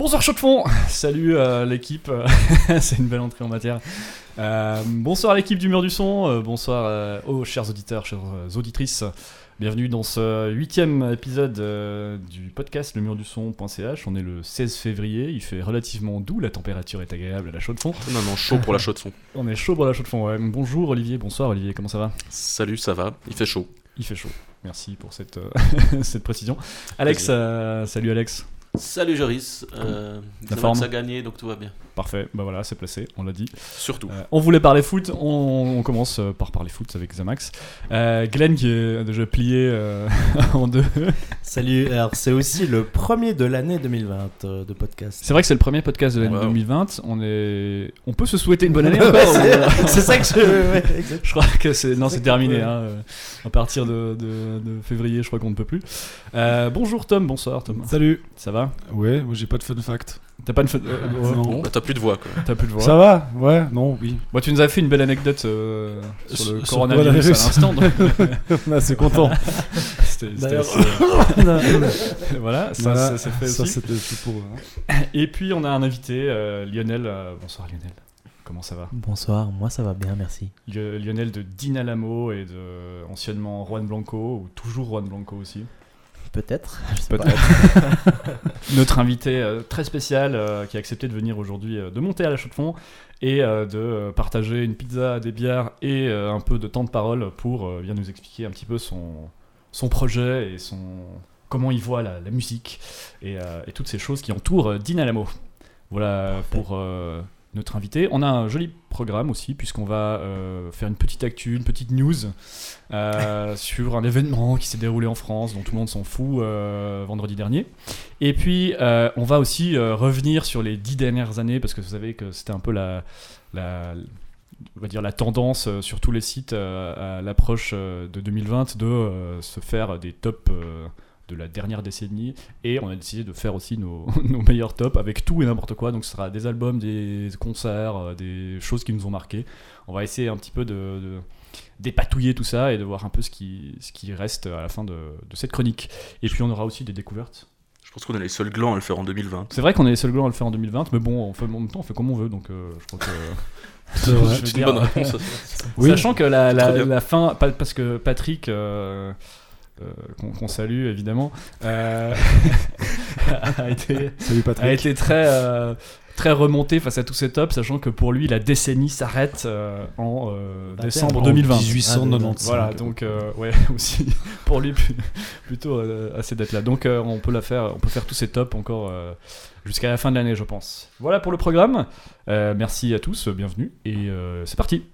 Bonsoir chaud de fond Salut euh, l'équipe, c'est une belle entrée en matière. Euh, bonsoir l'équipe du mur du son, euh, bonsoir aux chers auditeurs, chères auditrices. Bienvenue dans ce huitième épisode du podcast le mur du son.ch. On est le 16 février, il fait relativement doux, la température est agréable à la chaude fond. Non, non, chaud pour la chaude fond. On est chaud pour la chaude fond, ouais. Bonjour Olivier, bonsoir Olivier, comment ça va? Salut, ça va Il fait chaud. Il fait chaud, merci pour cette, cette précision. Alex, salut Alex. Salut Joris, euh, La forme a gagné donc tout va bien. Parfait, bah voilà, c'est placé, on l'a dit. Surtout. Euh, on voulait parler foot, on, on commence euh, par parler foot avec Zamax. Euh, Glenn qui est déjà plié euh, en deux. Salut, alors c'est aussi le premier de l'année 2020 euh, de podcast. C'est vrai que c'est le premier podcast de l'année Wow. 2020. On est, on peut se souhaiter une bonne année. Ouais, c'est- ça que je. ouais. Je crois que c'est non, C'est terminé. peut- hein, à partir de, de- de février, je crois qu'on ne peut plus. Euh, bonjour Tom, bonsoir Tom. Salut. Ça va? Ouais, moi j'ai pas de fun fact. T'as pas de, fa- euh, ouais, Non. bon, Bah, t'as plus de voix, quoi. t'as plus de voix. Ça va Ouais, non, oui. Moi, tu nous as fait une belle anecdote euh, sur le Sur- sur coronavirus à coronavirus. l'instant. donc, On est assez content. c'était- c'était D'ailleurs- assez- voilà, ça, Voilà, ça, c'est fait ça aussi. c'était tout pour. hein. Et puis on a un invité, euh, Lionel. euh, bonsoir Lionel. Comment ça va? Bonsoir, moi ça va bien, merci. Lio- Lionel de Dinalamo et de anciennement Juan Blanco ou toujours Juan Blanco aussi. Peut-être. Notre invité euh, très spécial euh, qui a accepté de venir aujourd'hui, euh, de monter à la chaux de fond et de partager une pizza, des bières et un peu de temps de parole pour bien nous expliquer un petit peu son, son projet et son comment il voit la, la musique et, et toutes ces choses qui entourent euh, Dinalamo. Voilà pour notre invité. On a un joli programme aussi puisqu'on va euh, faire une petite actu, une petite news euh, sur un événement qui s'est déroulé en France dont tout le monde s'en fout euh, vendredi dernier. Et puis, euh, on va aussi revenir sur les dix dernières années, parce que vous savez que c'était un peu la, la, on va dire la tendance sur tous les sites à l'approche de 2020 de se faire des tops de la dernière décennie. Et on a décidé de faire aussi nos, nos meilleurs tops avec tout et n'importe quoi. Donc, ce sera des albums, des concerts, euh, des choses qui nous ont marqué. On va essayer un petit peu de, de dépatouiller tout ça et de voir un peu ce qui, ce qui reste à la fin de, de cette chronique. Et puis, on aura aussi des découvertes. Je pense qu'on est les seuls glands à le faire en 2020. C'est vrai qu'on est les seuls glands à le faire en 2020, mais bon, on fait, en même temps, on fait comme on veut, donc euh, je crois que. C'est dire, une bonne réponse. ça. Oui. Sachant que la, la, fin, pa- parce que Patrick, euh, euh, qu'on qu'on salue évidemment, euh, a, été, Salut a Patrick. été très, euh, très remonté face à tous ces tops, sachant que pour lui, la décennie s'arrête euh, en euh, Bah, décembre En 2020. 1895. Voilà, donc euh, ouais, aussi pour lui plus- plutôt euh, à ces dates-là. Donc euh, on peut la faire, on peut faire tous ces tops encore euh, jusqu'à la fin de l'année, je pense. Voilà pour le programme. Euh, merci à tous, bienvenue et euh, c'est parti.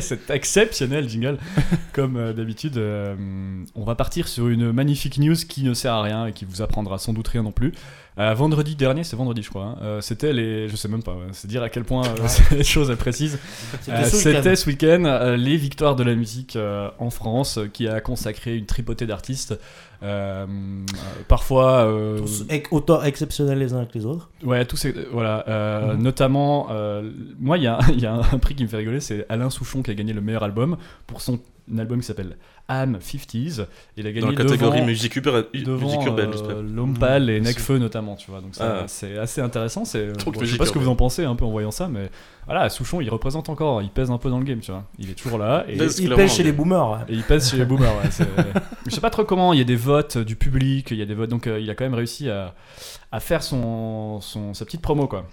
Cet exceptionnel jingle, comme euh, d'habitude, euh, on va partir sur une magnifique news qui ne sert à rien et qui vous apprendra sans doute rien non plus. Euh, vendredi dernier, c'est vendredi je crois, hein, euh, c'était les... Je sais même pas, ouais, c'est dire à quel point euh, c'est des choses. C'était Euh, ce week-end. C'était ce week-end euh, les victoires de la musique euh, en France, euh, qui a consacré une tripotée d'artistes. euh, euh, parfois, euh, Autant exceptionnels les uns que les autres. ouais, tous ces, voilà, euh, Mhm. notamment, euh, moi, il y a, il y a un prix qui me fait rigoler, c'est Alain Souchon qui a gagné le meilleur album pour son album qui s'appelle Am 50s. Il a gagné Dans la catégorie devant, musique, urbaine, devant musique urbaine, euh, j'espère. Lompal et Mhm. Nekfeu notamment, tu vois. Donc Ah. c'est assez intéressant. C'est, Donc bon, je sais pas ce que vous en pensez un peu en voyant ça, mais voilà, Souchon, il représente encore, il pèse un peu dans le game, tu vois. Il est toujours là et, Pèse Il pêche chez les boomers. et il pèse chez les boomers. Ouais, je sais pas trop comment. Il y a des votes du public, il y a des votes, donc euh, il a quand même réussi à, à faire son, son sa petite promo quoi.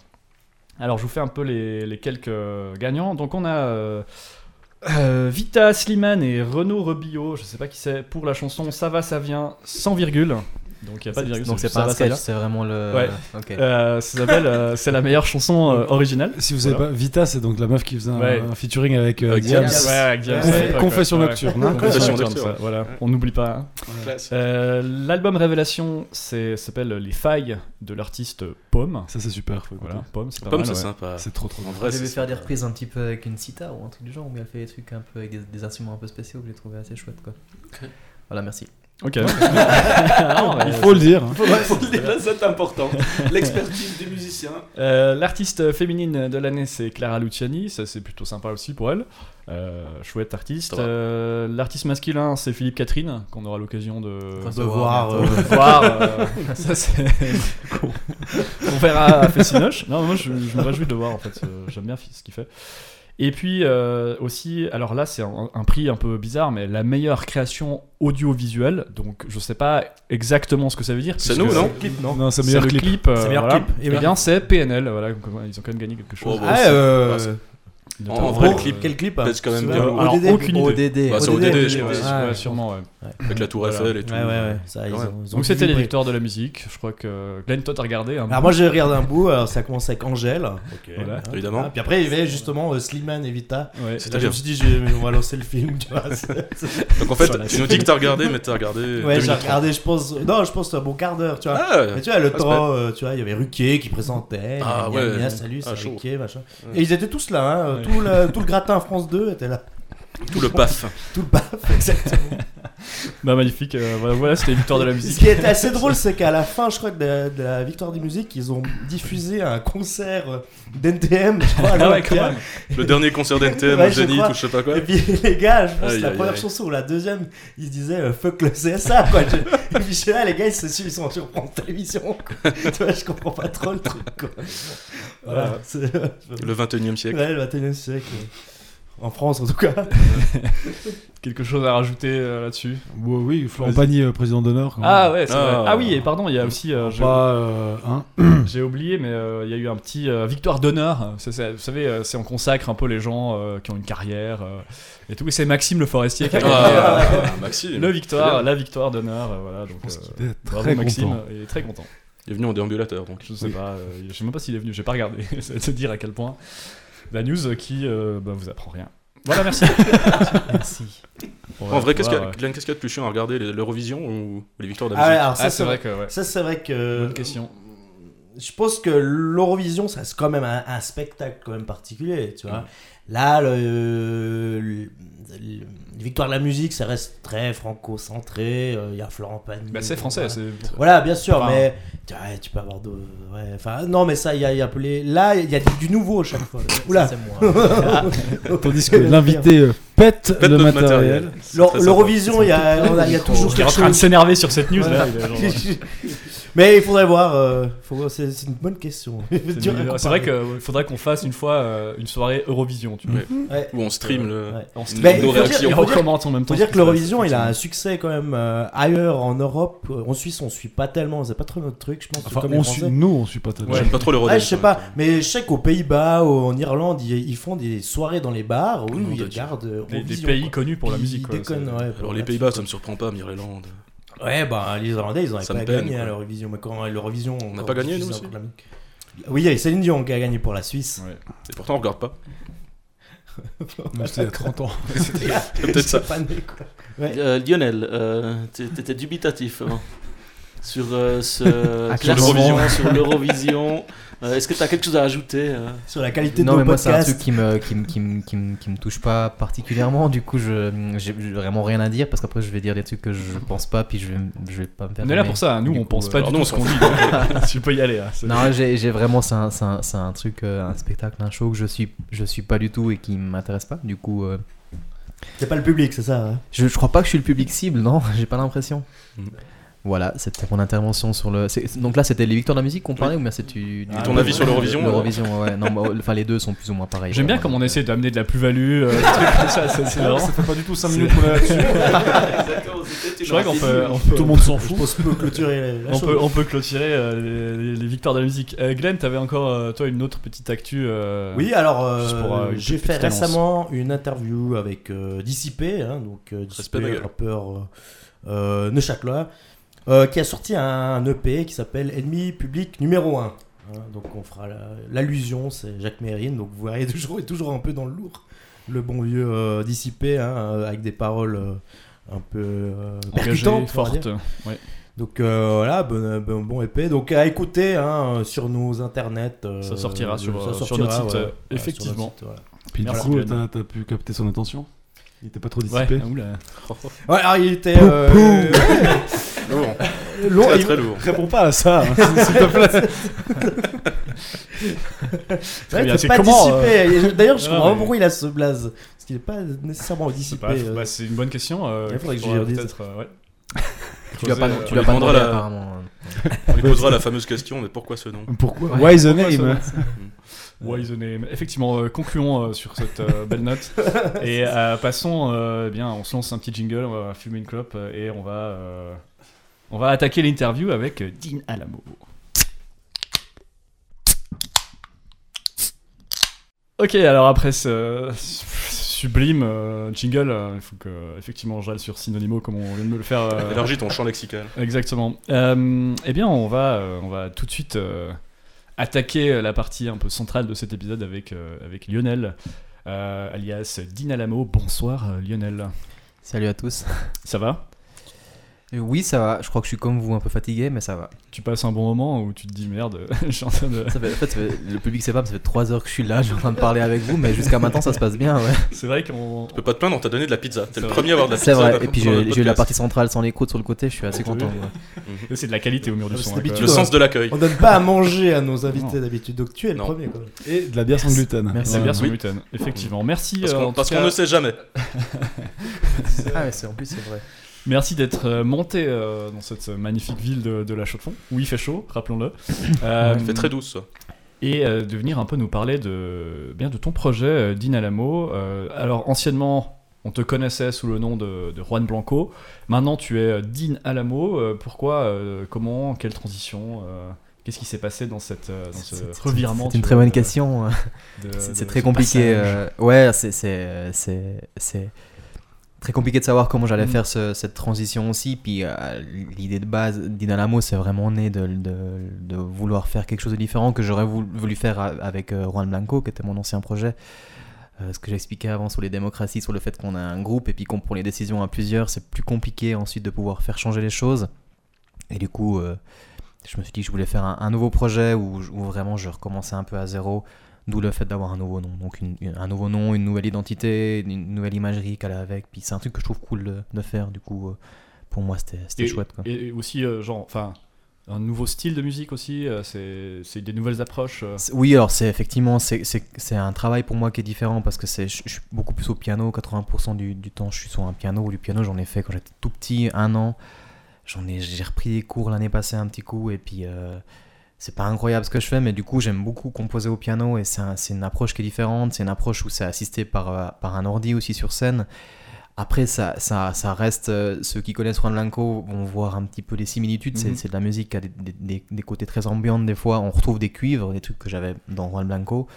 Alors je vous fais un peu les, les quelques gagnants. Donc on a euh, euh, Vita Slimane et Renaud Rebillot, je sais pas qui c'est, pour la chanson Ça va, ça vient, sans virgule. Donc il n'y a pas de virgule. Donc c'est pas un sketch, c'est vraiment le. Ouais. Ok. Euh, ça s'appelle euh, C'est la meilleure chanson euh, originale. Si vous savez Voilà. pas, Vita, c'est donc la meuf qui faisait un, Ouais. un featuring avec, euh, Avec Diams. Ouais, avec Diams, Conf- Confession ouais. nocturne. Ouais. hein. Confession nocturne. Voilà, on n'oublie pas. hein. L'album Révélation c'est- s'appelle Les failles de l'artiste Pomme. Ça, c'est super. Voilà, Pomme, c'est pas Pomme, c'est sympa. C'est trop trop En vrai, Elle faire des reprises un petit peu avec une sitar ou un truc du genre, mais elle fait des trucs un peu avec des, des instruments un peu spéciaux que j'ai trouvé assez chouette quoi. Voilà, merci. Ok. Il faut le dire. hein. c'est important. L'expertise des musiciens. Euh, L'artiste féminine de l'année, c'est Clara Luciani. Ça, c'est plutôt sympa aussi pour elle. Euh, chouette artiste. Euh, L'artiste masculin, c'est Philippe Catherine, qu'on aura l'occasion de, Enfin, De voir. euh, euh, ça, c'est. On verra à Fessinoche. Non, moi, je, je me réjouis de le voir, en fait. J'aime bien ce qu'il fait. Et puis euh, aussi, alors là c'est un, un prix un peu bizarre, mais la meilleure création audiovisuelle. Donc je sais pas exactement ce que ça veut dire. C'est nous, non clip, non Non, c'est meilleur le clip. clip. euh, C'est meilleur voilà. clip, Eh et oui. bien c'est PNL. Voilà, ils ont quand même gagné quelque chose. Oh, bah, Ah, c'est- euh, c'est- en vrai, le clip Quel clip pèse quand même C'est bien. Alors, ODD. aucune idée. ODD. Bah, c'est ODD, ODD, je pense. ouais, Ouais. sûrement, ouais. Avec la Tour Voilà. Eiffel et tout. Ouais, ouais, ouais. Ça, ils ont- ils ont Donc c'était les victoires de la musique. Je crois que Glenn, toi t'as regardé. un Alors moi j'ai regardé un bout, alors ça commence avec Angèle. Voilà. Hein, Évidemment. ah, Puis après il y avait justement euh, Slimane et Vita. Là, je me suis dit je vais- on va lancer le film, tu vois. c'est- c'est- Donc en fait, tu nous dis que t'as regardé, mais t'as regardé. Ouais, j'ai regardé, je pense. Non, je pense un bon quart d'heure, tu vois. Ah, Mais tu vois, le Ah, temps, euh, tu vois, il y avait Ruquier qui présentait. Ah, ouais. salut, c'est. Ruquier, machin. Et ils étaient tous là, hein. Tout, le, tout le gratin France 2 était là. tout le paf. Tout le paf, exactement. Bah magnifique. euh, voilà, voilà, c'était les victoires de la Ce musique. qui était assez drôle, c'est qu'à la fin, je crois, de la, de la victoire des musiques, ils ont diffusé un concert euh, d'NTM, je crois, à Ah ouais, l'Olympia. quand même. Le dernier concert d'NTM Ouais, Zénith ou je sais pas quoi. Et puis les gars, je pense Aïe, que la aïe, première aïe. chanson ou la deuxième, ils se disaient euh, fuck le CSA quoi. Je- Et puis là, les gars ils, se, ils sont sur France Télévision. quoi. tu vois, je comprends pas trop le truc quoi. Voilà, c'est Le 21 e siècle. ouais, le 21 siècle. En France en tout cas. Quelque chose à rajouter euh, là-dessus Ouais, oui, Florent. Pagny, euh, président d'honneur. Ah ouais, c'est Ah. vrai. Ah oui, et pardon, il y a aussi. euh, j'ai- Pas, euh, hein. J'ai oublié, mais euh, il y a eu un petit euh, victoire d'honneur. Vous savez, euh, c'est on consacre un peu les gens euh, qui ont une carrière euh, et tout. Et c'est Maxime Le Forestier qui a gagné Ah, euh, Maxime. le victoire, la victoire d'honneur. euh, voilà, donc pense euh, qu'il est bravo très Maxime, content. il est très content. Il est venu en déambulateur donc. Je sais pas, euh, je sais même pas s'il est venu. J'ai pas regardé. C'est de se dire à quel point la news qui euh, bah, vous apprend rien. Voilà, merci. Merci. En vrai, qu'est-ce qu'il y a Ouais, ouais. Glenn, qu'est-ce qu'il y a de plus chiant à regarder l'Eurovision ou les victoires de la Ah musique ça Ah, c'est vrai. vrai que ouais. Ça c'est vrai que. Bonne question. Je pense que l'Eurovision, ça c'est quand même un, un spectacle quand même particulier, tu vois. Là, le, le- le- les victoires de la musique, ça reste très franco-centré. euh, Il y a Florent Pagny. Bah, c'est français. voilà. c'est Voilà, bien sûr, Enfin, mais tu, ouais, tu peux avoir de. Ouais, enfin, non, mais ça, il y a, y a un peu les- Là, il y a du nouveau à chaque fois. Oula! Ça, c'est moi. Tandis que l'invité euh, pète, Pète le notre matériel. L'Eurovision, il y a, on a- il y a toujours Il est en quelque train de chose. s'énerver sur cette news Voilà. là. il est genre- mais il faudrait voir. euh, faut- c'est c'est une bonne question. C'est vrai qu'il faudrait qu'on fasse une fois euh, une soirée Eurovision. Tu vois. Ouais. Ouais. Où on stream le. Ouais. On Mais nos réactions. Recommande en même temps. Faut dire que l'Eurovision, il a un succès quand même euh, ailleurs en Europe. En Suisse, on suit pas tellement. C'est pas trop notre truc, je pense. Enfin, comme on suit, nous, on suit pas tellement. J'aime pas trop le Ah, je sais pas, mais je sais qu'aux Pays-Bas, en Irlande, ils, ils font des soirées dans les bars où ils regardent euh, Des, pays quoi. connus pour la musique. quoi, ouais. Alors les Pays-Bas, ça me surprend pas, Mirelande. Ouais, bah les Irlandais, ils ont Ça pas gagné à l'Eurovision. Mais quand l'Eurovision. On n'a pas gagné, nous aussi. Oui, il y a Céline Dion qui a gagné pour la Suisse. Ouais. Et pourtant, on regarde pas. Il y a 30 ans. peut-être ça. J'étais pas né, quoi. Ouais. Euh, Lionel, euh, t'é- t'étais dubitatif hein, sur euh, ce À classement, sur l'Eurovision. Euh, Est-ce que tu as quelque chose à ajouter euh Sur la qualité Non, de mais nos moi, c'est un podcasts. truc qui me, qui, me, qui, me, qui, me, qui me touche pas particulièrement. Du coup, je j'ai vraiment rien à dire parce qu'après, je vais dire des trucs que je pense pas, puis je vais, je vais pas me faire. On est là pour ça. Nous, Du on coup, pense euh, pas du alors tout ce on qu'on dit. donc, euh, Tu peux y aller. c'est- Non, j'ai j'ai vraiment, c'est un, c'est un, c'est un truc, euh, un spectacle, un show que je suis, je suis pas du tout et qui m'intéresse pas. Du coup, euh, C'est pas le public, c'est ça. hein je, je crois pas que je suis le public cible, non? J'ai pas l'impression. Mhm. Voilà, c'était mon intervention sur le. Donc là, c'était les victoires de la musique qu'on parlait ou bien c'est du. Ah, ton avis sur l'Eurovision L'Eurovision, ouais. Non, bah, enfin, les deux sont plus ou moins pareils. J'aime bien vraiment, comme on essaie d'amener de la plus-value, euh, ça. ça, C'est marrant. Ça fait pas du tout 5 minutes qu'on est là-dessus. Je crois qu'on peut, on peut, Tout le monde s'en Je fout. pense qu'on peut clôturer la on peut, on peut clôturer euh, les, les victoires de la musique. Euh, Glenn, t'avais encore euh, toi une autre petite actu. euh, Oui, alors euh, euh, j'ai fait annonce. récemment une interview avec euh, Dissipé, hein, donc euh, Dissipé, rappeur euh, euh, neuchâtelois. Euh, qui a sorti un, EP qui s'appelle Ennemi public numéro 1. donc on fera la- l'allusion, c'est Jacques Mérine, donc vous voyez toujours, est toujours un peu dans le lourd. Le bon vieux euh, dissipé, hein, euh, avec des paroles euh, un peu euh, percutantes, on va forte. dire. Ouais. Donc euh, voilà, bon, bon, bon épée. Donc à écouter hein, sur nos internets. euh, Ça sortira sur, ça sur sortira, notre site, ouais. sur effectivement. notre site, voilà. Puis du Merci, coup, Glenn. t'as t'as pu capter son attention Il était pas trop Ouais, dissipé oula. Ouais, alors il était. euh, Lourd. long- Très très lourd. Réponds pas à ça, hein, s'il te plaît. Ouais, bien, c'est c'est pas comment, dissipé. Et D'ailleurs, je Ah, comprends pas pourquoi il a ce blaze. Parce qu'il est pas nécessairement dissipé. euh. bah, c'est une bonne question. euh, Il faudrait que faudra j'y redise. peut-être, euh, ouais. Tu l'as pas, tu euh, l'as pas lui demandé la- apparemment. euh. On lui posera la fameuse question, mais pourquoi ce nom? Pourquoi? Why the Pourquoi name Why the name Effectivement, euh, concluons euh, sur cette euh, belle note. Et euh, passons, euh, eh bien, on se lance un petit jingle, on va fumer une clope euh, et on va, euh, on va attaquer l'interview avec euh, Dean Alamo. Ok, alors après ce sublime euh, jingle, euh, il faut que effectivement j'aille sur Synonymo comme on vient de me le faire. euh, Élargis ton champ lexical. Exactement. Euh, eh bien, on va, euh, on va tout de suite euh, attaquer la partie un peu centrale de cet épisode avec, euh, avec Lionel, euh, alias Dinalamo. Bonsoir euh, Lionel. Salut à tous. Ça va? Oui, ça va. Je crois que je suis comme vous, un peu fatigué, mais ça va. Tu passes un bon moment où tu te dis merde, je suis en train de... Ça fait- en fait, ça fait- le public sait pas, mais ça fait 3 heures que je suis là, je suis en train de parler avec vous, mais jusqu'à maintenant ça se passe bien. Ouais. C'est vrai qu'on... Tu peux pas te plaindre, on t'a donné de la pizza. C'est T'es le vrai. premier à avoir de la C'est pizza. vrai. dans- Et puis j'ai eu la partie centrale sans les croûtes sur le côté, je suis assez content. ouais. C'est de la qualité au mur du Ah, son. c'est hein, Le sens de l'accueil. On donne pas à manger à nos invités d'habitude. Donc tu es le Non. premier. Quoi. Et de la bière sans gluten. Merci. C'est bien son Oui. gluten, effectivement. Merci. Parce euh, qu'on ne sait jamais. Ah, ouais, c'est- en plus, c'est vrai. Merci d'être euh, monté euh, dans cette magnifique ville de, de La Chaux-de-Fonds, où il fait chaud, rappelons-le. Euh, Il fait très douce. et euh, de venir un peu nous parler de, bien de ton projet euh, d'Inalamo. Euh, alors anciennement, on te connaissait sous le nom de, de Juan Blanco. Maintenant, tu es euh, Dean Alamo. Euh, pourquoi euh, Comment Quelle transition euh, Qu'est-ce qui s'est passé dans, cette, euh, dans ce revirement C'est une très vois, bonne question. hein. C'est très ce compliqué. euh, ouais, c'est- c'est c'est- c'est très compliqué de savoir comment j'allais Mm. faire ce- cette transition aussi. Puis euh, l'idée de base d'Inalamo, c'est vraiment né de, de, de vouloir faire quelque chose de différent que j'aurais voulu, voulu faire avec euh, Juan Blanco, qui était mon ancien projet. Euh, ce que j'expliquais avant sur les démocraties, sur le fait qu'on a un groupe et puis qu'on prend les décisions à plusieurs, c'est plus compliqué ensuite de pouvoir faire changer les choses. Et du coup, je me suis dit que je voulais faire un, un nouveau projet où, où vraiment je recommençais un peu à zéro. D'où le fait d'avoir un nouveau nom. Donc une- une- un nouveau nom, une nouvelle identité, une nouvelle imagerie qu'elle a avec. Puis c'est un truc que je trouve cool de, de faire. Du coup, euh, pour moi, c'était c'était Et- chouette. Quoi. Et aussi, euh, genre, enfin, un nouveau style de musique aussi. euh, c'est des nouvelles approches. euh. Oui, alors c'est effectivement c'est- un travail pour moi qui est différent parce que je, je suis beaucoup plus au piano. 80% du, du temps, je suis sur un piano. Du piano, j'en ai fait quand j'étais tout petit, un an. J'en ai j'ai repris des cours l'année passée un petit coup et puis euh, c'est pas incroyable ce que je fais, mais du coup j'aime beaucoup composer au piano et c'est un- c'est une approche qui est différente. C'est une approche où c'est assisté par euh, par un ordi aussi sur scène. Après, ça, ça, ça reste. euh, ceux qui connaissent Juan Blanco vont voir un petit peu les similitudes. C'est- Mhm. C'est de la musique qui a des, des- des- côtés très ambiantes des fois. On retrouve des cuivres, des trucs que j'avais dans Juan Blanco,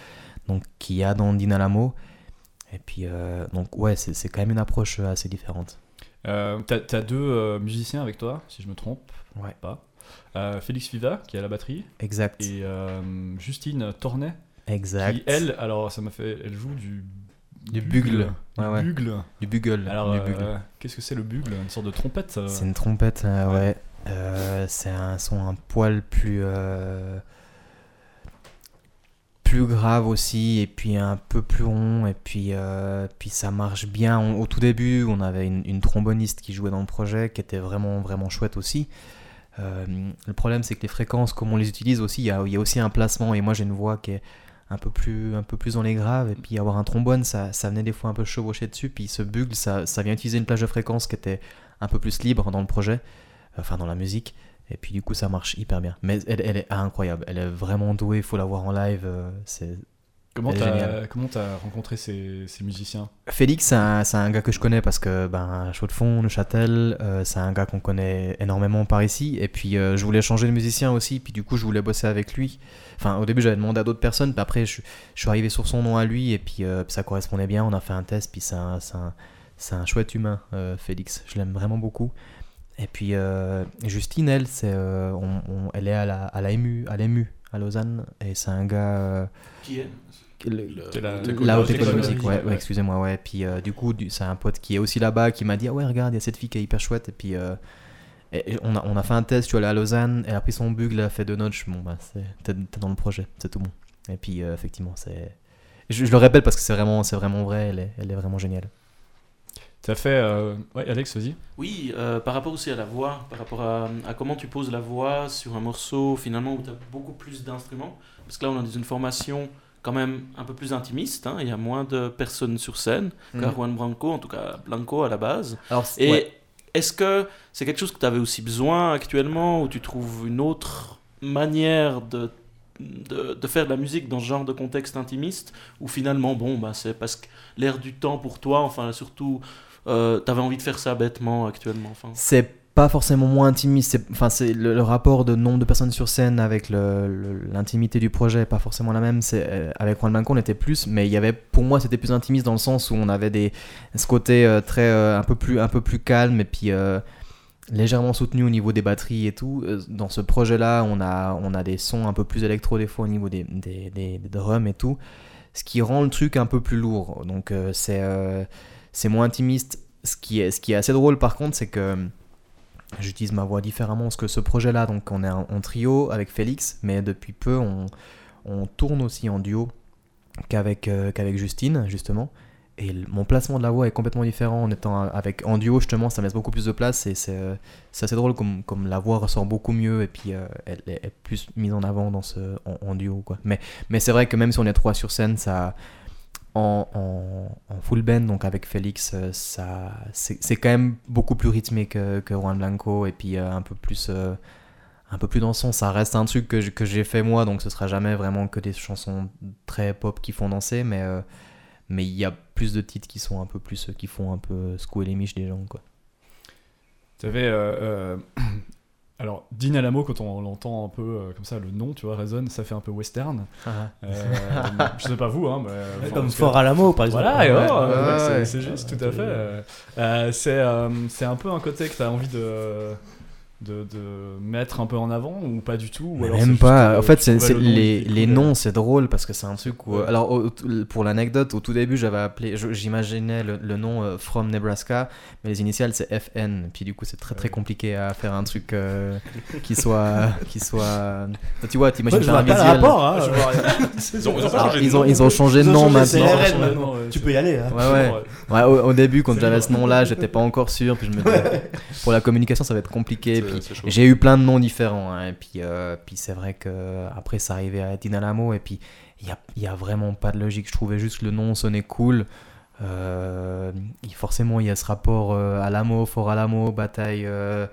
donc qu'il y a dans Dinalamo. Et puis, euh, donc, ouais, c'est c'est quand même une approche assez différente. Euh, T'as t'as deux musiciens avec toi, si je me trompe. Ouais. Pas. Euh, Félix Viva, qui est à la batterie, Exact. et euh, Justine Tornet, exact. qui elle, alors ça m'a fait, elle joue du Du bugle. Ouais, Du ouais. bugle. Du bugle. Alors, du euh, qu'est-ce que c'est le bugle? Une sorte de trompette euh, C'est une trompette, euh, ouais. Euh, c'est un son un poil plus. euh, plus grave aussi, et puis un peu plus rond, et puis, euh, puis ça marche bien. On- au tout début, on avait une, une tromboniste qui jouait dans le projet, qui était vraiment, vraiment chouette aussi. Euh, le problème, c'est que les fréquences, comme on les utilise aussi, il y a, y a aussi un placement, et moi j'ai une voix qui est un peu plus, un peu plus dans les graves, et puis avoir un trombone, ça, ça venait des fois un peu chevaucher dessus, puis ce bugle, ça, ça vient utiliser une plage de fréquences qui était un peu plus libre dans le projet, enfin dans la musique. Et puis du coup ça marche hyper bien. Mais elle, elle est incroyable, elle est vraiment douée, il faut la voir en live. euh, c'est... Comment t'as comment t'as rencontré ces, ces musiciens? Félix, c'est un, c'est un gars que je connais parce que ben, Chaux de Fonds, Neuchâtel, euh, c'est un gars qu'on connaît énormément par ici. Et puis euh, je voulais changer de musicien aussi, puis du coup je voulais bosser avec lui. Enfin au début j'avais demandé à d'autres personnes, puis après je, je suis arrivé sur son nom à lui, et puis, euh, puis ça correspondait bien, on a fait un test, puis c'est un, c'est un, c'est un chouette humain, euh, Félix. Je l'aime vraiment beaucoup. Et puis euh, Justine, elle, c'est, euh, on- on- elle est à la, à la MU, à l'EMU à Lausanne, et c'est un gars. euh, Qui est? Le- la- la haute École de musique, musique, ouais, excusez-moi, ouais. Puis euh, du coup, c'est un pote qui est aussi là-bas qui m'a dit Ah ouais, regarde, il y a cette fille qui est hyper chouette. Et puis euh, et- et on, a, on a fait un test, tu vois, elle est à Lausanne, elle a pris son bugle, elle a fait deux notes. Bon, bah, c'est- t'es dans le projet, c'est tout bon. Et puis euh, effectivement, c'est. Je, je le répète parce que c'est vraiment, c'est vraiment vrai, elle est, elle est vraiment géniale. Tu as fait. euh, Ouais, Alex, vas-y. Oui, euh, par rapport aussi à la voix, par rapport à, à comment tu poses la voix sur un morceau finalement où tu as beaucoup plus d'instruments. Parce que là, on est dans une formation quand même un peu plus intimiste. hein, Il y a moins de personnes sur scène qu'à Juan Branco, en tout cas Blanco à la base. Alors, Et ouais. est-ce que c'est quelque chose que tu avais aussi besoin actuellement ou tu trouves une autre manière de, de, de faire de la musique dans ce genre de contexte intimiste ou finalement, bon, bah, c'est parce que l'air du temps pour toi, enfin surtout, euh, tu avais envie de faire ça bêtement actuellement enfin? C'est pas forcément moins intimiste, enfin, c'est le, rapport de nombre de personnes sur scène avec l'intimité du projet est pas forcément la même. C'est, euh, avec Juan Blanco, on était plus, mais il y avait, pour moi, c'était plus intimiste dans le sens où on avait des, ce côté euh, très, euh, un, peu plus, un peu plus calme et puis légèrement soutenu au niveau des batteries et tout. Dans ce projet-là, on a, on a des sons un peu plus électro des fois au niveau des, des, des- des drums et tout, ce qui rend le truc un peu plus lourd. Donc c'est, c'est moins intimiste. Ce qui, est, ce qui est assez drôle par contre, c'est que j'utilise ma voix différemment parce que ce projet-là, donc on est en, trio avec Félix, mais depuis peu on, on tourne aussi en duo qu'avec euh, Justine justement. Et mon placement de la voix est complètement différent en étant avec en duo justement, ça me laisse beaucoup plus de place et c'est euh, assez drôle comme, comme la voix ressort beaucoup mieux et puis euh, elle est est plus mise en avant dans ce en, en duo quoi. Mais mais c'est vrai que même si on est trois sur scène, ça en, full band, donc avec Félix, euh, ça, c'est quand même beaucoup plus rythmé que, Juan Blanco et puis euh, un peu plus, euh, un peu plus dansant. Ça reste un truc que, que j'ai fait moi, donc ce sera jamais vraiment que des chansons très pop qui font danser, mais mais il y a plus de titres qui sont un peu plus, qui font un peu secouer les miches des gens, quoi. Tu avais. Euh, euh, Alors, Dean Alamo, quand on l'entend un peu euh, comme ça, le nom, tu vois, résonne, ça fait un peu western. Euh, je sais pas vous, hein, mais. enfin, Comme parce que- Fort Alamo, par exemple. Voilà, Ouais, oh, ouais, euh, c'est- ouais. c'est juste, tout à fait. Euh, euh, c'est euh, c'est un peu un côté que tu as envie de, de, de mettre un peu en avant ou pas du tout ou alors même pas. En fait, c'est le les, les noms, c'est drôle parce que c'est un truc où. Ouais. Alors, au- pour l'anecdote, au tout début, j'avais appelé. J'imaginais le, le nom euh, From Nebraska, mais les initiales c'est FN. Puis du coup, c'est très très Ouais. compliqué à faire un truc euh, qui soit. qui soit... Tu vois, t'imagines un pas le visuel. rapport. Hein. Je vois rien. Ils ont, ils ont Alors, changé de ils, ont, nom. ils ont changé de Ils ont nom changé, maintenant. c'est Non, RN, non, maintenant. ouais, Tu c'est- peux y aller. hein. Ouais, ouais. Ouais. Ouais, au, au début, quand C'est j'avais ce nom-là, j'étais pas encore sûr. Puis je me disais, pour la communication, ça va être compliqué. Chaud. j'ai eu plein de noms différents. hein, et puis, euh, puis c'est vrai que après, ça arrivait à Dinalamo. Et puis, il n'y a, y a vraiment pas de logique. Je trouvais juste que le nom sonnait cool. Euh, forcément, il y a ce rapport euh, Alamo, Fort Alamo, bataille. euh,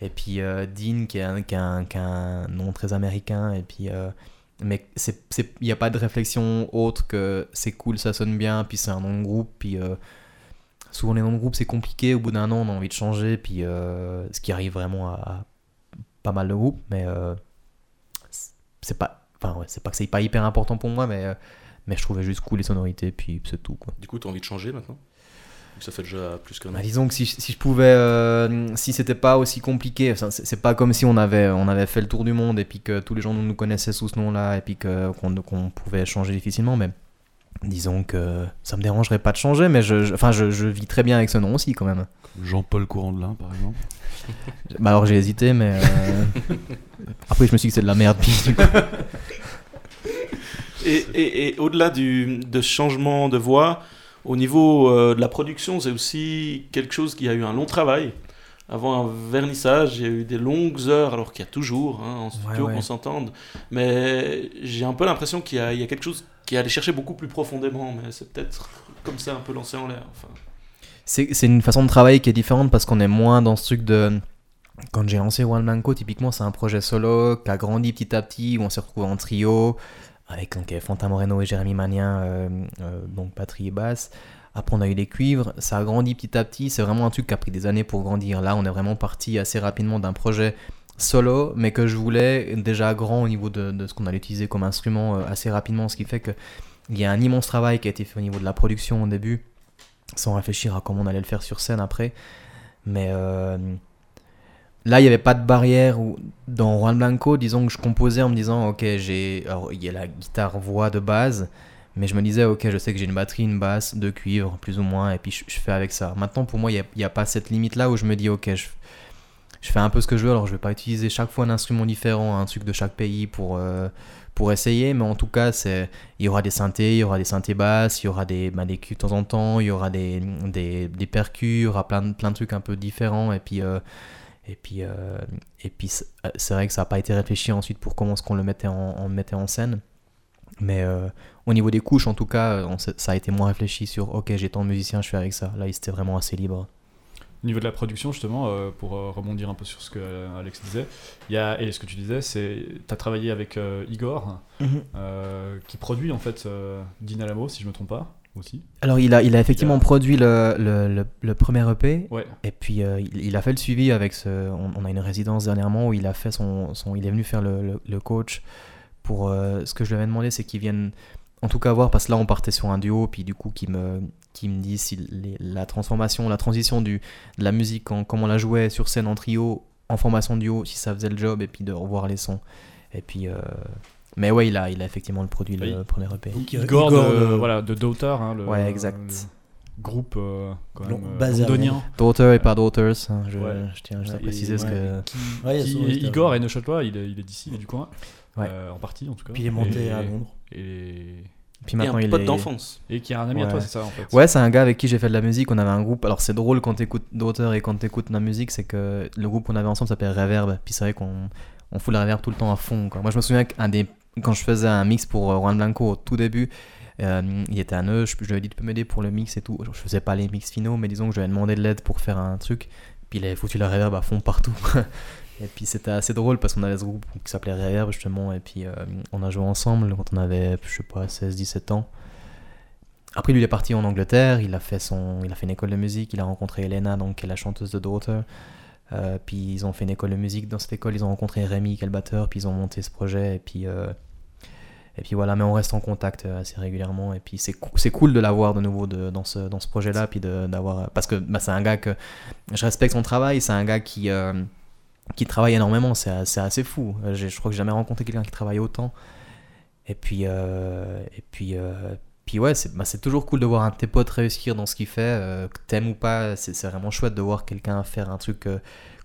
et puis euh, Dean, qui est, un, qui, est un, qui a un nom très américain. Et puis. euh, mais il n'y a pas de réflexion autre que c'est cool, ça sonne bien, puis c'est un nom de groupe, puis euh, souvent les noms de groupe c'est compliqué, au bout d'un an on a envie de changer, puis euh, ce qui arrive vraiment à, à pas mal de groupes, mais euh, c'est- pas, enfin ouais, c'est pas que c'est pas hyper important pour moi, mais, euh, mais je trouvais juste cool les sonorités, puis c'est tout quoi. Du coup, t'as envie de changer maintenant? Ça fait déjà plus qu'un. Bah, disons que si, si je pouvais, euh, si c'était pas aussi compliqué, c'est pas comme si on avait, on avait fait le tour du monde et puis que tous les gens nous connaissaient sous ce nom-là et puis qu'on pouvait changer difficilement, mais disons que ça me dérangerait pas de changer, mais je, je- enfin, je, je vis très bien avec ce nom aussi quand même. Jean-Paul Courant de l'Ain, par exemple. Bah alors j'ai hésité, mais euh, après je me suis dit que c'est de la merde. Puis, du coup, Et, et- et au-delà du, de ce changement de voix, au niveau euh, de la production, c'est aussi quelque chose qui a eu un long travail. Avant un vernissage, il y a eu des longues heures, alors qu'il y a toujours hein, en studio ouais. qu'on s'entende. Mais j'ai un peu l'impression qu'il y, a- il y a quelque chose qui est allé chercher beaucoup plus profondément. Mais c'est peut-être comme ça un peu lancé en l'air. Enfin. c'est une façon de travailler qui est différente parce qu'on est moins dans ce truc de. Quand j'ai lancé One typiquement, c'est un projet solo qui a grandi petit à petit, où on s'est retrouvé en trio, avec donc, Fanta Moreno et Jérémy Manien, euh, euh, donc batterie et basse. Après, on a eu les cuivres, ça a grandi petit à petit. C'est vraiment un truc qui a pris des années pour grandir. Là, on est vraiment parti assez rapidement d'un projet solo, mais que je voulais déjà grand au niveau de, ce qu'on allait utiliser comme instrument euh, assez rapidement, ce qui fait que il y a un immense travail qui a été fait au niveau de la production au début, sans réfléchir à comment on allait le faire sur scène après. Mais, euh, là, il n'y avait pas de barrière où, dans Juan Blanco, disons que je composais en me disant, ok, j'ai, il y a la guitare-voix de base, mais je me disais, ok, je sais que j'ai une batterie, une basse, deux cuivres, plus ou moins, et puis je, fais avec ça. Maintenant, pour moi, il n'y a, a pas cette limite-là où je me dis, ok, je, je fais un peu ce que je veux, alors je vais pas utiliser chaque fois un instrument différent, un truc de chaque pays pour, euh, pour essayer, mais en tout cas, c'est, il y aura des synthés, il y aura des synthés basses, il y aura des, bah, des de temps en temps, il y aura des, des, des percus, il y aura plein, plein de trucs un peu différents, et puis... euh, et puis, euh, et puis c'est vrai que ça n'a pas été réfléchi ensuite pour comment est-ce qu'on le mettait en, on le mettait en scène. Mais au niveau des couches, en tout cas, ça a été moins réfléchi sur ok, j'ai tant de musiciens, je fais avec ça. Là, il était vraiment assez libre. Au niveau de la production, justement, euh, pour euh, rebondir un peu sur ce que euh, Alex disait, il y a, et ce que tu disais, c'est tu as travaillé avec Igor, euh, qui produit en fait Dinalamo, si je me trompe pas, aussi. Alors, il a, il a effectivement Il a- produit le, le, le- le premier EP. Ouais. Et puis, il, il a fait le suivi avec ce. On, on a une résidence dernièrement où il a fait son. son il est venu faire le, coach. Pour, ce que je lui avais demandé, c'est qu'il vienne en tout cas voir, parce que là, on partait sur un duo, puis du coup, qui me, qui me dit si les- la transformation, la transition du, de la musique, en, comme on la jouait sur scène en trio, en formation duo, si ça faisait le job, et puis de revoir les sons. Et puis. euh, mais ouais, il a, il a effectivement le produit, le Oui. premier EP. Donc, euh, Igor, Igor de, de- voilà, de Daughter, hein, le, Ouais, exact. le groupe euh, quand Long- même, euh, londonien. Daughter et pas Daughters, hein, je, Ouais. je tiens juste à Et- préciser ce ouais, que. qui- qui- Igor est neuchâtelois, il est, il est d'ici, il est du coin, Ouais. euh, en partie en tout cas. Puis il est monté et, à Londres. Et, Puis Et maintenant, un il pote est. d'enfance. et qui est un ami à Ouais. toi, c'est ça en fait. Ouais, c'est un gars avec qui j'ai fait de la musique. On avait un groupe. Alors, c'est drôle quand t'écoutes d'auteurs et quand t'écoutes de la musique, c'est que le groupe qu'on avait ensemble s'appelait Reverb. Puis c'est vrai qu'on on fout la reverb tout le temps à fond. Quoi. Moi, je me souviens qu'un des. Quand je faisais un mix pour euh, Juan Blanco au tout début, euh, il était à. Je, je lui ai dit, tu peux m'aider pour le mix et tout. Je faisais pas les mix finaux, mais disons que je lui ai demandé de l'aide pour faire un truc. Puis il avait foutu la reverb à fond partout. Et puis c'était assez drôle parce qu'on avait ce groupe qui s'appelait Reverb justement. Et puis euh, on a joué ensemble quand on avait, je sais pas, 16-17 ans. Après, lui, il est parti en Angleterre, il a fait, son, il a fait une école de musique, il a rencontré Elena, donc, qui est la chanteuse de Daughter. Euh, puis ils ont fait une école de musique. Dans cette école, ils ont rencontré Rémi, qui est le batteur, puis ils ont monté ce projet. Et puis, euh, et puis voilà, mais on reste en contact assez régulièrement. Et puis c'est c'est cool de l'avoir de nouveau de, dans ce, dans ce projet-là. Puis d'avoir Parce que bah, c'est un gars que je respecte son travail, c'est un gars qui, qui travaille énormément, c'est assez fou. Euh, Je crois que j'ai jamais rencontré quelqu'un qui travaille autant. Et puis, euh, et puis, euh, puis ouais, c'est bah, c'est toujours cool de voir un de tes potes réussir dans ce qu'il fait, euh, que t'aimes ou pas, c'est vraiment chouette de voir quelqu'un faire un truc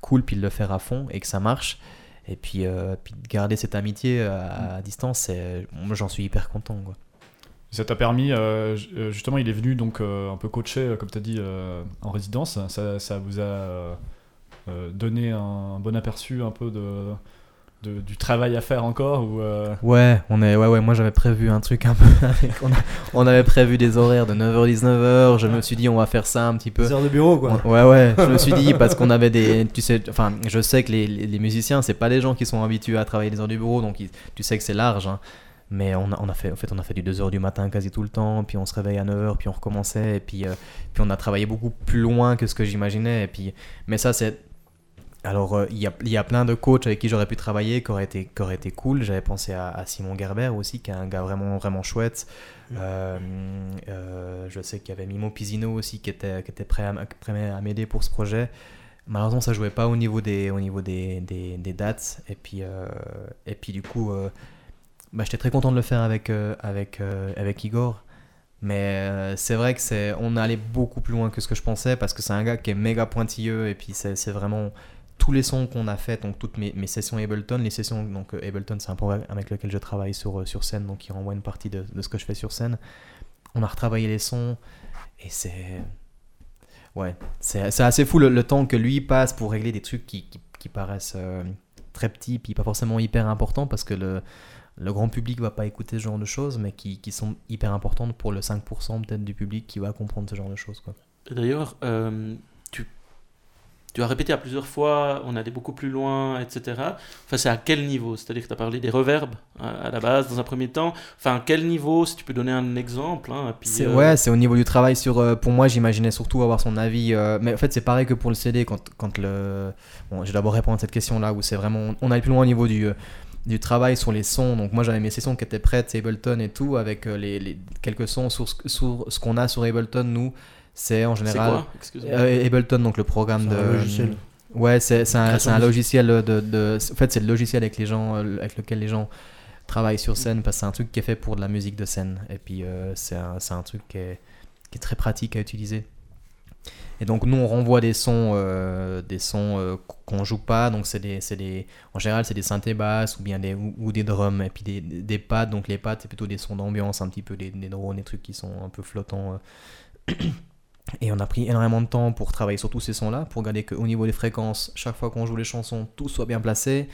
cool puis de le faire à fond et que ça marche. Et puis, puis de garder cette amitié à, à distance, c'est- moi j'en suis hyper content. Quoi. Ça t'a permis, euh, ju- justement, il est venu donc euh, un peu coacher, comme tu as dit, euh, en résidence. Ça, ça vous a euh, donné un bon aperçu un peu de, de- du travail à faire encore ou, euh, Ouais, on est, ouais, ouais, moi j'avais prévu un truc un peu. avec- on, a- on avait prévu des horaires de 9h-19h. Je me suis dit, on va faire ça un petit peu. Des heures de bureau, quoi. Ouais, ouais, je me suis dit parce qu'on avait des. Tu sais, enfin, je sais que les, les, les musiciens, c'est pas des gens qui sont habitués à travailler les heures du bureau, donc ils- tu sais que c'est large. hein. Mais on a, on a fait, en fait, on a fait du 2h du matin quasi tout le temps, puis on se réveille à 9h, puis on recommençait, et puis, euh, puis on a travaillé beaucoup plus loin que ce que j'imaginais. Et puis, mais ça, c'est. Alors, euh, il y, a, y a plein de coachs avec qui j'aurais pu travailler qui auraient été, qui auraient été cool. J'avais pensé à, à Simon Gerber aussi, qui est un gars vraiment, vraiment chouette. Euh, euh, je sais qu'il y avait Mimo Pisino aussi qui était, qui était prêt à, prêt à m'aider pour ce projet. Malheureusement, ça jouait pas au niveau des, au niveau des, des, des dates. Et puis, euh, et puis du coup, bah, j'étais très content de le faire avec, avec, avec Igor. Mais c'est vrai que c'est, on est allé beaucoup plus loin que ce que je pensais parce que c'est un gars qui est méga pointilleux et puis c'est, c'est vraiment tous les sons qu'on a fait, donc toutes mes, sessions Ableton, les sessions, donc euh, Ableton c'est un programme avec lequel je travaille sur, euh, sur scène, donc il renvoie une partie de, de ce que je fais sur scène. On a retravaillé les sons et c'est. Ouais, c'est assez fou le, temps que lui passe pour régler des trucs qui, qui, paraissent euh, très petits, puis pas forcément hyper importants parce que le, le grand public va pas écouter ce genre de choses, mais qui, qui sont hyper importantes pour le 5% peut-être du public qui va comprendre ce genre de choses. D'ailleurs, euh, tu, as répété à plusieurs fois, on allait beaucoup plus loin, etc. Enfin, c'est à quel niveau? C'est-à-dire que tu as parlé des reverbs à, à la base, dans un premier temps. Enfin, à quel niveau, si tu peux donner un exemple hein, C'est euh, ouais, c'est au niveau du travail sur. euh, pour moi, j'imaginais surtout avoir son avis. euh, mais en fait, c'est pareil que pour le CD quand, quand le. Bon, je vais d'abord répondre à cette question-là où c'est vraiment. On allait plus loin au niveau du. du travail sur les sons, donc moi j'avais mes sessions qui étaient prêtes, Ableton et tout, avec les, les quelques sons sur sur ce qu'on a sur Ableton, nous, c'est en général quoi euh, Ableton, donc le programme C'est de. un logiciel. Ouais, c'est c'est un, un logiciel de, de- En fait, c'est le logiciel avec, les gens, euh, avec lequel les gens travaillent sur scène parce que c'est un truc qui est fait pour de la musique de scène. Et puis, euh, c'est un, c'est un truc qui est, qui est très pratique à utiliser. Et donc, nous, on renvoie des sons, euh, des sons euh, qu'on joue pas. Donc, c'est des, c'est des, en général, c'est des synthés basses ou bien des, ou, ou des drums. Et puis, des, des pads. Donc, les pads, c'est plutôt des sons d'ambiance, un petit peu des, des drones, des trucs qui sont un peu flottants. Et on a pris énormément de temps pour travailler sur tous ces sons-là, pour regarder qu'au niveau des fréquences, chaque fois qu'on joue les chansons, tout soit bien placé.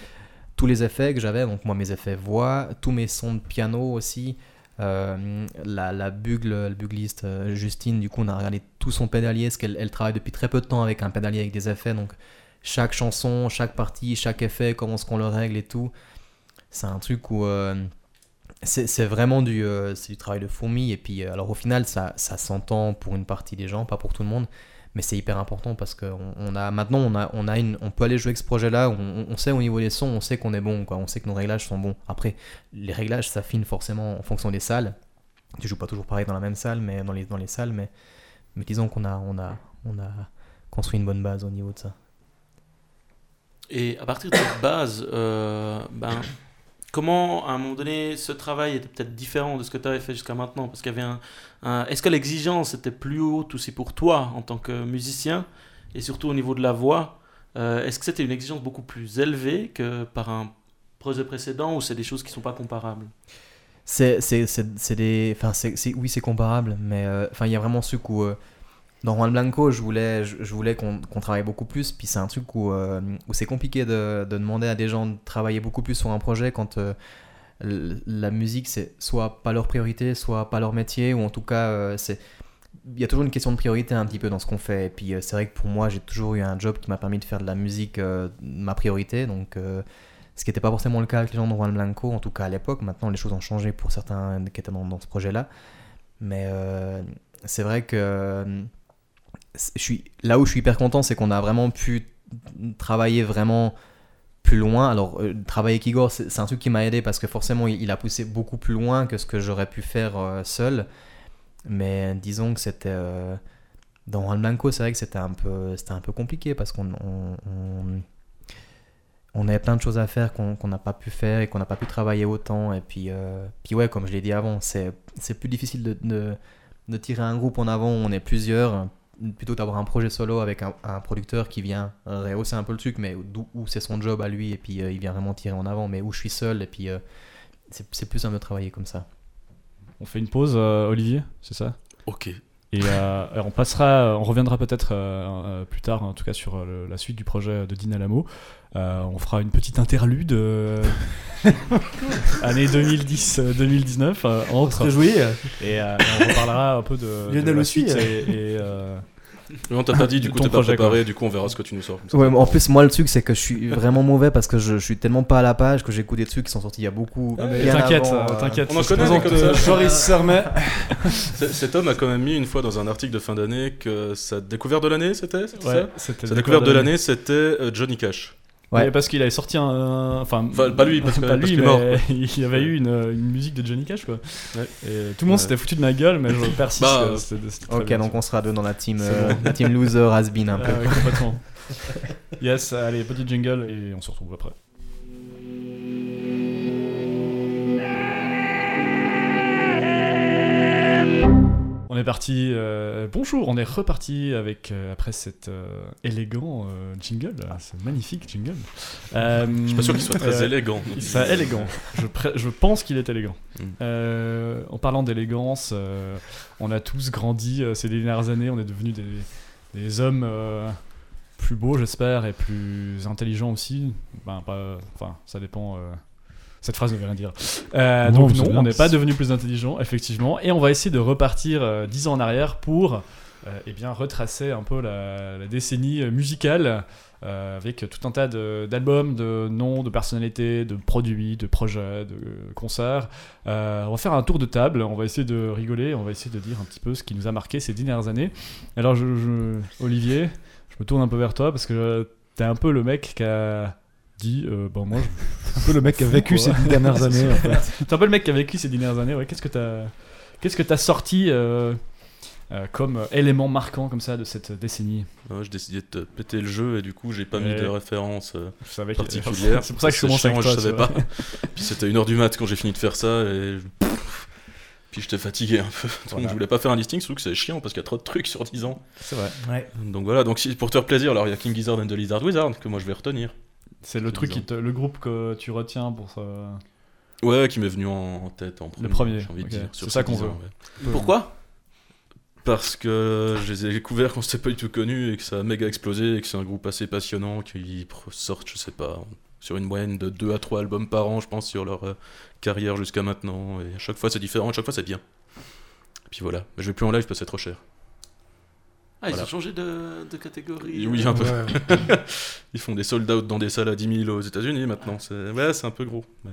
Tous les effets que j'avais, donc moi mes effets voix, tous mes sons de piano aussi. euh, la, la bugle, le bugliste euh, Justine, du coup on a regardé tout son pédalier, parce qu'elle elle travaille depuis très peu de temps avec un pédalier avec des effets, donc chaque chanson, chaque partie, chaque effet, comment est-ce qu'on le règle et tout. C'est un truc où euh, c'est vraiment du, euh, du travail de fourmi. Et puis, euh, alors au final, ça, ça s'entend pour une partie des gens, pas pour tout le monde. Mais c'est hyper important parce que on, a, maintenant, on, a, on, a une, on peut aller jouer avec ce projet-là. On, on sait au niveau des sons, on sait qu'on est bon. Quoi. On sait que nos réglages sont bons. Après, les réglages s'affinent forcément en fonction des salles. Tu joues pas toujours pareil dans la même salle, mais dans les, dans les salles. Mais, mais disons qu'on a, on a, on a construit une bonne base au niveau de ça. Et à partir de cette base, euh, ben, comment à un moment donné ce travail était peut-être différent de ce que tu avais fait jusqu'à maintenant? Parce qu'il y avait un, Est-ce que l'exigence était plus haute aussi pour toi en tant que musicien? Et surtout au niveau de la voix Euh, Est-ce que c'était une exigence beaucoup plus élevée que par un projet précédent ou c'est des choses qui sont pas comparables? C'est, c'est, des, enfin, c'est, oui, c'est comparable, mais euh, enfin, il y a vraiment ce où euh, dans Juan Blanco, je voulais, je, voulais qu'on, qu'on travaille beaucoup plus, puis c'est un truc où, euh, où c'est compliqué de, de demander à des gens de travailler beaucoup plus sur un projet quand euh, la musique c'est soit pas leur priorité, soit pas leur métier, ou en tout cas, euh, c'est il y a toujours une question de priorité un petit peu dans ce qu'on fait. Et puis c'est vrai que pour moi, j'ai toujours eu un job qui m'a permis de faire de la musique ma priorité. Donc, ce qui n'était pas forcément le cas avec les gens de Juan Blanco, en tout cas à l'époque. Maintenant, les choses ont changé pour certains qui étaient dans, ce projet-là. Mais c'est vrai que je suis, là où je suis hyper content, c'est qu'on a vraiment pu travailler vraiment plus loin. Alors, euh, travailler avec c'est un truc qui m'a aidé parce que forcément, il, a poussé beaucoup plus loin que ce que j'aurais pu faire euh, seul. Mais disons que c'était. euh, dans Juan Blanco, c'est vrai que c'était un peu, un peu compliqué parce qu'on on, on, avait plein de choses à faire qu'on qu'on n'a pas pu faire et qu'on n'a pas pu travailler autant. Et puis, puis ouais, comme je l'ai dit avant, c'est plus difficile de, de tirer un groupe en avant où on est plusieurs, plutôt d'avoir un projet solo avec un, un producteur qui vient rehausser un peu le truc, mais où c'est son job à lui et puis euh, il vient vraiment tirer en avant, mais où je suis seul et puis euh, c'est c'est plus simple de travailler comme ça. On fait une pause, euh, Olivier, c'est ça? Ok. Et euh, on passera, on reviendra peut-être euh, plus tard, en tout cas sur le- la suite du projet de Dina Lamo. Euh, on fera une petite interlude euh, année 2010-2019 euh, On se entre réjouit. et euh, on reparlera un peu de, de Lionel la aussi, suite et, et, euh, Mais on t'a pas dit, du coup, t'es pas projet, quoi. préparé, du coup, on verra ce que tu nous sors. ça. Ouais, mais en plus, moi, le truc, c'est que je suis vraiment mauvais parce que je, je suis tellement pas à la page que j'écoute des trucs qui sont sortis il y a beaucoup. bien t'inquiète, euh, euh, t'inquiète. On en ça connaît comme ça. euh, Joris Sermet. Cet homme a quand même mis une fois dans un article de fin d'année que sa découverte de l'année, c'était c'était Ouais, ça c'était Sa découverte de l'année, c'était Johnny Cash. Ouais. Parce qu'il avait sorti un. Enfin, Enfin, pas lui, parce que- pas parce lui, qu'il est mort, il y avait eu une, une musique de Johnny Cash, quoi. Ouais. Et tout le monde Ouais. s'était foutu de ma gueule, mais je persiste. Bah, euh, Ok, bien, donc on sera deux dans la team, euh, la team loser has been un ça. peu. Ah ouais, complètement. yes, allez, petit jingle et on se retrouve après. On est parti. euh, bonjour, on est reparti avec euh, après cet euh, élégant jingle, là, ce magnifique jingle. Je suis pas sûr qu'il soit très élégant. il élégant. Je, je pense qu'il est élégant. Mm. Euh, en parlant d'élégance, on a tous grandi ces dernières années. On est devenus des, des hommes plus beaux, j'espère, et plus intelligents aussi. Ben, pas, enfin, ça dépend. Cette phrase ne veut rien dire. Euh, Non, donc non, on n'est pas devenu plus intelligent, effectivement. Et on va essayer de repartir euh, dix ans en arrière pour euh, eh bien, retracer un peu la, la décennie musicale euh, avec tout un tas d'albums, de, noms, de personnalités, de produits, de projets, de concerts. Euh, on va faire un tour de table, on va essayer de rigoler, on va essayer de dire un petit peu ce qui nous a marqué ces dix dernières années. Alors, je, je- Olivier, je me tourne un peu vers toi parce que euh, t'es un peu le mec qui a dit euh, bon moi je Un peu le mec qui a vécu ces dix dernières années. en fait. T'es un peu le mec qui a vécu ces dix dernières années, ouais. Qu'est-ce que t'as, qu'est-ce que t'as sorti euh, euh, comme euh, élément marquant comme ça de cette décennie? Ouais, J'ai décidé de te péter le jeu et du coup j'ai pas mis de référence euh, Je savais que- particulière. C'est pour ça que je C'est commence avec chiant, toi. je savais tu pas. Puis c'était une heure du mat quand j'ai fini de faire ça et je- puis j'étais fatigué un peu. Donc Voilà. je voulais pas faire un listing, surtout que c'est chiant parce qu'il y a trop de trucs sur 10 ans. C'est vrai. Ouais. Donc voilà, donc si, pour te faire plaisir, alors il y a King Gizzard and the Lizard Wizard que moi je vais retenir. C'est le truc qui te, le groupe que tu retiens pour ça. Ouais, qui m'est venu en, tête en premier. premier, j'ai envie de dire. C'est ça qu'on 10 veut. ouais. Pourquoi? Parce que je les ai découverts quand c'était pas du tout connu et que ça a méga explosé et que c'est un groupe assez passionnant qui sortent, je sais pas, sur une moyenne de 2 à 3 albums par an, je pense, sur leur euh, carrière jusqu'à maintenant. Et à chaque fois c'est différent, à chaque fois c'est bien. Et puis voilà, mais je vais plus en live parce que c'est trop cher. Ah, ils ont changé de, de catégorie. Oui, euh, un peu. Ils font des sold out dans des salles à 10 000 aux États-Unis maintenant. C'est ouais, c'est un peu gros. ouais.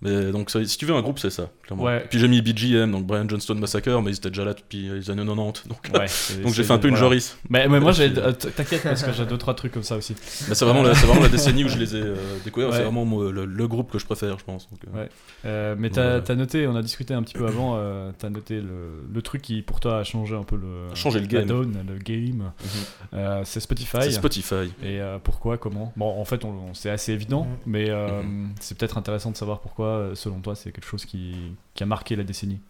Mais donc, ça- si tu veux un groupe, c'est ça, clairement. Ouais. Et puis j'ai mis BGM, donc Brian Johnston Massacre, mais ils étaient déjà là depuis les années 90. Donc, Ouais, donc j'ai fait un peu une voilà. Joris. Mais, mais moi, euh, t'inquiète parce que j'ai deux trois trucs comme ça aussi. Mais c'est vraiment, vraiment la décennie où je les ai euh, découverts. Ouais. C'est vraiment moi, le, le groupe que je préfère, je pense. Donc, euh, Ouais. Euh, mais t'as t'as noté, on a discuté un petit peu avant, t'as noté le, le truc qui pour toi a changé un peu le, changé le game. donne, le game. mhm. Euh, c'est Spotify. C'est Spotify. Et pourquoi, comment? Bon, en fait, on, on- c'est assez évident, Mhm. mais Mhm. c'est peut-être intéressant de savoir pourquoi, euh, selon toi, c'est quelque chose qui, qui a marqué la décennie.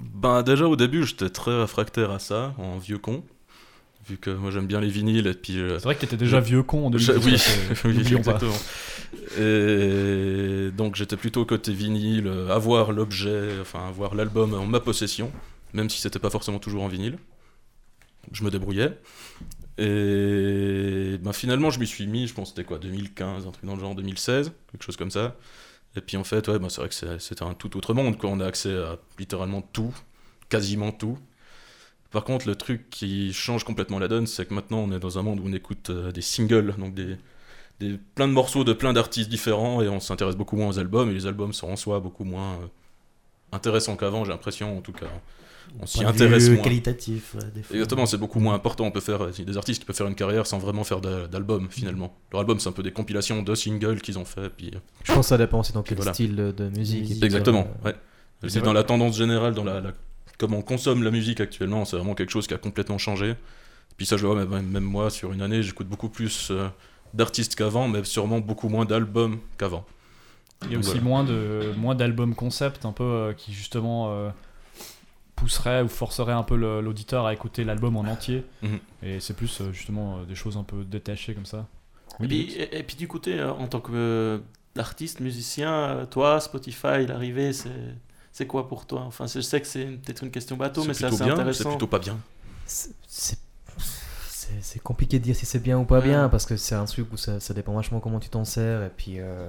Ben déjà au début j'étais très réfractaire à ça, en vieux con. Vu que moi j'aime bien les vinyles et puis euh, C'est vrai que t'étais déjà Je- vieux con en Je- 2010. oui, c'est- oui, pas. exactement. Et donc j'étais plutôt côté vinyle, euh, avoir l'objet, enfin avoir l'album en ma possession, même si c'était pas forcément toujours en vinyle. Je me débrouillais. Et ben, finalement je m'y suis mis, je pense que c'était quoi, 2015, un truc dans le genre 2016, quelque chose comme ça. Et puis en fait, ouais, ben, c'est vrai que c'est- un tout autre monde, quoi. On a accès à littéralement tout, quasiment tout. Par contre, le truc qui change complètement la donne, c'est que maintenant on est dans un monde où on écoute euh, des singles, donc des, des, plein de morceaux de plein d'artistes différents, et on s'intéresse beaucoup moins aux albums, et les albums sont en soi beaucoup moins euh, intéressants qu'avant, j'ai l'impression, en tout cas. On s'y intéresse moins. qualitatif. ouais, des fois. Exactement, c'est beaucoup moins important. On peut faire des artistes qui peuvent faire une carrière sans vraiment faire d'a- d'album finalement. Leur album, c'est un peu des compilations de singles qu'ils ont fait. Puis euh, Je pense que ça dépend aussi dans quel Voilà. style de, musique. Exactement. Ouais. c'est dans la tendance générale, dans la, la- comment on consomme la musique actuellement, c'est vraiment quelque chose qui a complètement changé. Puis ça, je le vois même, même moi sur une année, j'écoute beaucoup plus euh, d'artistes qu'avant, mais sûrement beaucoup moins d'albums qu'avant. Il y a aussi Voilà. moins de moins d'albums concept un peu euh, qui justement euh, pousseraient ou forceraient un peu l'auditeur à écouter l'album en entier. Mhm. Et c'est plus euh, justement euh, des choses un peu détachées comme ça. Et puis, et, et puis du côté, euh, en tant qu'artiste, musicien, euh, toi, Spotify, l'arrivée, c'est c'est quoi pour toi? Enfin, je sais que c'est peut-être une question bateau, mais c'est plutôt assez bien, c'est intéressant. plutôt pas bien. c'est- c'est c'est- c'est compliqué de dire si c'est bien ou pas Ouais. bien parce que c'est un truc où ça, ça dépend vachement comment tu t'en sers et puis euh,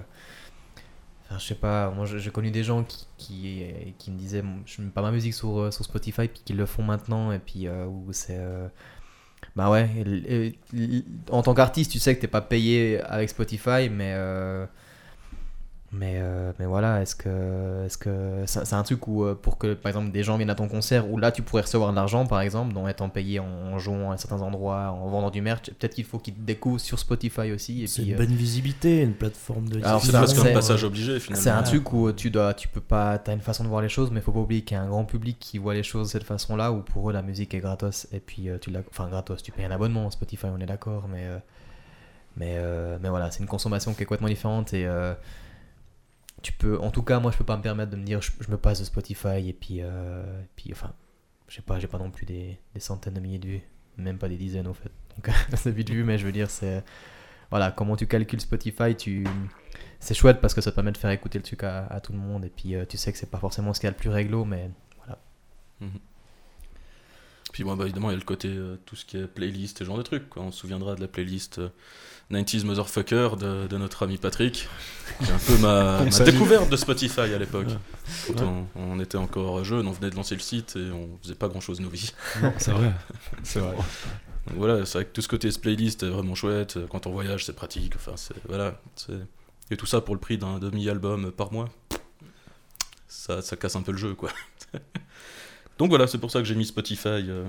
enfin, je sais pas moi j'ai connu des gens qui, qui, qui me disaient je mets pas ma musique sur, euh, sur Spotify puis qui le font maintenant et puis euh, où c'est euh, bah ouais en tant qu'artiste tu sais que t'es pas payé avec Spotify mais euh, mais, euh, mais voilà, est-ce que est-ce que c'est un truc où euh, pour que par exemple des gens viennent à ton concert où là tu pourrais recevoir de l'argent par exemple, en étant payé en, en jouant à certains endroits, en vendant du merch, peut-être qu'il faut qu'ils te découvrent sur Spotify aussi et C'est une euh, bonne visibilité, une plateforme de Alors, C'est presque un passage obligé finalement. c'est un truc où tu dois tu peux pas t'as une façon de voir les choses mais faut pas oublier qu'il y a un grand public qui voit les choses de cette façon-là où pour eux la musique est gratos et puis euh, tu l'as enfin gratos, tu payes un abonnement Spotify, on est d'accord mais euh, mais euh, mais voilà, c'est une consommation qui est complètement différente et euh, tu peux en tout cas moi je peux pas me permettre de me dire je, me passe de Spotify et puis euh, puis enfin je sais pas j'ai pas non plus des, des centaines de milliers de vues même pas des dizaines au fait. Donc c'est vite vu mais je veux dire c'est voilà comment tu calcules Spotify tu c'est chouette parce que ça te permet de faire écouter le truc à, tout le monde et puis euh, tu sais que c'est pas forcément ce qu'il y a le plus réglo mais Puis bon, bah, évidemment, il y a le côté euh, tout ce qui est playlist et genre de trucs. quoi. On se souviendra de la playlist euh, 90s Motherfucker de, de notre ami Patrick. C'est un peu ma, découverte de Spotify à l'époque. Quand on, on était encore jeune, on venait de lancer le site et on faisait pas grand chose de nos vies. Non, c'est vrai. C'est vrai. Donc voilà, c'est vrai que tout ce côté playlist est vraiment chouette. Quand on voyage, c'est pratique. Enfin, c'est voilà, c'est et tout ça pour le prix d'un demi-album par mois. Ça, ça casse un peu le jeu, quoi. Donc voilà, c'est pour ça que j'ai mis Spotify euh,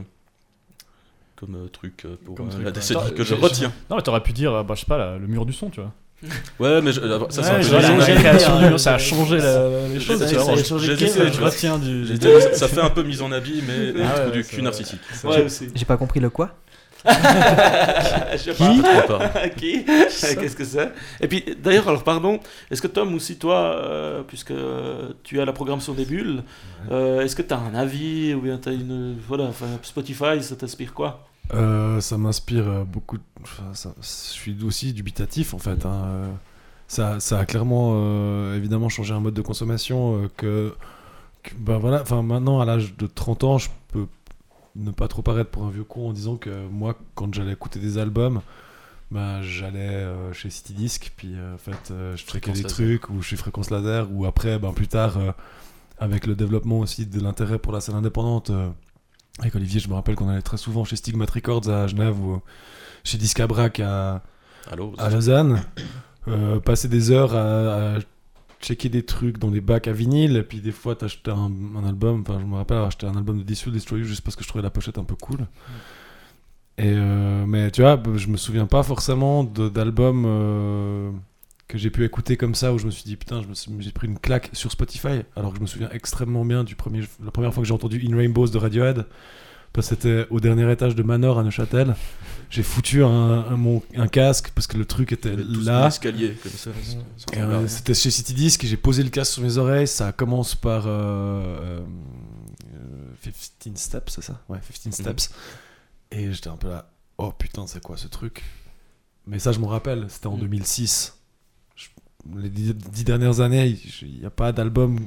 comme euh, truc euh, pour Comme euh, truc, la décennie que je retiens. Non, mais t'aurais pu dire, bah, je sais pas, là, le mur du son, tu vois. Ouais, mais je- ça, c'est un peu la création du- ça a changé la- les choses. Ça- ça changé dit. Je retiens du. Fait un peu mise en habit, mais Ah ouais, du cul narcissique. J'ai pas compris le quoi Je pas. Qui Qu'est-ce que c'est Et puis, d'ailleurs, alors pardon, est-ce que Tom aussi, toi, euh, puisque tu as la programmation des bulles, euh, est-ce que tu as un avis ou bien tu as une. Voilà, enfin, Spotify, ça t'inspire quoi? Euh, ça m'inspire beaucoup. de- enfin, ça- je suis aussi dubitatif en fait. hein, Ça, ça a clairement, évidemment, changé un mode de consommation que, que- ben voilà. Enfin, maintenant, à l'âge de 30 ans, je peux ne pas trop paraître pour un vieux con en disant que moi, quand j'allais écouter des albums, ben, j'allais euh, chez City Disc, puis euh, en fait, euh, je Fréquence des laser. trucs ou chez Fréquence Laser, ou après, ben, plus tard, avec le développement aussi de l'intérêt pour la scène indépendante. avec Olivier, je me rappelle qu'on allait très souvent chez Stigmat Records à Genève ou chez Discabrac à, à Lausanne. Passer des heures à, à checker des trucs dans des bacs à vinyle. Et puis des fois, t'achetais un, un album. Enfin, je me rappelle avoir acheté un album de Disciple Destroy You juste parce que je trouvais la pochette un peu cool. Et euh, mais tu vois, je me souviens pas forcément d'albums euh, que j'ai pu écouter comme ça où je me suis dit putain, j'ai pris une claque sur Spotify. Alors que je me souviens extrêmement bien du premier, la première fois que j'ai entendu In Rainbows de Radiohead. Parce que c'était au dernier étage de Manor à Neuchâtel. J'ai foutu un, un- mon- un casque parce que le truc était là. l'escalier comme ça. euh. C'était chez City Disc et j'ai posé le casque sur mes oreilles. Ça commence par euh, euh, euh, 15 Steps, c'est ça? Ouais, 15 Steps. Et j'étais un peu là, oh putain, c'est quoi ce truc? Mais ça, je m'en rappelle, c'était en Mm. 2006. Je- les dix, dix dernières années, il n'y a pas d'album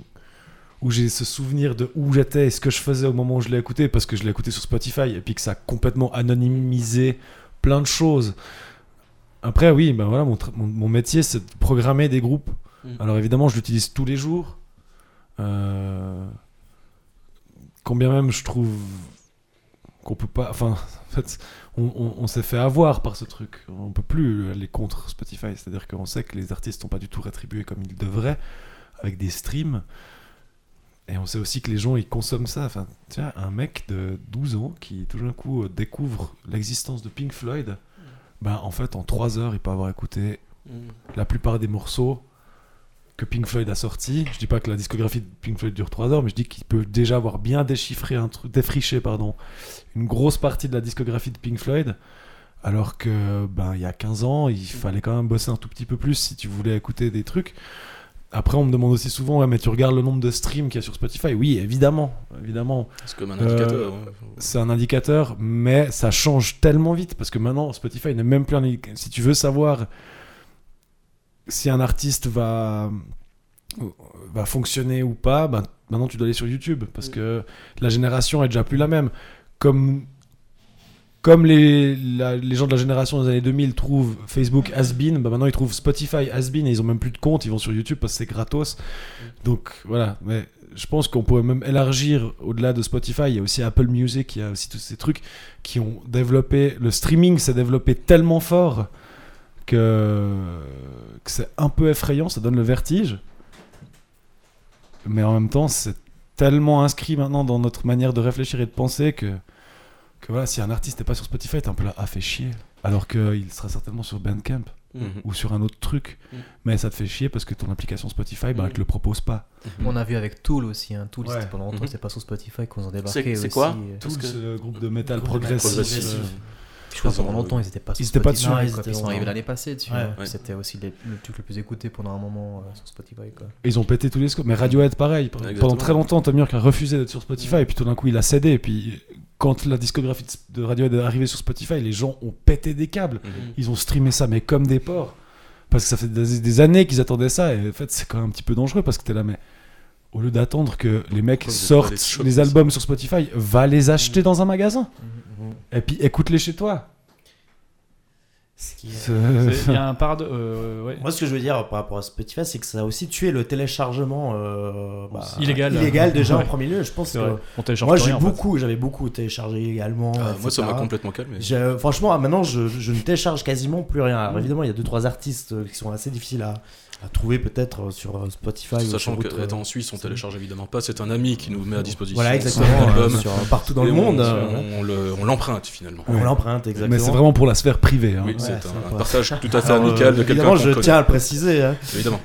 où j'ai ce souvenir de où j'étais et ce que je faisais au moment où je l'ai écouté, parce que je l'ai écouté sur Spotify, et puis que ça a complètement anonymisé plein de choses. Après, oui, ben voilà, mon, tra- mon, mon métier, c'est de programmer des groupes. Mm. Alors évidemment, je l'utilise tous les jours. Euh, quand bien même je trouve qu'on peut pas. Enfin, en fait, on, on- on s'est fait avoir par ce truc. On peut plus aller contre Spotify. C'est-à-dire qu'on sait que les artistes n'ont pas du tout rétribué comme ils devraient avec des streams. Et on sait aussi que les gens ils consomment ça. Enfin, tu vois, un mec de 12 ans qui tout d'un coup euh, découvre l'existence de Pink Floyd, ben en fait en 3 heures il peut avoir écouté Mm. la plupart des morceaux que Pink Floyd a sortis. Je dis pas que la discographie de Pink Floyd dure 3 heures, mais je dis qu'il peut déjà avoir bien déchiffré un truc, défriché pardon, une grosse partie de la discographie de Pink Floyd. Alors que ben il y a 15 ans, il fallait quand même bosser un tout petit peu plus si tu voulais écouter des trucs. Après, on me demande aussi souvent, ouais, mais tu regardes le nombre de streams qu'il y a sur Spotify? Oui, évidemment, évidemment. C'est comme un Euh, indicateur. ouais. C'est un indicateur, mais ça change tellement vite parce que maintenant Spotify n'est même plus un indicateur. Si tu veux savoir si un artiste va va fonctionner ou pas, ben, maintenant tu dois aller sur YouTube parce que la génération est déjà plus la même. Comme comme les, la- les gens de la génération des années 2000 trouvent Facebook has been, ben maintenant ils trouvent Spotify has been et ils ont même plus de compte, ils vont sur YouTube parce que c'est gratos. Donc voilà, mais je pense qu'on pourrait même élargir au-delà de Spotify. Il y a aussi Apple Music, il y a aussi tous ces trucs qui ont développé. Le streaming s'est développé tellement fort que, que c'est un peu effrayant, ça donne le vertige. Mais en même temps, c'est tellement inscrit maintenant dans notre manière de réfléchir et de penser que, que voilà, si un artiste n'est pas sur Spotify, t'es un peu là, ah, fait chier. Alors qu'il sera certainement sur Bandcamp Mm. Mhm. ou sur un autre truc. Mm. Mais ça te fait chier parce que ton application Spotify, bah, Mm. elle te le propose pas. On a vu avec Tool aussi. Hein. Tool, Ouais. c'était pendant longtemps, Mhm. c'était pas sur Spotify qu'on en débarqué C'est- c'est quoi euh. Tool, que- c'est le groupe de métal progressif. Je crois que pendant Ils ont- longtemps, ils étaient pas sur Ils étaient pas Spotify. dessus. Non, ils quoi. Ils sont arrivés l'année passée dessus. Ouais. Ouais. C'était aussi les- le truc le plus écouté pendant un moment euh, sur Spotify. Quoi. Ils ont pété tous les scores. Mais Radiohead, pareil. Pendant Exactement. très longtemps, Tom York a refusé d'être sur Spotify. Et puis tout d'un coup, il a cédé. Et puis, quand la discographie de Radiohead est arrivée sur Spotify, les gens ont pété des câbles. Mhm. Ils ont streamé ça, mais comme des porcs. Parce que ça fait des, années qu'ils attendaient ça. Et en fait, c'est quand même un petit peu dangereux. Parce que t'es là, mais au lieu d'attendre que les mecs Pourquoi sortent les albums sur Spotify, va les acheter dans un magasin. Et puis écoute-les chez toi. Ce qui est- C'est- Il y a un paradoxe. euh, ouais. Moi, ce que je veux dire par rapport à Spotify, c'est que ça a aussi tué le téléchargement euh, bah, Illégal. illégal déjà Ouais. en premier lieu. Je pense que. On moi, j'ai beaucoup, j'avais beaucoup téléchargé illégalement. Ah, moi, ça m'a complètement calmé. J'ai- Franchement, maintenant, je, je ne télécharge quasiment plus rien. Alors, évidemment, il y a deux trois artistes euh, qui sont assez difficiles à, à trouver peut-être euh, sur euh, Spotify. ou Sachant qu'étant euh, en Suisse, on télécharge évidemment pas. C'est un ami qui nous met à disposition. Voilà, exactement. euh, album. sur, partout dans Et le on- monde. On, euh, on le- on l'emprunte finalement. on Ouais. l'emprunte, exactement. Mais c'est vraiment pour la sphère privée. hein. Oui, Ouais, c'est un, sympa. un partage tout à fait amical euh, de quelqu'un Évidemment, je connaît. tiens à le préciser. hein. Évidemment.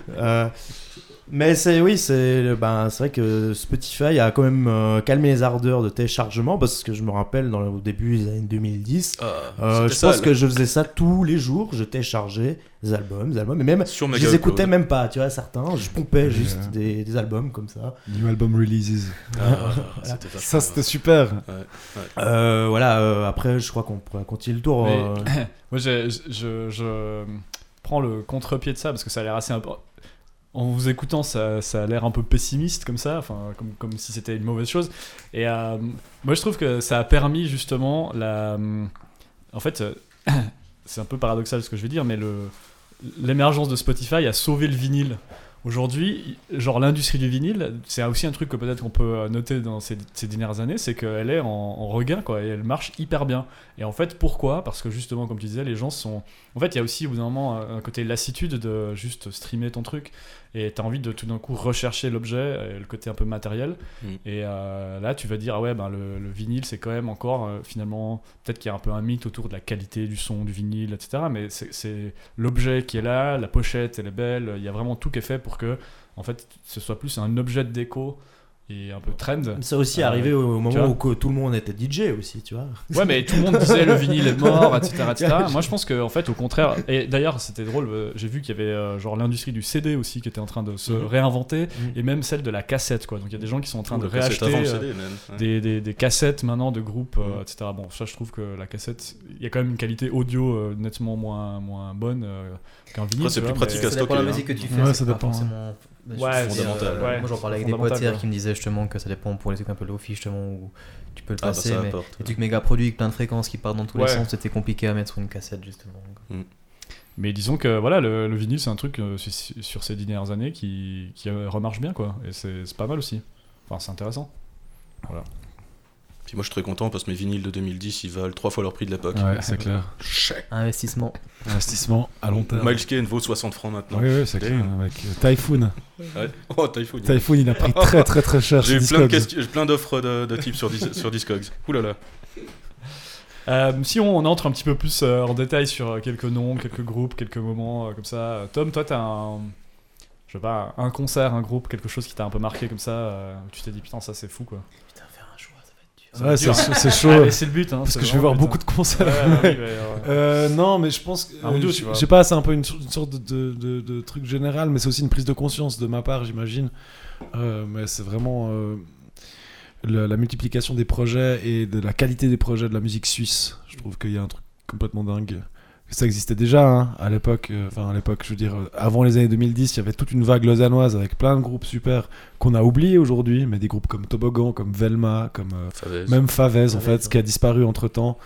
Mais c'est oui, c'est ben, c'est vrai que Spotify a quand même euh, calmé les ardeurs de téléchargement parce que je me rappelle dans le, au début des années 2010, Ah, euh, je ça, pense là. que je faisais ça tous les jours, je téléchargeais des albums, des albums, et même sur je les écoutais même pas, tu vois, certains, je pompais Ouais. juste des, des albums comme ça. New album releases. Ah, Ça, c'était super. Euh, voilà, euh, après, je crois qu'on pourrait continuer le tour. Mais- euh, Moi, j'ai- je, je prends le contre-pied de ça parce que ça a l'air assez. imp- En vous écoutant, ça, ça a l'air un peu pessimiste comme ça, enfin, comme, comme si c'était une mauvaise chose. Et euh, moi, je trouve que ça a permis justement la. En fait, euh, c'est un peu paradoxal ce que je vais dire, mais l'émergence de Spotify a sauvé le vinyle. Aujourd'hui, genre l'industrie du vinyle, c'est aussi un truc que peut-être qu'on peut euh, noter dans ces, ces dernières années, c'est qu'elle est en, en regain, quoi, et elle marche hyper bien. Et en fait, pourquoi? Parce que justement, comme tu disais, les gens sont. En fait, il y a aussi au bout d'un moment un côté lassitude de juste streamer ton truc, et t'as envie de tout d'un coup rechercher l'objet, et le côté un peu matériel. Mm. Et euh, là, tu vas dire, ah ouais, ben, le, le vinyle, c'est quand même encore, euh, finalement, peut-être qu'il y a un peu un mythe autour de la qualité du son du vinyle, etc. Mais c'est- c'est l'objet qui est là, la pochette, elle est belle, il y a vraiment tout qui est fait pour que, en fait, ce soit plus un objet de déco et un peu trend. ça aussi est Euh, arrivé au, moment où que tout le monde était DJ aussi, tu vois. Ouais, mais tout le monde disait le vinyle est mort, etc. etc. Moi, je pense que, en fait, au contraire, et d'ailleurs, c'était drôle, euh, j'ai vu qu'il y avait euh, genre l'industrie du CD aussi qui était en train de se Mhm. réinventer, Mhm. et même celle de la cassette, quoi. Donc, il y a des gens qui sont en train de Ouh, réacheter. avant le euh, CD, même. Ouais. des, des, des cassettes maintenant de groupes, euh, Mhm. etc. Bon, ça, je trouve que la cassette, il y a quand même une qualité audio euh, nettement moins, moins bonne euh, qu'un vinyle. C'est plus vois, pratique mais- à Ça dépend de la stocker, musique que tu fais. Ouais, ça dépend, forcément- Ouais, je- c'est, fondamental. euh, ouais. Moi, j'en parlais avec des quoi. qui me disaient justement que ça dépend pour les trucs un peu low-fi, justement, où tu peux le Ah, bah, passer, mais apporte. les trucs méga produits avec plein de fréquences qui partent dans tous Ouais. les sens, c'était compliqué à mettre sur une cassette, justement. Mais disons que voilà, le, le vinyle, c'est un truc euh, sur, ces dernières années qui, qui euh, remarche bien, quoi. Et c'est, c'est pas mal aussi. Enfin, c'est intéressant. Puis moi, je suis très content parce que mes vinyles de 2010, ils valent trois fois leur prix de l'époque. Ouais, c'est clair. Investissement. Investissement à long terme. Miles Kane vaut 60 francs maintenant. Oui, oui, c'est clair. Avec euh, Typhoon. Ouais. Oh, Typhoon. Typhoon, il a pris très très très cher J'ai eu plein, d'offres de, de types sur, Dis- sur Discogs. Ouh là là. Euh, si on, entre un petit peu plus euh, en détail sur quelques noms, quelques groupes, quelques moments euh, comme ça. Tom, toi, t'as un. Je sais pas, un concert, un groupe, quelque chose qui t'a un peu marqué comme ça. euh, où tu t'es dit, putain, ça c'est fou, quoi. Ouais, c'est hein. chaud. Ah, c'est le but, hein. parce que je vais voir but, beaucoup de concerts. hein. Ouais, ouais, ouais. Euh, non, mais je pense que euh, vois. je sais pas, c'est un peu une, sor- une sorte de, de, de- de truc général, mais c'est aussi une prise de conscience de ma part, j'imagine. Euh, mais c'est vraiment euh, la multiplication des projets et de la qualité des projets de la musique suisse. Je trouve qu'il y a un truc complètement dingue. Ça existait déjà hein, à l'époque, euh, enfin à l'époque, je veux dire, euh, avant les années 2010, il y avait toute une vague lausannoise avec plein de groupes super qu'on a oubliés aujourd'hui, mais des groupes comme Toboggan, comme Velma, comme euh, Favez. même Favez, en Favez, fait, ce qui a disparu entre temps.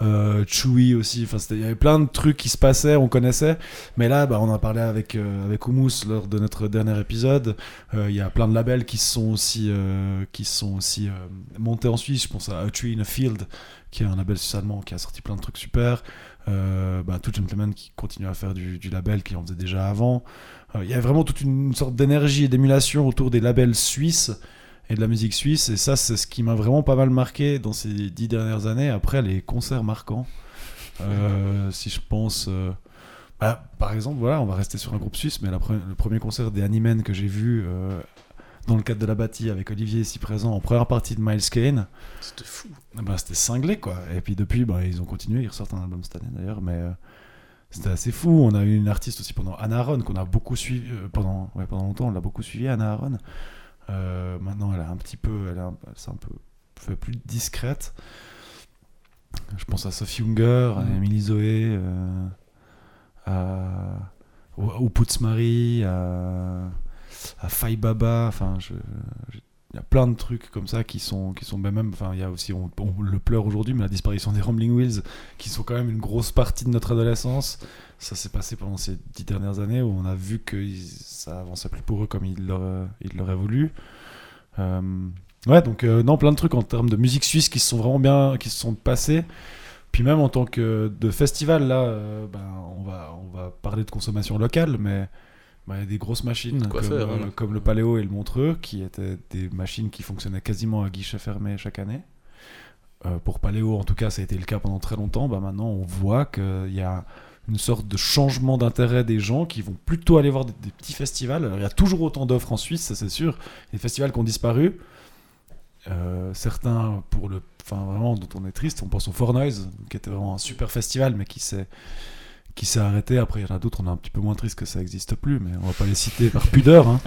Euh, Chewy aussi, enfin, il y avait plein de trucs qui se passaient, on connaissait. Mais là, bah, on en a parlé avec, avec Oumus lors de notre dernier épisode. Il y a plein de labels qui sont aussi, qui sont aussi montés en Suisse. Je pense à A Tree in a Field, qui est un label suisse allemand qui a sorti plein de trucs super. Euh, bah, Two Gentlemen qui continue à faire du, label qui en faisait déjà avant. Euh, Il y a vraiment toute une sorte d'énergie et d'émulation autour des labels suisses et de la musique suisse. Et ça, c'est ce qui m'a vraiment pas mal marqué dans ces dix dernières années. Après, les concerts marquants. Euh, si je pense. euh, bah, par exemple, voilà, on va rester sur un groupe suisse, mais le premier concert des Animen que j'ai vu dans le cadre de la bâtie avec Olivier ici présent en première partie de Miles Kane, C'était fou. eh ben, c'était cinglé quoi. Et puis depuis, bah, ils ont continué, ils ressortent un album cette année d'ailleurs, mais euh, c'était assez fou. On a eu une artiste aussi pendant Anna Aaron qu'on a beaucoup suivi euh, pendant, ouais, pendant longtemps, on l'a beaucoup suivi Anna Aaron. Euh, maintenant, elle a un petit peu, elle, a un- elle s'est un peu fait plus discrète. Je pense à Sophie Unger, à. Emily Zoé, euh, à, au, au Putz Marie, à, à Faye Baba. Enfin, il y a plein de trucs comme ça qui sont, qui sont ben même. Enfin, il y a aussi, on, le pleure aujourd'hui, mais la disparition des Rumbling Wheels, qui sont quand même une grosse partie de notre adolescence. Ça s'est passé pendant ces dix dernières années où on a vu que ça avançait plus pour eux comme ils l'auraient voulu. Euh, ouais, donc euh, non, plein de trucs en termes de musique suisse qui se sont vraiment bien, qui se sont passés. Puis même en tant que de festival, là, euh, ben, on, va, on va parler de consommation locale, mais, bah, il y a des grosses machines comme, faire, euh, hein. comme le Paléo et le Montreux, qui étaient des machines qui fonctionnaient quasiment à guichet fermé chaque année. Euh, pour Paléo, en tout cas, ça a été le cas pendant très longtemps. Bah, maintenant, on voit qu'il y a une sorte de changement d'intérêt des gens qui vont plutôt aller voir des, des petits festivals. Alors, il y a toujours autant d'offres en Suisse, ça c'est sûr. Les festivals qui ont disparu. Euh, certains, pour le, enfin vraiment, dont on est triste, on pense au For Noise, qui était vraiment un super festival, mais qui s'est qui s'est arrêté. Après, il y en a d'autres, on est un petit peu moins triste que ça n'existe plus, mais on va pas les citer par pudeur. hein.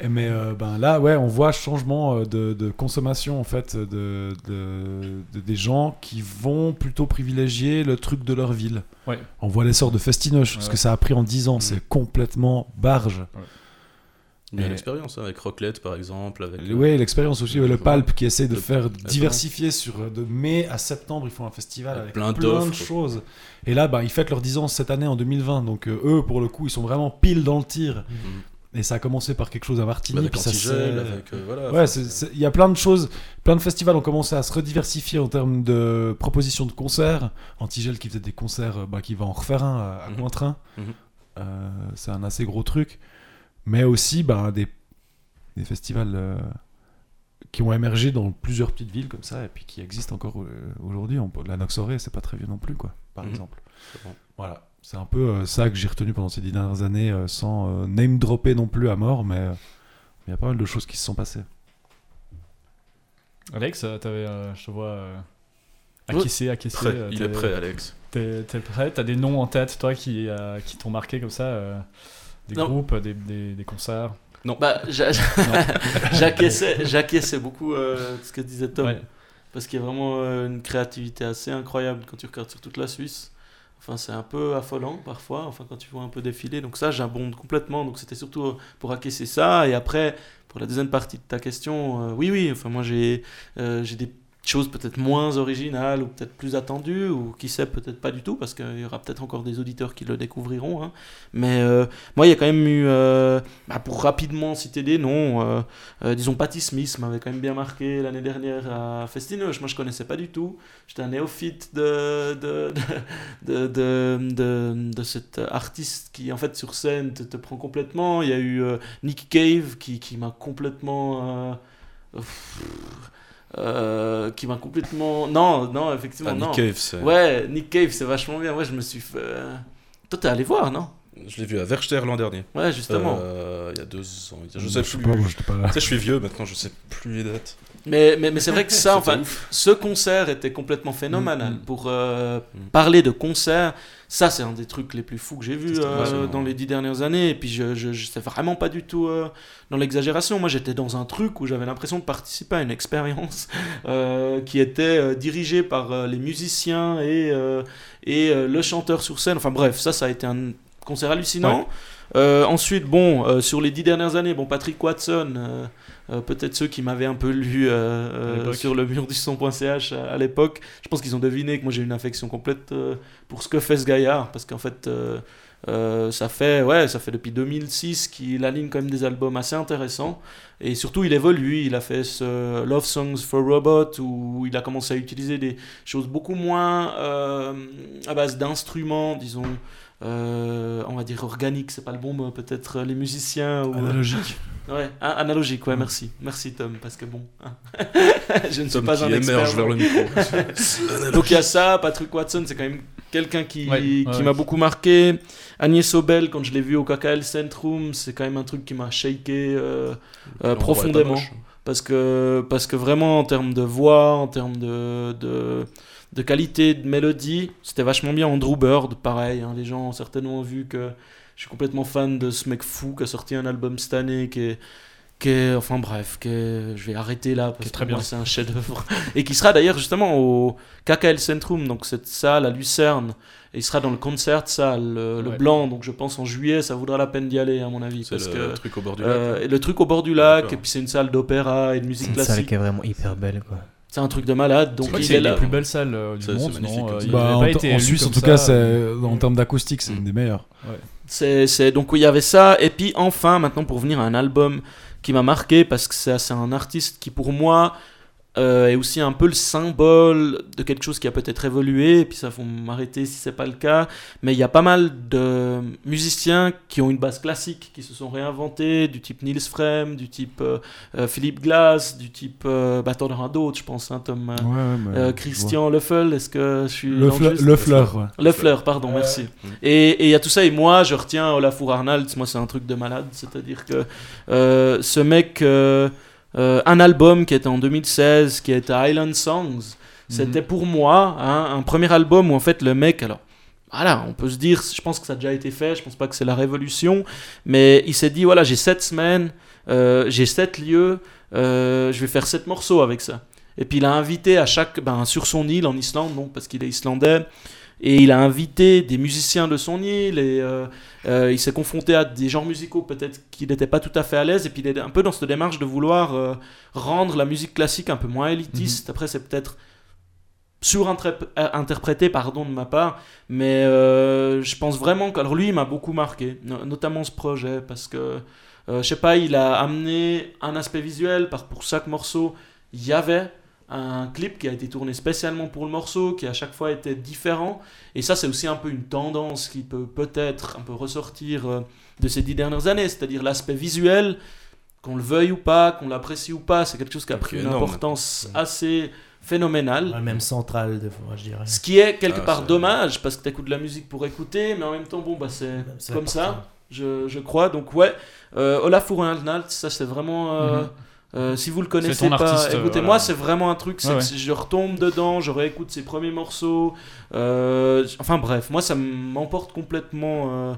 Et mais euh, ben là, ouais, on voit changement euh, de, de consommation en fait de, de- de- des gens qui vont plutôt privilégier le truc de leur ville. Ouais. On voit l'essor de Festinoche, parce Ouais. que ça a pris en 10 ans, Mhm. c'est complètement barge. Et- l'expérience, hein, avec Rocklette par exemple. Avec, Oui, l'expérience aussi, le Palp qui essaie de faire diversifier sur euh, de mai à septembre, ils font un festival avec plein de choses. Et là, bah, ils fêtent leurs 10 ans cette année en 2020, donc euh, eux, pour le coup, ils sont vraiment pile dans le tir. Mhm. Et ça a commencé par quelque chose à Martigny, avec puis ça avec. euh, voilà, Ouais, enfin, il y a plein de choses, plein de festivals ont commencé à se rediversifier en termes de propositions de concerts. Antigel qui faisait des concerts, euh, bah, qui va en refaire un à, Mhm. Cointrin. Euh, c'est un assez gros truc. Mais aussi bah, des, des festivals euh, qui ont émergé dans plusieurs petites villes comme ça et puis qui existent encore euh, aujourd'hui. On peut- La Noxoré, c'est pas très vieux non plus, quoi, par Mhm. exemple. bon. Voilà. C'est un peu euh, ça que j'ai retenu pendant ces dix dernières années, euh, sans euh, name dropper non plus à mort, mais euh, il y a pas mal de choses qui se sont passées. Alex, t'avais, euh, je te vois euh, acquiescer, acquiescer. Prêt, euh, il est prêt, Alex. T'es, prêt T'as des noms en tête, toi, qui, euh, qui t'ont marqué comme ça euh, Des Non. groupes, des, des, des concerts Bah, j'a- j'acquiesçais, beaucoup euh, ce que disait Tom. Ouais. Parce qu'il y a vraiment euh, une créativité assez incroyable quand tu regardes sur toute la Suisse. Enfin, c'est un peu affolant parfois, enfin, quand tu vois un peu défiler. Donc ça, j'abonde complètement. Donc c'était surtout euh, pour acquiescer ça. Et après, pour la deuxième partie de ta question, euh, oui, oui, enfin, moi j'ai euh, j'ai des choses peut-être moins originales ou peut-être plus attendues, ou qui sait, peut-être pas du tout, parce qu'il y aura peut-être encore des auditeurs qui le découvriront. hein. Mais euh, moi, il y a quand même eu, euh, bah, pour rapidement citer des noms, euh, disons Patty Smith m'avait quand même bien marqué l'année dernière à Festinoche. Moi, je connaissais pas du tout. J'étais un néophyte de, de, de, de, de, cet artiste qui, en fait, sur scène, te, prend complètement. Il y a eu Nick Cave qui, qui m'a complètement. Euh, qui m'a complètement. Non, non, effectivement, Ah, non. Nick Cave, c'est- Ouais, Nick Cave, c'est vachement bien. Ouais, je me suis fait. euh, Toi, t'es allé voir, non? Je l'ai vu à Verchter l'an dernier. Ouais, justement. Euh, il y a deux ans. Je sais plus. pas, moi, j'étais pas là. Tu sais, je suis vieux maintenant, je sais plus les dates. Mais, mais, mais c'est vrai que ça, enfin, ouf. ce concert était complètement phénoménal. Mm, mm. Pour euh, Mm. parler de concert, ça, c'est un des trucs les plus fous que j'ai C'était euh, dans les dix dernières années. Et puis, je, je, je sais vraiment pas du tout euh, dans l'exagération. Moi, j'étais dans un truc où j'avais l'impression de participer à une expérience euh, qui était dirigée par les musiciens et, et le chanteur sur scène. Enfin, bref, ça, ça a été un concert hallucinant. Ouais. Ensuite, bon, sur les dix dernières années, bon, Patrick Watson, euh, peut-être ceux qui m'avaient un peu lu euh, euh, sur le mur du son.ch à, à l'époque, je pense qu'ils ont deviné que moi j'ai une affection complète euh, pour ce que fait ce gaillard, parce qu'en fait, ça fait, ouais, ça fait depuis 2006 qu'il aligne quand même des albums assez intéressants, et surtout il évolue. Il a fait ce Love Songs for Robot où il a commencé à utiliser des choses beaucoup moins à base d'instruments, disons. on va dire organique, c'est pas le bon mot, peut-être les musiciens ou Analogique. Ouais, ah, analogique, ouais, merci. Merci Tom, parce que bon, hein. je ne suis pas qui un expert. émerge vers le micro. Donc il y a ça, Patrick Watson, c'est quand même quelqu'un qui, Ouais, ouais, qui ouais. m'a beaucoup marqué. Agnès Obel, quand je l'ai vu au KKL Centrum, c'est quand même un truc qui m'a shaké euh, euh, profondément. moche. Parce que, parce que vraiment, en termes de voix, en termes de, de, de qualité, de mélodie, c'était vachement bien. Andrew Bird, pareil. hein, les gens ont certainement vu que je suis complètement fan de ce mec fou qui a sorti un album cette année qui est. Qui est enfin bref, qui est- je vais arrêter là parce que très bien. c'est un chef-d'œuvre. Et qui sera d'ailleurs justement au KKL Centrum, donc cette salle à Lucerne. Et il sera dans le concert salle, le, le blanc. Donc je pense en juillet, ça vaudra la peine d'y aller, à mon avis. C'est Parce le que truc au bord du lac. euh, et le truc au bord du lac, D'accord. et puis c'est une salle d'opéra et de musique C'est une salle qui est vraiment hyper belle, quoi. C'est un truc de malade, donc que il c'est est des plus belles salles euh, du C'est- monde, c'est magnifique non Euh, il Bah, en, pas t- été en élu Suisse, en tout cas, c'est en termes d'acoustique, c'est une des meilleures. C'est, c'est- donc oui, il y avait ça. Et puis enfin, maintenant pour venir à un album qui m'a marqué, parce que c'est, c'est un artiste qui pour moi euh, est aussi un peu le symbole de quelque chose qui a peut-être évolué, et puis ça faut m'arrêter si c'est pas le cas, mais il y a pas mal de musiciens qui ont une base classique, qui se sont réinventés, du type Nils Frem, du type euh, euh, Philippe Glass, du type, euh, bah t'en auras d'autres, je pense, hein, Tom, euh, Ouais, ouais, euh, Christian Leffel, est-ce que je suis vois. Le, dans fle- juste le fleur, ouais. Leffler, pardon, Ouais. merci. Et et il y a tout ça, et moi, je retiens Olafur Arnalds, moi, c'est un truc de malade. C'est-à-dire que euh, ce mec, euh, un album qui était en 2016, qui était Island Songs, c'était pour moi hein, un premier album où, en fait, le mec, alors. Voilà, on peut se dire, je pense que ça a déjà été fait, je pense pas que c'est la révolution, mais il s'est dit, voilà, j'ai sept semaines, euh, j'ai sept lieux, euh, je vais faire sept morceaux avec ça. Et puis il a invité à chaque, ben, sur son île en Islande, non, parce qu'il est islandais, et il a invité des musiciens de son île, et euh, euh, il s'est confronté à des genres musicaux peut-être qu'il n'était pas tout à fait à l'aise, et puis il est un peu dans cette démarche de vouloir euh, rendre la musique classique un peu moins élitiste. Après, c'est peut-être surinterprété pardon de ma part. Mais je pense vraiment que alors lui il m'a beaucoup marqué. No- notamment ce projet parce que je sais pas il a amené un aspect visuel par pour chaque morceau. Il y avait un clip qui a été tourné spécialement pour le morceau qui à chaque fois était différent et ça c'est aussi un peu une tendance qui peut peut-être un peu ressortir euh, de ces dix dernières années c'est-à-dire l'aspect visuel qu'on le veuille ou pas qu'on l'apprécie ou pas c'est quelque chose qui a pris une énorme. importance assez phénoménale Ouais, même central, des fois, je dirais. ce qui est quelque Ah, part dommage parce que tu écoutes de la musique pour écouter, mais en même temps, bon, bah, c'est C'est comme ça, je, je crois. Donc, ouais, euh, Olafur Arnalds, ça c'est vraiment. euh, Mhm. Euh, si vous le connaissez pas, artiste, euh, écoutez-moi, voilà. c'est vraiment un truc. c'est Ouais, que ouais. Je retombe dedans, je réécoute ses premiers morceaux. euh, enfin bref, moi ça m'emporte complètement euh,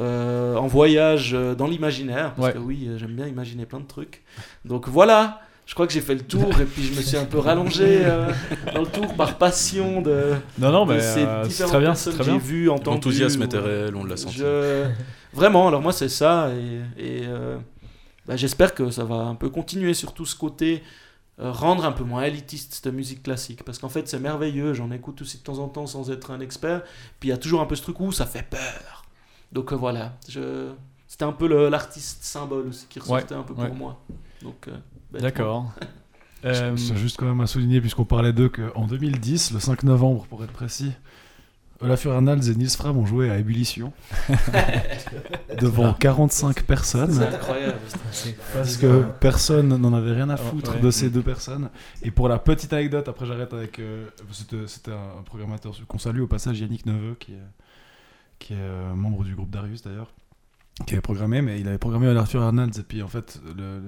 euh, en voyage euh, dans l'imaginaire. Parce Ouais. que oui, j'aime bien imaginer plein de trucs. Donc voilà, je crois que j'ai fait le tour et puis je me suis un peu rallongé euh, dans le tour par passion de, Non, non, de mais ces euh, c'est différentes très bien, c'est personnes très que j'ai vues, entendues. L'enthousiasme ou- était réel, on l'a senti. je- Vraiment, alors moi c'est ça et, et, euh, bah, j'espère que ça va un peu continuer sur tout ce côté, euh, rendre un peu moins élitiste cette musique classique parce qu'en fait c'est merveilleux, j'en écoute aussi de temps en temps sans être un expert, puis il y a toujours un peu ce truc où ça fait peur. Donc euh, voilà, je... c'était un peu l'artiste symbole aussi qui ressortait un peu pour moi. Donc, euh, bêtement. D'accord. Euh, C'est juste quand même à souligner, puisqu'on parlait d'eux, qu'en 2010, le 5 novembre pour être précis, Olafur Arnalds et Nils Fram ont joué à Ébullition devant 45 personnes. C'est incroyable. Parce que personne n'en avait rien à foutre Ouais. de ces deux personnes. Et pour la petite anecdote, après j'arrête avec. euh, C'était c'était un programmateur qu'on salue au passage, Yannick Neveu, qui est, qui est euh, membre du groupe Darius d'ailleurs, qui avait programmé, mais il avait programmé Olafur Arnalds. Et puis en fait, le, le,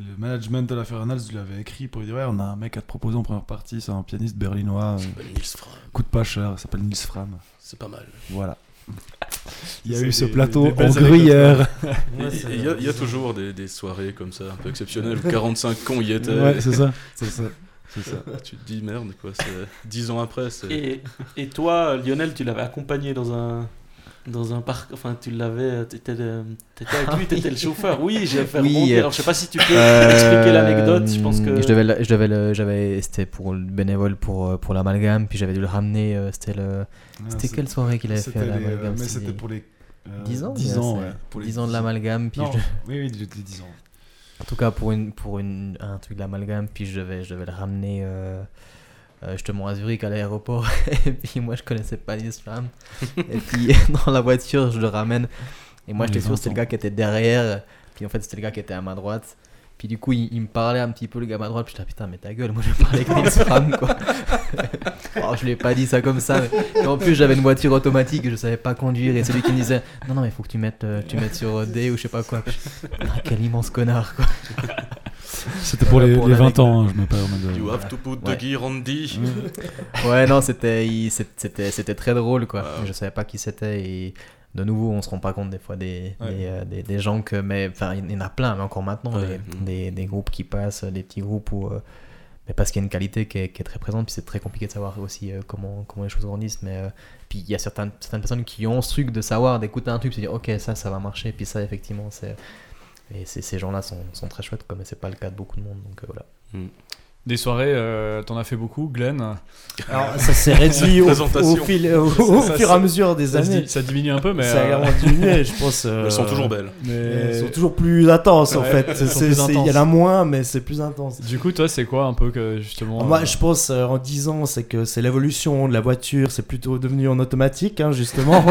le management d'Olafur Arnalds lui avait écrit pour lui dire Ouais, on a un mec à te proposer en première partie, c'est un pianiste berlinois, euh, Nils Fram, coûte pas cher, il s'appelle Nils Fram. c'est pas mal. Voilà. Il y a eu ce des- plateau des en gruyère. Il y, a- il y a toujours des, des soirées comme ça, un peu exceptionnelles, où 45 cons y étaient. Ouais, c'est ça. C'est ça. C'est ça. Tu te dis merde, quoi, c'est 10 ans après, c'est. Et, et toi, Lionel, tu l'avais accompagné dans un dans un parc, enfin tu l'avais, t'étais, le- t'étais avec lui, t'étais le chauffeur. Oui, j'ai fait Oui, euh, Alors je sais pas si tu peux Euh, expliquer l'anecdote. Je pense que Je devais, le- je devais j'avais, c'était pour le bénévole pour, euh, pour l'amalgame, puis j'avais dû le ramener. euh, C'était le, c'était c'est- quelle soirée qu'il avait fait C'était à euh, l'amalgame mais c'était c'était pour les. euh, 10 ans 10 ouais, ans, ouais. Pour les 10 ans de l'amalgame, puis Non, je- oui, oui, les 10 ans. en tout cas pour, une, pour une, un truc de l'amalgame, puis je devais, je devais le ramener euh, euh, justement à Zurich à l'aéroport, et puis moi je connaissais pas l'islam, et puis dans la voiture je le ramène, et moi Les j'étais sûr c'était 20 le gars qui était derrière, puis en fait c'était le gars qui était à ma droite. Puis du coup, il, il me parlait un petit peu, le gars à ma droite. Puis j'étais, ah, putain, mais ta gueule, moi je parler avec Nils Fram, quoi. Alors, je lui ai pas dit ça comme ça. Mais... et en plus, j'avais une voiture automatique et je savais pas conduire. Et c'est lui qui me disait, non, non, mais faut que tu mettes, euh, tu mettes sur D ou je sais pas quoi. Puis je- Ah, quel immense connard, quoi. C'était pour Voilà les, pour les 20 l'anecdote. ans, hein, je me permets de. You have to put Ouais. the gear on D. Ouais, non, c'était, il- c'est- c'était, c'était très drôle, quoi. Je savais pas qui c'était et de nouveau, on se rend pas compte des fois des, Ouais. des, euh, des, des gens que, mais enfin, il y en a plein, mais encore maintenant, Ouais. des, Mhm. des, des groupes qui passent, des petits groupes où, euh, mais parce qu'il y a une qualité qui est, qui est très présente, puis c'est très compliqué de savoir aussi euh, comment, comment les choses grandissent, mais euh, puis il y a certaines, certaines personnes qui ont ce truc de savoir, d'écouter un truc, se dire, ok, ça, ça va marcher, puis ça, effectivement, c'est. Et ces gens-là sont, très chouettes, mais c'est pas le cas de beaucoup de monde, donc euh, voilà. Des soirées, euh, t'en as fait beaucoup, Glenn Alors, ça s'est réduit au, fil, au, Ça- au ça- fur et à mesure des ça, années. ça diminue un peu, mais. ça a euh, diminué, je pense. euh, Elles sont toujours belles. mais- Elles sont toujours plus intenses en fait. Il y en a moins, mais c'est plus intense. Du coup, toi, c'est quoi un peu que justement. Moi, euh, je pense euh, en 10 ans, c'est que c'est l'évolution de la voiture, c'est plutôt devenu en automatique, hein, justement.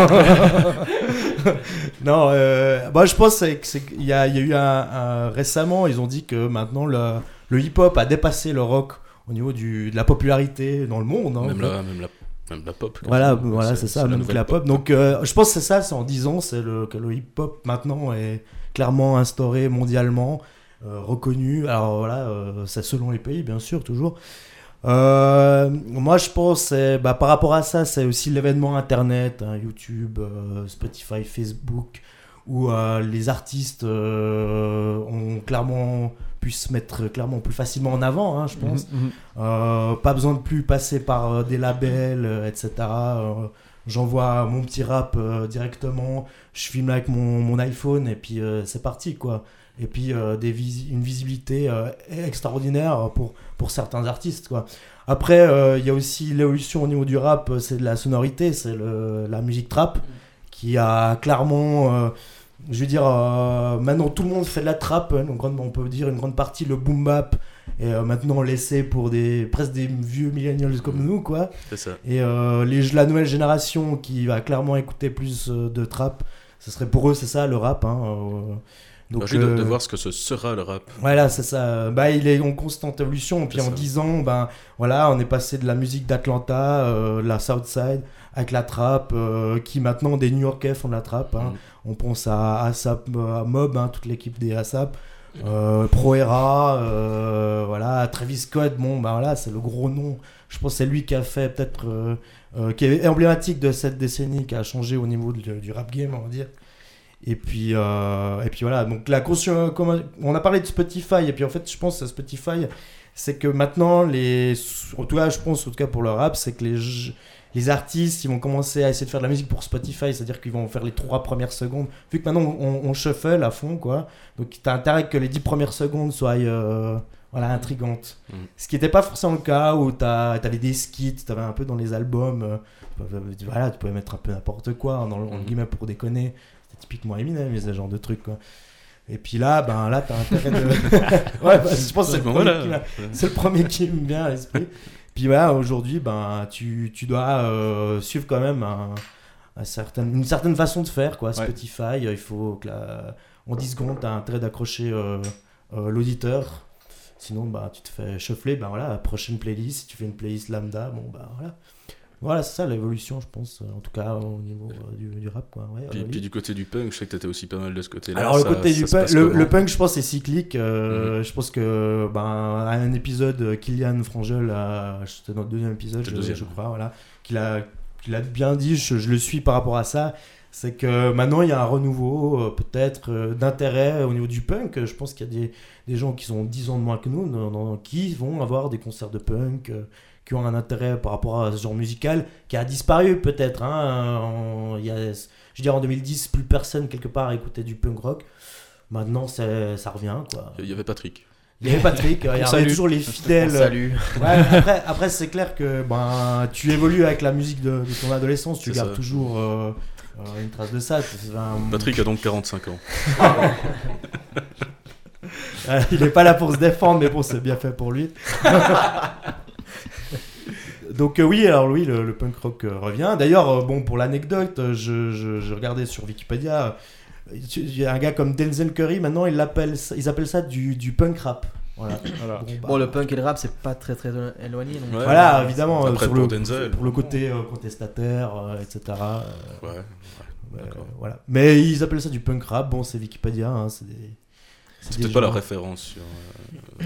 non, euh, moi je pense qu'il y a, il y a eu un, un- récemment, ils ont dit que maintenant le, le hip-hop a dépassé le rock au niveau du, de la popularité dans le monde. hein, Même la, même, la, même la pop. Voilà, voilà, c'est ça, même que la pop. Donc, euh, je pense que c'est ça, c'est en 10 ans, c'est le, que le hip-hop maintenant est clairement instauré mondialement, euh, reconnu. Alors voilà, euh, c'est selon les pays, bien sûr, toujours. Euh, moi, je pense, bah, par rapport à ça, c'est aussi l'événement Internet, hein, YouTube, Spotify, Facebook, où euh, les artistes euh, ont clairement pu se mettre clairement plus facilement en avant, hein, je pense. mhm, mhm. Euh, pas besoin de plus passer par euh, des labels, euh, etc. Euh, J'envoie mon petit rap euh, directement, je filme avec mon, mon iPhone et puis euh, c'est parti quoi. Et puis euh, des visi- une visibilité euh, extraordinaire pour, pour certains artistes quoi. Après, euh, il y a aussi l'évolution au niveau du rap, euh, c'est de la sonorité, c'est la musique trap qui a clairement, euh, je veux dire, euh, maintenant tout le monde fait de la trap, hein, donc on peut dire une grande partie le boom bap et euh, maintenant laissé pour des presque des vieux millennials comme nous quoi. C'est ça. Et euh, les, la nouvelle génération qui va clairement écouter plus de trap, ce serait pour eux c'est ça le rap. Hein, donc J'ai de, de voir ce que ce sera le rap. voilà, c'est ça. Bah, il est en constante évolution. Puis en ça. 10 ans, ben, voilà, on est passé de la musique d'Atlanta, euh, la Southside, avec la trap, euh, qui maintenant des New Yorkais font de la trap. hein. Mm. On pense à ASAP, à Mob, hein, toute l'équipe des ASAP. Euh, Pro Era, euh, voilà, Travis Scott, bon, bah voilà, c'est le gros nom. Je pense que c'est lui qui a fait peut-être, euh, euh, qui est emblématique de cette décennie, qui a changé au niveau du, rap game, on va dire. Et puis, euh, et puis voilà, donc la on a parlé de Spotify, et puis en fait, je pense à Spotify, c'est que maintenant, les, en tout cas, je pense, en tout cas pour le rap, c'est que les, les artistes, ils vont commencer à essayer de faire de la musique pour Spotify, c'est-à-dire qu'ils vont faire les trois premières secondes. Vu que maintenant, on, on shuffle à fond, quoi. Donc, t'as intérêt que les dix premières secondes soient, euh, voilà, intrigantes. Mm. Ce qui n'était pas forcément le cas, où t'as- t'avais des skits, t'avais un peu dans les albums, euh, voilà, tu pouvais mettre un peu n'importe quoi, le, en Mm. guillemets, pour déconner. C'était typiquement Eminem, mais ce genre de truc, quoi. Et puis là, ben là, t'as intérêt de. ouais, bah, je pense que c'est le premier qui me vient à l'esprit. Puis voilà, aujourd'hui, ben, tu, tu dois euh, suivre quand même un, un certain- une certaine façon de faire, quoi. Spotify, euh, il faut que la- en 10 secondes, t'as intérêt d'accrocher euh, euh, l'auditeur. Sinon, bah, tu te fais shuffler, ben voilà, prochaine playlist, si tu fais une playlist lambda, bon, bah voilà. Voilà, c'est ça l'évolution, je pense, euh, en tout cas au niveau euh, du, du rap, quoi. Ouais, Puis, du côté du punk, je sais que t'étais aussi pas mal de ce côté-là. Alors le côté ça du punk, le, punk, je pense, c'est cyclique. euh, Je pense que ben à un épisode, Kylian Frangel, c'était dans le deuxième épisode, je, le deuxième. je crois, voilà, qu'il a, qu'il a bien dit. Je, je le suis par rapport à ça. C'est que maintenant il y a un renouveau, euh, peut-être, euh, d'intérêt au niveau du punk. Je pense qu'il y a des, des gens qui sont 10 ans de moins que nous, qui vont avoir des concerts de punk. euh, qui ont un intérêt par rapport à ce genre musical qui a disparu peut-être hein, en- il y a je veux dire en 2010 plus personne quelque part écoutait du punk rock Maintenant, c'est- ça revient, quoi. Il y avait Patrick. Il y avait Patrick, il y avait toujours les fidèles. Salut. Ouais, après, après c'est clair que ben, tu évolues avec la musique de, de ton adolescence, tu C'est gardes ça. toujours euh, euh, une trace de ça. C'est un- Patrick a donc 45 ans. Euh, il est pas là pour se défendre, mais bon, c'est bien fait pour lui. Donc euh, oui, alors oui, le, le punk rock euh, revient. D'ailleurs, euh, bon, pour l'anecdote, je, je- je regardais sur Wikipédia, euh, il y a un gars comme Denzel Curry, maintenant, il l'appelle ça- ils appellent ça du, du punk rap. Voilà. Voilà. Bon, bah, Bon, le punk et le rap, c'est pas très très éloigné. Donc... Ouais. Voilà, évidemment, euh, Après, sur, pour le, Denzel. pour le côté euh, contestataire, euh, etc. euh, Ouais. euh, voilà. Mais ils appellent ça du punk rap. Bon, c'est Wikipédia, hein, c'est des. C'est peut-être pas la référence sur, euh,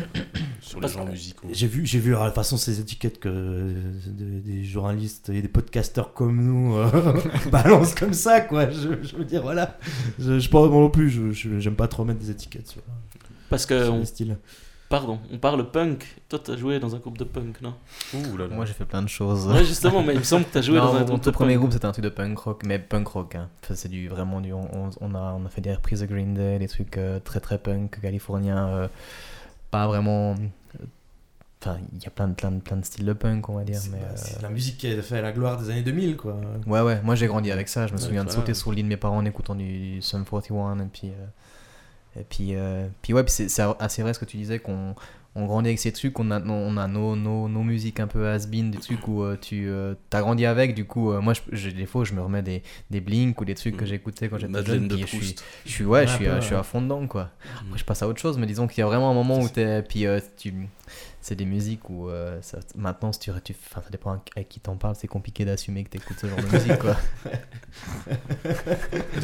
sur les genres musicaux. J'ai vu, j'ai vu, de toute façon, ces étiquettes que euh, des, des journalistes et des podcasteurs comme nous euh, balancent comme ça, quoi. Je, je veux dire, voilà. Je, je pas moi non plus, je, je- j'aime pas trop mettre des étiquettes sur, Parce que, sur on, les styles. Pardon, on parle punk. Toi, t'as joué dans un groupe de punk, non Ouh là là. Moi, j'ai fait plein de choses. Ouais, justement, mais il me semble que t'as joué Non, dans un mon groupe tout de premier groupe c'était un truc de punk rock, mais punk rock. Hein. Enfin, c'est du vraiment du. On, a on a fait des reprises de Green Day, des trucs euh, très très punk californiens, euh, pas vraiment euh, Enfin, il y a plein de, plein, de, plein de styles de punk, on va dire. Mais, bah, euh, c'est la musique qui a fait la gloire des années 2000, quoi. Ouais, ouais, moi j'ai grandi avec ça. Je me Ouais, souviens de sauter sur le lit de mes parents en écoutant du Sum 41. Et puis, euh, et puis, euh, puis ouais, puis c'est c'est assez vrai ce que tu disais qu'on on grandit avec ces trucs. On a, on a nos, nos, nos musiques un peu has-been, des trucs où euh, tu as grandi avec. Du coup, euh, moi, je, je- des fois, je me remets des, des Blink ou des trucs que Mm. j'écoutais quand j'étais Madeleine jeune. de puis je suis, je suis, ouais, je Ouais, suis, peu, euh, je suis à fond dedans, quoi. Mm. Après, je passe à autre chose, mais disons qu'il y a vraiment un moment où t'es. Puis euh, tu. C'est des musiques où euh, ça- maintenant, si tu, tu, enfin, ça dépend avec qui t'en parles, c'est compliqué d'assumer que t'écoutes ce genre de musique, quoi.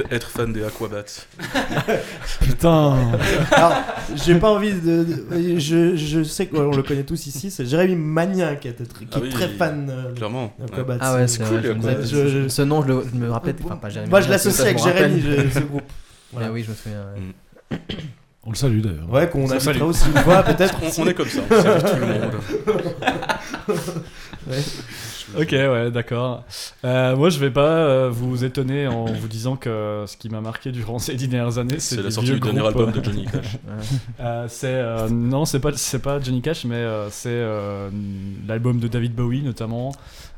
Être fan des Aquabats. Putain Alors, j'ai pas envie de. de- je, je sais qu'on le connaît tous ici, c'est Jérémy Magnin qui, Ah est oui, très fan euh, Clairement. d'Aquabats. Ah ouais, c'est cool, vrai, je Ce nom, je, le, je me rappelais. Enfin, pas Jérémy. Moi, je l'associe avec Jérémy, rappelle. je- ce groupe. Voilà. Ah oui, je me souviens. ouais. On le salue d'ailleurs. Ouais, qu'on Ça invitera aussi une fois, peut-être. On, on est comme ça, on salue tout le monde. Ok, ouais, d'accord. Euh, moi, je vais pas euh, vous étonner en vous disant que ce qui m'a marqué durant ces dix dernières années, c'est C'est la sortie vieux du dernier album de Johnny Cash. Euh, c'est euh, non, c'est pas c'est pas Johnny Cash, mais euh, c'est euh, l'album de David Bowie notamment,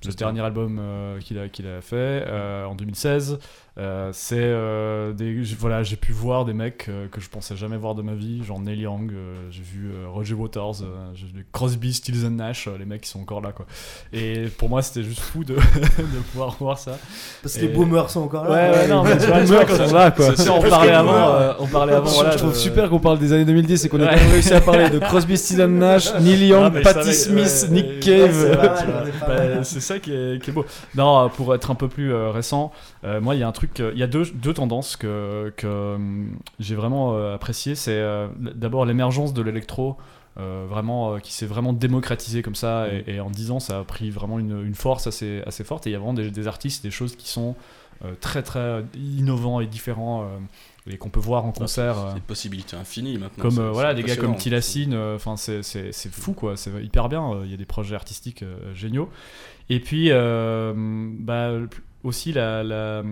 le dernier album euh, qu'il a qu'il a fait euh, en 2016. Euh, c'est euh, des voilà, j'ai pu voir des mecs euh, que je pensais jamais voir de ma vie, genre Neil Young, euh, j'ai vu euh, Roger Waters, euh, j'ai vu Crosby, Stills and Nash, euh, les mecs qui sont encore là quoi. Et pour moi, c'était juste fou de, de pouvoir voir ça. Parce que Et- les boomers sont encore là. Ouais, ouais, non, mais tu vois, quand- là quoi. si on parlait avant, euh, on parlait avant, je voilà. trouve de- super qu'on parle des années 2010 et qu'on ait Ouais. réussi à parler de Crosby, Stills Nash, Neil Ah, Young, mais je Patti Smith, ouais, Nick ouais, Cave. c'est bah, c'est ça qui est, qui est beau. Non, pour être un peu plus récent, moi, il y a un truc, euh, il y a deux, deux tendances que, que hum, j'ai vraiment euh, apprécié. C'est euh, d'abord l'émergence de l'électro. euh, vraiment euh, qui s'est vraiment démocratisé comme ça et, et en 10 ans ça a pris vraiment une, une force assez, assez forte et il y a vraiment des, des artistes des choses qui sont euh, très très innovants et différents euh, et qu'on peut voir en concert euh, C'est des possibilités infinies maintenant. comme euh, voilà des gars comme. Tilassine enfin c'est fou quoi c'est hyper bien euh, il y a des projets artistiques euh, géniaux et puis euh, bah aussi la, la-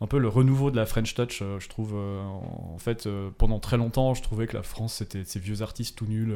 un peu le renouveau de la French Touch euh, je trouve euh, en fait euh, pendant très longtemps je trouvais que la France c'était ces vieux artistes tout nuls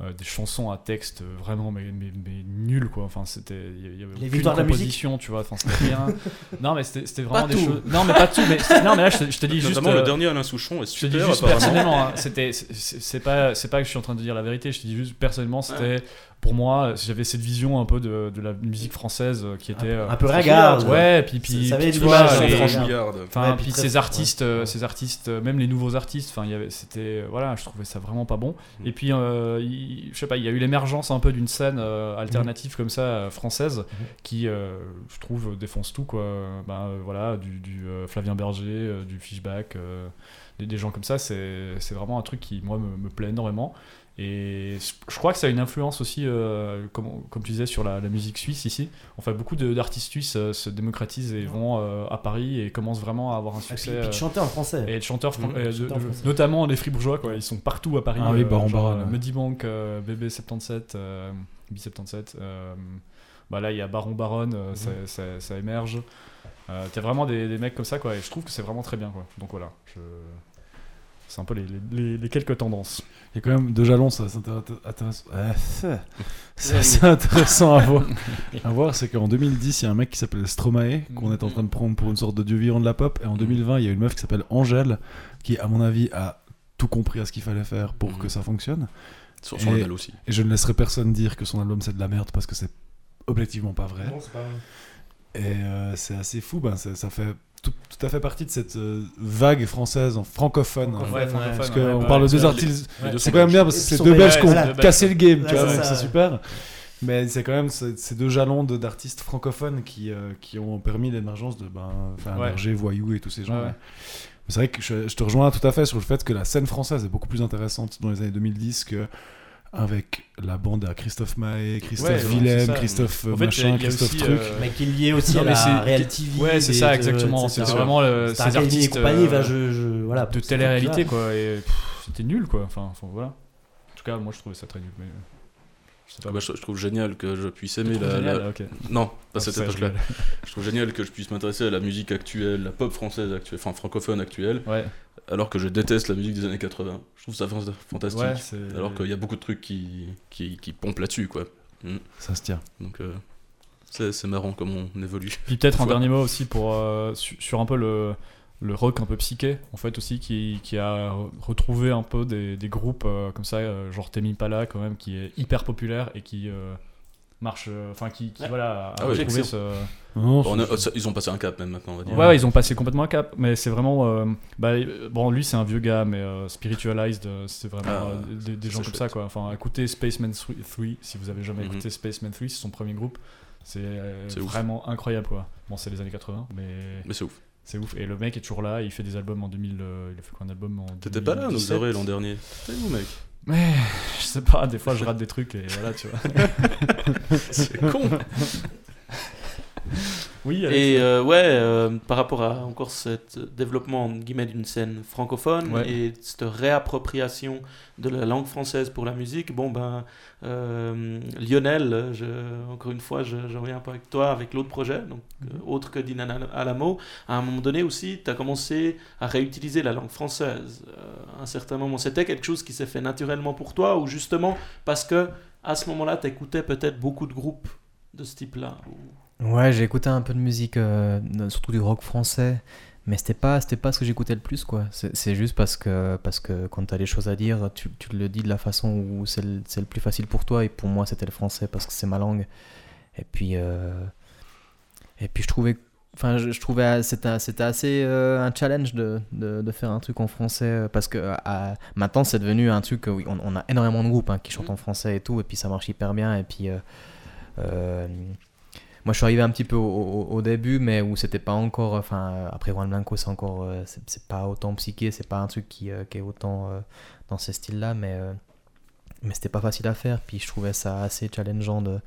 euh, euh, des chansons à texte euh, vraiment mais, mais, mais nul quoi enfin c'était il y- avait Les aucune victoires de la tu vois enfin c'était rien non mais c'était c'était vraiment Pas des choses non mais pas tout mais non mais là je te, je te dis juste Notamment euh, le dernier Alain Souchon est je te dis super juste personnellement, hein, c'était, c'est- pas, c'est pas que je suis en train de dire la vérité. Je te dis juste personnellement, c'était pour moi, j'avais cette vision un peu de, de la musique française euh, qui était euh, Un peu ringard. ouais, puis puis, Ça puis tu vois. Enfin, Ouais, puis puis très- ces artistes, ouais. euh, ces artistes, euh, même les nouveaux artistes, enfin, il y avait, c'était, euh, voilà, je trouvais ça vraiment pas bon. Mm. Et puis, euh, il- je sais pas, il y a eu l'émergence un peu d'une scène euh, alternative comme ça, euh, française, qui, euh, je trouve, défonce tout, quoi. Ben, voilà, du, du, Flavien Berger, du Fishback, des, des gens comme ça, c'est, c'est vraiment un truc qui, moi, me, me plaît énormément. Et je- crois que ça a une influence aussi, euh, comme, comme tu disais, sur la, la musique suisse ici. Enfin, beaucoup de- d'artistes suisses euh, se démocratisent et vont euh, à Paris et commencent vraiment à avoir un Et puis, succès. puis de chanter en français. et de chanteurs, fran- Mmh, de- chanteurs français. notamment les fribourgeois, quoi. Ils sont partout à Paris. Ah oui, euh, Baron genre, euh, BB77, euh, B77. euh, bah là, il y a Baron Baron, euh, ça, ça- ça émerge. Euh, T'as vraiment des, des mecs comme ça, quoi. Et je trouve que c'est vraiment très bien, quoi. Donc voilà. je- C'est un peu les, les- les- les quelques tendances. Il y a quand même deux jalons, ça c'est intér- intéressant. Assez à voir. à voir, c'est qu'en 2010, il y a un mec qui s'appelle Stromae, qu'on est en train de prendre pour une sorte de dieu vivant de la pop. Et en 2020, il y a une meuf qui s'appelle Angèle, qui, à mon avis, a tout compris à ce qu'il fallait faire pour Mhm. que ça fonctionne. Sur son Et- label aussi. Et je ne laisserai personne dire que son album c'est de la merde parce que c'est objectivement pas vrai. Non, c'est pas vrai. Et euh, c'est assez fou, ben, ça fait tout, tout à fait partie de cette euh, vague française en francophone. Francophone. hein. Ouais, francophone, Parce qu'on ouais, parle de deux artistes. C'est quand même bien parce que c'est deux belges, qui ont cassé le game, tu Ouais, vois, c'est super. Mais c'est quand même ces deux jalons de- d'artistes francophones qui, euh, qui ont permis l'émergence de ben, Ouais. Berger, Voyou et tous ces gens. Ouais, C'est vrai que je, je te rejoins tout à fait sur le fait que la scène française est beaucoup plus intéressante dans les années 2010 que avec la bande à Christophe Maé, Christophe Ouais, c'est Willem, ça. Christophe euh, En fait, machin, Christophe aussi, Truc. euh, Mais qui est lié aussi Non, à la c'est- Real TV. Ouais, c'est ça, exactement. C'était vraiment le, ces artistes. compagnie, euh, enfin, je, je- voilà, de télé-réalité quoi et c'était nul quoi enfin, voilà en tout cas moi je trouvais ça très nul mais sais pas bah, je, je trouve génial que je puisse aimer la, la- génial, ok. Non, pas Ah, cette ça, je trouve génial que je puisse m'intéresser à la musique actuelle, la pop française actuelle, enfin francophone actuelle, ouais alors que je déteste la musique des années 80. Je trouve ça fan- fantastique. Ouais, alors qu'il y a beaucoup de trucs qui, qui, qui pompent là-dessus, quoi. Mm. Ça se tient. Donc, euh, c'est marrant comment on évolue. Puis peut-être un dernier mot aussi pour euh, su- sur un peu le, le rock un peu psyché en fait aussi qui, qui a re- retrouvé un peu des, des groupes euh, comme ça euh, genre Temi Pala quand même qui est hyper populaire et qui euh, marche euh, enfin qui, qui, Ouais. voilà a Ah ouais, retrouvé ce Non, On a- c'est- ça- ils ont passé un cap même maintenant, on va dire. ouais, ouais, ils ont passé complètement un cap mais c'est vraiment euh, bah, bon lui c'est un vieux gars mais euh, spiritualized c'est vraiment Ah, euh, des, gens c'est comme ça quoi enfin écoutez Spaceman 3 si vous avez jamais Mhm. écouté Spaceman 3 c'est son premier groupe c'est euh, ouf. vraiment incroyable quoi bon c'est les années 80 mais Mais c'est ouf. C'est ouf. Et le mec est toujours là, il fait des albums en 2000. euh, il a fait quoi un album en. T'étais pas là, nous 2017? aurez l'an dernier? T'es où, mec? Mais je sais pas, des fois je rate des trucs et voilà, tu vois. C'est con Oui. Et euh, ouais, euh, par rapport à encore ce développement entre guillemets d'une scène francophone Ouais. et cette réappropriation de la langue française pour la musique, bon ben euh, Lionel, je, encore une fois, je, je reviens un peu avec toi avec l'autre projet, donc euh, autre que Dinan Alamo. À un moment donné aussi, tu as commencé à réutiliser la langue française. Euh, à un certain moment, c'était quelque chose qui s'est fait naturellement pour toi ou justement parce que à ce moment-là, tu écoutais peut-être beaucoup de groupes de ce type-là ou- Ouais, j'ai écouté un peu de musique, euh, surtout du rock français, mais c'était pas, c'était pas ce que j'écoutais le plus, quoi. C'est juste parce que, parce que quand t'as des choses à dire, tu, tu le dis de la façon où c'est le, le plus facile pour toi, et pour moi c'était le français parce que c'est ma langue. Et puis, euh, et puis je trouvais, enfin, je, je trouvais c'était, c'était assez euh, un challenge de, de, de faire un truc en français parce que à- maintenant c'est devenu un truc, où on, on a énormément de groupes hein, qui chantent en français et tout, et puis ça marche hyper bien, et puis. euh, moi, je suis arrivé un petit peu au, début, mais où c'était pas encore. Enfin, euh, après Juan Blanco, c'est encore. euh, c'est pas autant psyché, c'est pas un truc qui, euh, est autant dans ces styles-là, mais, mais c'était pas facile à faire. Puis je trouvais ça assez challengeant de-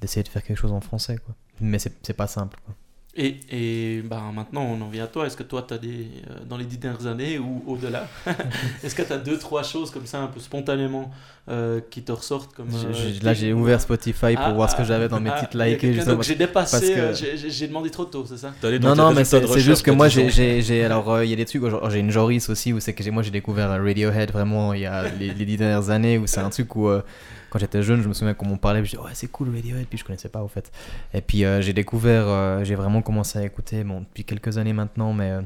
d'essayer de faire quelque chose en français, quoi. Mais c'est pas simple, quoi. Et, et bah, maintenant, on en vient à toi. Est-ce que toi, tu as des, dans les dix dernières années ou au-delà, est-ce que tu as deux, trois choses comme ça, un peu spontanément, euh, qui te ressortent comme. Euh, là, j'ai ouvert Spotify pour Ah, voir ce que ah, j'avais dans mes ah, petites likes. donc j'ai dépassé, parce que- euh, j'ai- demandé trop tôt, c'est ça Non, non, mais c'est juste que moi, 10 j'ai- ans. j'ai j'ai- alors euh, il y a des trucs, genre, j'ai une Joris aussi où c'est que j'ai- moi j'ai découvert Radiohead vraiment il y a les, les dix dernières années où c'est un truc où euh, quand j'étais jeune, je me souviens qu'on m'en parlait, puis je disais ouais c'est cool Radiohead, puis je connaissais pas au fait. Et puis euh, j'ai découvert, euh, j'ai vraiment commencé à écouter, bon depuis quelques années maintenant, mais euh,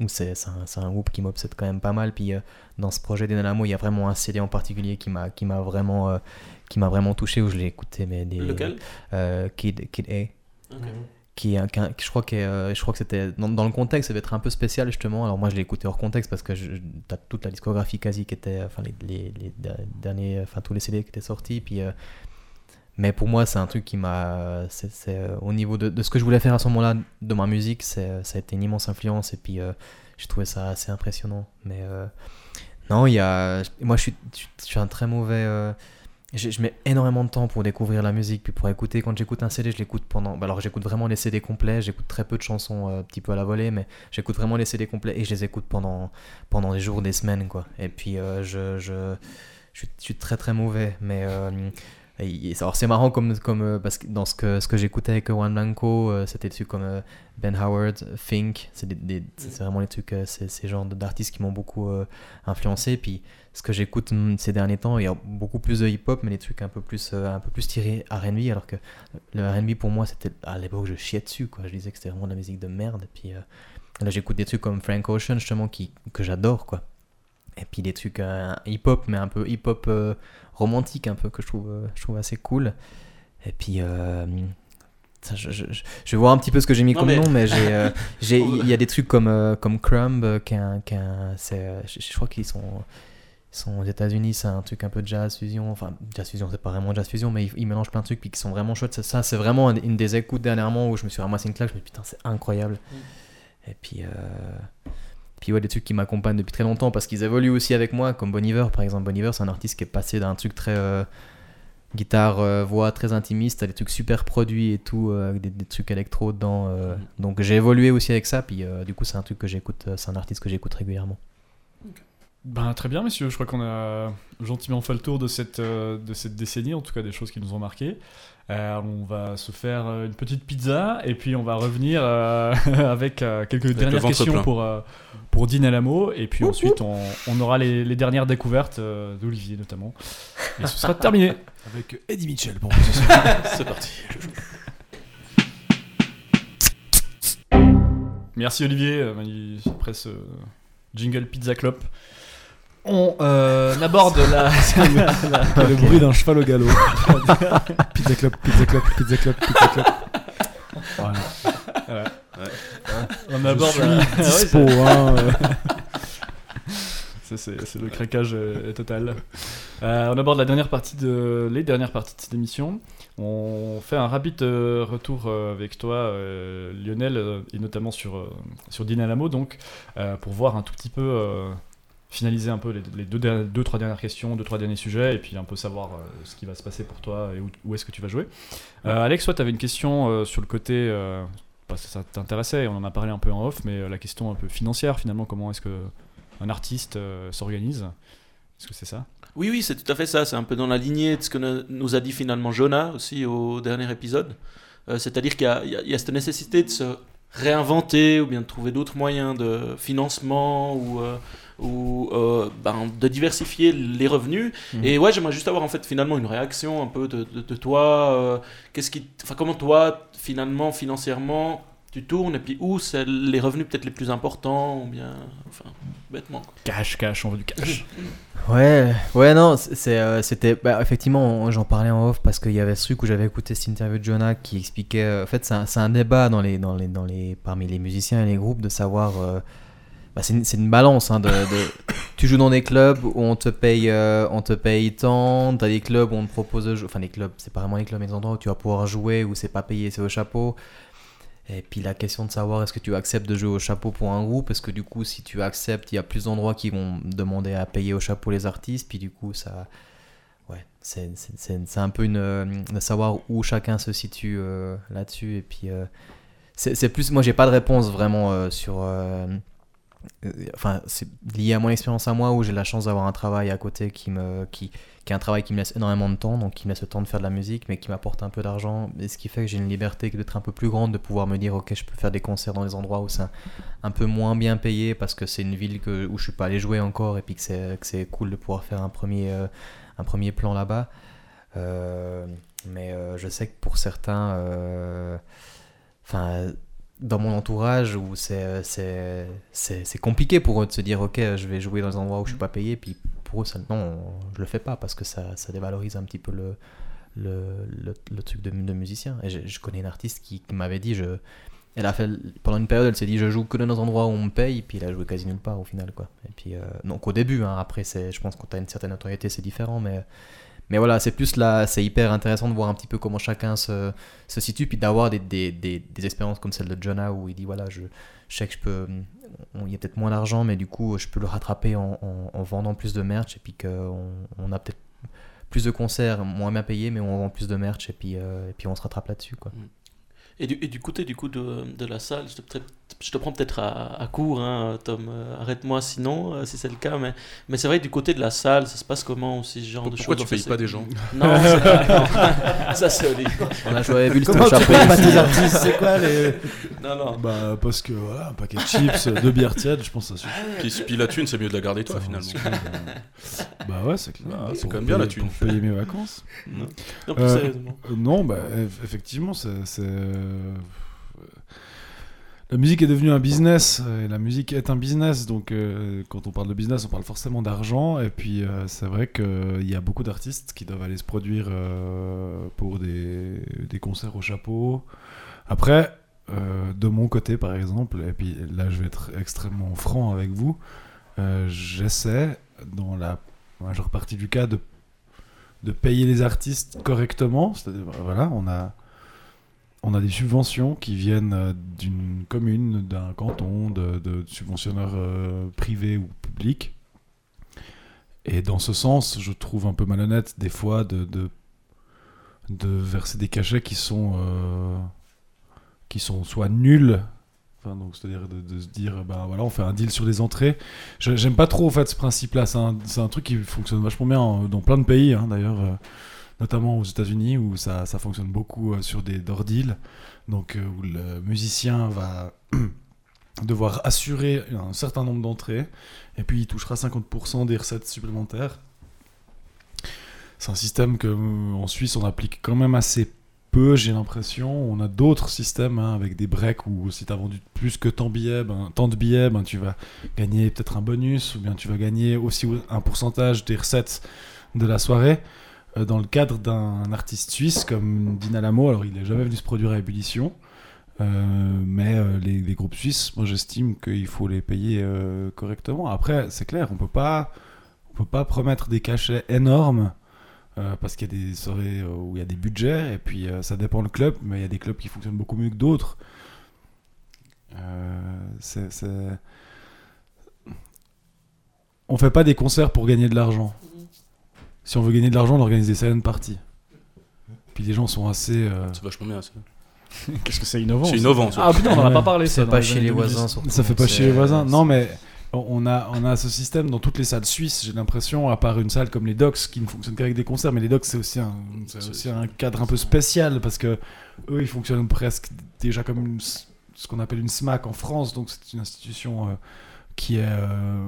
où c'est un, un groupe qui m'obsède quand même pas mal. Puis euh, dans ce projet d'Enalamo, il y a vraiment un CD en particulier qui m'a qui m'a vraiment euh, qui m'a vraiment touché où je l'ai écouté mais des Lequel? euh, Kid Kid A Ok. qui est un- qu'un- je crois que je crois que c'était dans, dans le contexte ça va être un peu spécial justement alors moi je l'ai écouté hors contexte parce que je- t'as toute la discographie quasi qui était enfin les, les, les der- derniers enfin tous les CD qui étaient sortis puis euh, mais pour moi c'est un truc qui m'a euh, au niveau de, ce que je voulais faire à ce moment-là de ma musique c'est ça a été une immense influence et puis euh, j'ai trouvé ça assez impressionnant mais euh, non il y a moi je suis je suis- un très mauvais euh, je, mets énormément de temps pour découvrir la musique, puis pour écouter. Quand j'écoute un CD, je l'écoute pendant. bah alors j'écoute vraiment les CD complets, j'écoute très peu de chansons euh, un petit peu à la volée, mais j'écoute vraiment les CD complets et je les écoute pendant, pendant des jours, des semaines, quoi. Et puis euh, je, je, je, suis, très très mauvais, mais. euh, alors c'est marrant comme, comme euh, parce que dans ce que, ce que j'écoutais avec Juan Blanco, euh, c'était des trucs comme euh, Ben Howard, Fink, c'est des, c'est vraiment les trucs, euh, ces genres d'artistes qui m'ont beaucoup euh, influencé. Puis ce que j'écoute hum, ces derniers temps, il y a beaucoup plus de hip-hop, mais des trucs un peu plus, euh, un peu plus tirés R&B, alors que le R&B pour moi, c'était à l'époque je chiais dessus, quoi. Je disais que c'était vraiment de la musique de merde. Et puis euh, là, j'écoute des trucs comme Frank Ocean justement qui que j'adore, quoi. Et puis des trucs euh, hip-hop, mais un peu hip-hop euh, romantique, un peu que je trouve, euh, je trouve assez cool. Et puis ça, je, je, je- voir un petit peu ce que j'ai mis Non, comme mais- nom, mais j'ai, euh, j'ai, il y a des trucs comme euh, comme Crumb, euh, qui est un- qui est un- c'est, je, je crois qu'ils sont sont aux États-Unis, c'est un truc un peu jazz fusion. Enfin, jazz fusion, c'est pas vraiment jazz fusion, mais ils, ils mélangent plein de trucs puis qui sont vraiment chouettes. Ça, ça, c'est vraiment une des écoutes dernièrement où je me suis ramassé une claque. Je me suis dit, putain, c'est incroyable. Et puis, puis ouais, des trucs qui m'accompagnent depuis très longtemps parce qu'ils évoluent aussi avec moi, comme Bon Iver par exemple. Bon Iver, c'est un artiste qui est passé d'un truc très euh, guitare, euh, voix très intimiste à des trucs super produits et tout, euh, avec des, des trucs électro dedans. euh. Donc j'ai évolué aussi avec ça. Puis euh, du coup, c'est un truc que j'écoute, euh, c'est un artiste que j'écoute régulièrement. Ben, très bien, messieurs. Je crois qu'on a gentiment fait le tour de cette, euh, de cette décennie, en tout cas des choses qui nous ont marqué. Euh, on va se faire euh, une petite pizza et puis on va revenir euh, avec euh, quelques dernières questions plein. pour, euh, pour Dean Alamo. Et puis ensuite, on, on aura les, les dernières découvertes euh, d'Olivier notamment. Et ce sera terminé. Avec Eddie Mitchell pour vous ce soir. C'est parti. Merci Olivier, après ce jingle Pizza Club. On euh, aborde la, Le bruit d'un cheval au galop. pizza club, pizza club, pizza club, pizza club. Voilà. on Je aborde suis la- Ah ouais, dispo, hein, euh. Ça, c'est c'est le craquage euh, total. Euh, on aborde la dernière partie de, les dernières parties de cette émission. On fait un rapide euh, retour euh, avec toi, euh, Lionel, et notamment sur, euh, sur Dynamo, donc, euh, pour voir un tout petit peu, euh, finaliser un peu les, les deux, trois dernières questions, deux, trois derniers sujets, et puis un peu savoir euh, ce qui va se passer pour toi et où, où est-ce que tu vas jouer. Euh, Alex, toi, tu avais une question euh, sur le côté. parce que ça t'intéressait, on en a parlé un peu en off, mais la question un peu financière, finalement, comment est-ce que un artiste s'organise? Est-ce que c'est ça? Oui, oui, c'est tout à fait ça. C'est un peu dans la lignée de ce que nous a dit finalement Jonah aussi au dernier épisode. C'est-à-dire qu'il y a cette nécessité de se réinventer ou bien de trouver d'autres moyens de financement ou, euh, ou euh, ben, de diversifier les revenus. Mhm. Et ouais, j'aimerais juste avoir en fait finalement une réaction un peu de, de- de toi. euh, Qu'est-ce qui, enfin, comment toi finalement financièrement tu tournes et puis où c'est les revenus peut-être les plus importants ou bien, enfin, bêtement. quoi. Cash, cash, on veut du cash. Ouais, ouais, non, c'est- euh, c'était. Bah, effectivement, j'en parlais en off parce qu'il y avait ce truc où j'avais écouté cette interview de Jonah qui expliquait. euh, en fait, c'est un, c'est un débat dans les, dans les, dans les, parmi les musiciens et les groupes de savoir. euh, bah, c'est, une, c'est une balance. Hein, de, de- tu joues dans des clubs où on te paye, euh, on te paye tant. T'as des clubs où on te propose de jouer. Enfin, les clubs, c'est pas vraiment les clubs, mais des endroits où tu vas pouvoir jouer où c'est pas payé, c'est au chapeau. Et puis la question de savoir est-ce que tu acceptes de jouer au chapeau pour un groupe, parce que du coup si tu acceptes, il y a plus d'endroits qui vont demander à payer au chapeau les artistes, puis du coup ça... Ouais, c'est un peu une... euh, de savoir où chacun se situe euh, là-dessus, et puis... euh, c'est plus... Moi j'ai pas de réponse vraiment euh, sur... Enfin, c'est lié à mon expérience à moi où j'ai la chance d'avoir un travail à côté qui me, qui, qui un travail qui me laisse énormément de temps, donc qui me laisse le temps de faire de la musique, mais qui m'apporte un peu d'argent, et ce qui fait que j'ai une liberté d'être un peu plus grande, de pouvoir me dire, ok, je peux faire des concerts dans des endroits où c'est un, un peu moins bien payé, parce que c'est une ville où je suis pas allé jouer encore, et puis que c'est, cool de pouvoir faire un premier, euh, un premier plan là-bas. Euh, mais euh, je sais que pour certains, enfin, dans mon entourage où c'est, compliqué pour eux de se dire ok je vais jouer dans des endroits où je suis pas payé puis pour eux ça, non je le fais pas parce que ça, dévalorise un petit peu le, le, le, truc de, musicien et je, connais une artiste qui, m'avait dit je elle a fait pendant une période elle s'est dit je joue que dans des endroits où on me paye puis elle a joué quasi nulle part au final quoi et puis euh, donc au début hein, après c'est je pense quand t'as une certaine notoriété c'est différent mais mais voilà, c'est plus là, c'est hyper intéressant de voir un petit peu comment chacun se, situe, puis d'avoir des, des, des, expériences comme celle de Jonah où il dit voilà, je sais que je peux. Il y a peut-être moins d'argent, mais du coup, je peux le rattraper en, en, en vendant plus de merch, et puis qu'on on a peut-être plus de concerts, moins bien payés, mais on vend plus de merch, et puis, euh, et puis on se rattrape là-dessus. quoi. Et du, et du côté du coup de, de la salle, peut-être- je te prends peut-être à, à court, hein, Tom, euh, arrête-moi sinon, euh, si c'est le cas, mais, mais c'est vrai que du côté de la salle, ça se passe comment aussi, ce genre de Pourquoi choses tu payes pas des gens Non, c'est pas- non. ça c'est. On a joué vu le Comment tu payes pas tes artistes C'est quoi les. Non, non. Bah, parce que voilà, un paquet de chips, deux bières tièdes, je pense que ça suffit. Puis, puis la thune, c'est mieux de la garder toi finalement. Bah ouais, c'est clair. Ah, c'est quand même bien, la thune. Pour payer mes vacances. Non, plus Euh, sérieusement. Euh, Non, bah, eff- effectivement, c'est. La musique est devenue un business, euh, et la musique est un business, donc euh, quand on parle de business, on parle forcément d'argent, et puis euh, c'est vrai qu'il y a beaucoup d'artistes qui doivent aller se produire pour des, concerts au chapeau. Après, de mon côté par exemple, et puis là je vais être extrêmement franc avec vous, j'essaie, dans la majeure partie du cas, de de payer les artistes correctement. Voilà, on a, on a des subventions qui viennent euh, d'une commune, d'un canton, de, subventionneurs euh, privés ou publics. Et dans ce sens, je trouve un peu malhonnête des fois de, de, verser des cachets qui sont, euh, qui sont soit nuls. Enfin, donc, c'est-à-dire de, se dire, ben voilà, on fait un deal sur les entrées. J'aime pas trop en fait ce principe-là. C'est un, truc qui fonctionne vachement bien dans plein de pays, hein, d'ailleurs. Notamment aux États-Unis où ça, ça fonctionne beaucoup euh, sur des door deals, donc euh, où le musicien va devoir assurer un certain nombre d'entrées et puis il touchera 50% des recettes supplémentaires. C'est un système que euh, en Suisse on applique quand même assez peu, j'ai l'impression. On a d'autres systèmes hein, avec des breaks où si tu as vendu plus que tant, billets, ben, tant de billets, ben, tu vas gagner peut-être un bonus ou bien tu vas gagner aussi un pourcentage des recettes de la soirée. Euh, dans le cadre d'un artiste suisse comme Dina Lamo, alors il n'est jamais venu se produire à Ébullition, euh, mais euh, les, groupes suisses, moi j'estime qu'il faut les payer correctement. Après, c'est clair, on peut pas, on peut pas promettre des cachets énormes parce qu'il y a des où il y a des budgets et puis ça dépend le club, mais il y a des clubs qui fonctionnent beaucoup mieux que d'autres. C'est, c'est- On fait pas des concerts pour gagner de l'argent. Si on veut gagner de l'argent, on organise des silent parties. Puis les gens sont assez. euh, C'est vachement bien ça. Qu'est-ce que c'est innovant C'est innovant ça. Ah putain, on en a Ouais. pas parlé ça. Dans pas les chez années les 2010. voisins, surtout. Ça fait pas C'est- chez les voisins. Non, mais on a, on a ce système dans toutes les salles suisses, j'ai l'impression, à part une salle comme les Docks qui ne fonctionne qu'avec des concerts. Mais les Docks, c'est aussi, un, c'est C'est- aussi un cadre un peu spécial parce que eux, ils fonctionnent presque déjà comme une- ce qu'on appelle une SMAC en France. Donc, c'est une institution euh, qui est. euh,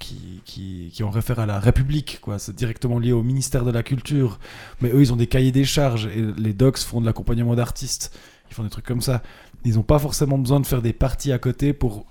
qui, qui, qui en réfère à la République, quoi. C'est directement lié au ministère de la Culture. Mais eux, ils ont des cahiers des charges et les Docks font de l'accompagnement d'artistes. Ils font des trucs comme ça. Ils n'ont pas forcément besoin de faire des parties à côté pour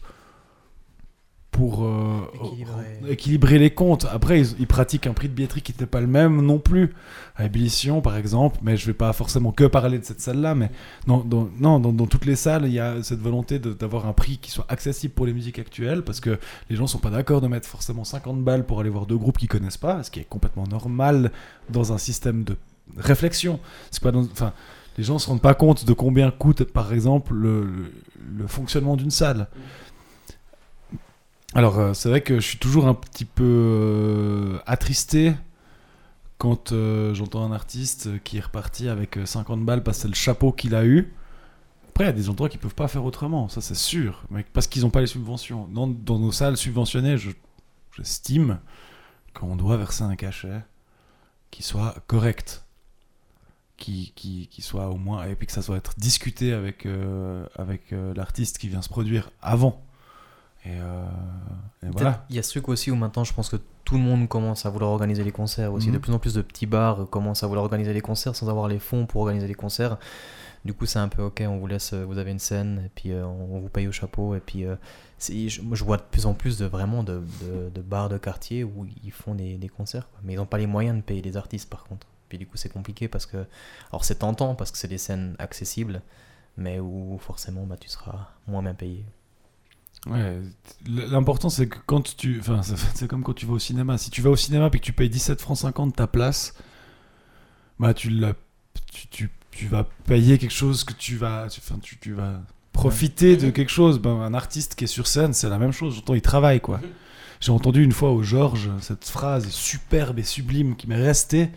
pour euh, Équilibrer. équilibrer les comptes. Après, ils, ils pratiquent un prix de billetterie qui n'était pas le même non plus. À Ébullition, par exemple, mais je vais pas forcément que parler de cette salle-là, mais dans, dans- non, dans, dans toutes les salles, il y a cette volonté d'avoir un prix qui soit accessible pour les musiques actuelles, parce que les gens sont pas d'accord de mettre forcément 50 balles pour aller voir deux groupes qu'ils connaissent pas, ce qui est complètement normal dans un système de réflexion. C'est pas dans- enfin, les gens se rendent pas compte de combien coûte, par exemple, le, le- le fonctionnement d'une salle. Alors, euh, c'est vrai que je suis toujours un petit peu euh, attristé quand euh, j'entends un artiste qui est reparti avec euh, 50 balles parce que c'est le chapeau qu'il a eu. Après, il y a des endroits qui peuvent pas faire autrement, ça c'est sûr, mais parce qu'ils n'ont pas les subventions. Dans, nos salles subventionnées, je- j'estime qu'on doit verser un cachet qui soit correct, soit au moins, et puis que ça soit être discuté avec, avec l'artiste qui vient se produire avant. Et, euh, et voilà. Il y a ce truc aussi où maintenant je pense que tout le monde commence à vouloir organiser les concerts aussi. Mhm. De plus en plus de petits bars commencent à vouloir organiser les concerts sans avoir les fonds pour organiser les concerts. Du coup, c'est un peu ok, on vous laisse, euh, vous avez une scène et puis euh, on vous paye au chapeau. Et puis, euh, je, vois de plus en plus de vraiment de, de- de bars de quartier où ils font des, des concerts, quoi. mais ils n'ont pas les moyens de payer des artistes par contre. Puis du coup, c'est compliqué parce que, alors c'est tentant parce que c'est des scènes accessibles, mais où forcément bah, tu seras moins bien payé. Ouais, l'important c'est que quand tu. Enfin, c'est- comme quand tu vas au cinéma. Si tu vas au cinéma et que tu payes 17 francs 50 ta place, bah tu, tu, tu, tu vas payer quelque chose que tu vas. tu- Enfin, tu, tu vas profiter de quelque chose. Ben, un artiste qui est sur scène, c'est la même chose. J'entends, il travaille quoi. J'ai entendu une fois au Georges cette phrase superbe et sublime qui m'est restée.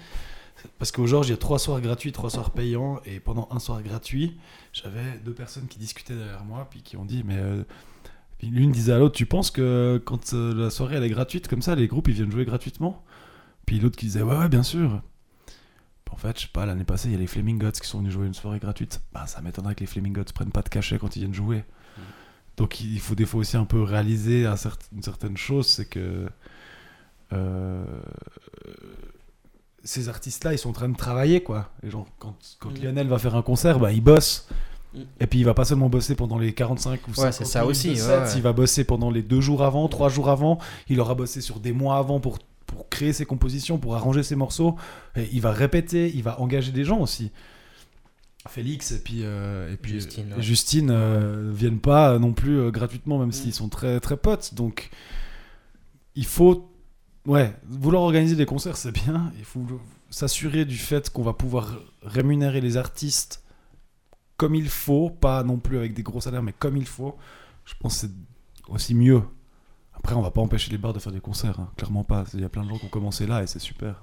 Parce qu'au Georges, il y a trois soirs gratuits, trois soirs payants. Et pendant un soir gratuit, j'avais deux personnes qui discutaient derrière moi, puis qui ont dit Mais euh, l'une disait à l'autre, tu penses que quand euh, la soirée elle est gratuite comme ça, les groupes ils viennent jouer gratuitement? Puis l'autre qui disait ouais ouais bien sûr. En fait, je sais pas, l'année passée il y a les Flaming Gods qui sont venus jouer une soirée gratuite. Bah ça m'étonnerait que les Flaming Gods prennent pas de cachet quand ils viennent jouer. Donc il faut des fois aussi un peu réaliser un cer- une certaine chose, c'est que euh, ces artistes-là, ils sont en train de travailler, quoi. Et genre, quand, quand Mhm. Lionel va faire un concert, bah, il bosse. Et puis, il va pas seulement bosser pendant les 45 ou 50 c'est ça aussi, ouais, ouais. il va bosser pendant les deux jours avant, trois jours avant. Il aura bossé sur des mois avant pour, pour créer ses compositions, pour arranger ses morceaux. Et il va répéter, il va engager des gens aussi. Félix et puis, euh, et puis Justine, euh, ouais. Justine euh, viennent pas non plus euh, gratuitement, même s'ils sont très, très potes. Donc, il faut Ouais, vouloir organiser des concerts, c'est bien. Il faut s'assurer du fait qu'on va pouvoir rémunérer les artistes comme il faut, pas non plus avec des gros salaires, mais comme il faut. Je pense que c'est aussi mieux. Après, on va pas empêcher les bars de faire des concerts, hein. clairement pas. Il y a plein de gens qui ont commencé là et c'est super.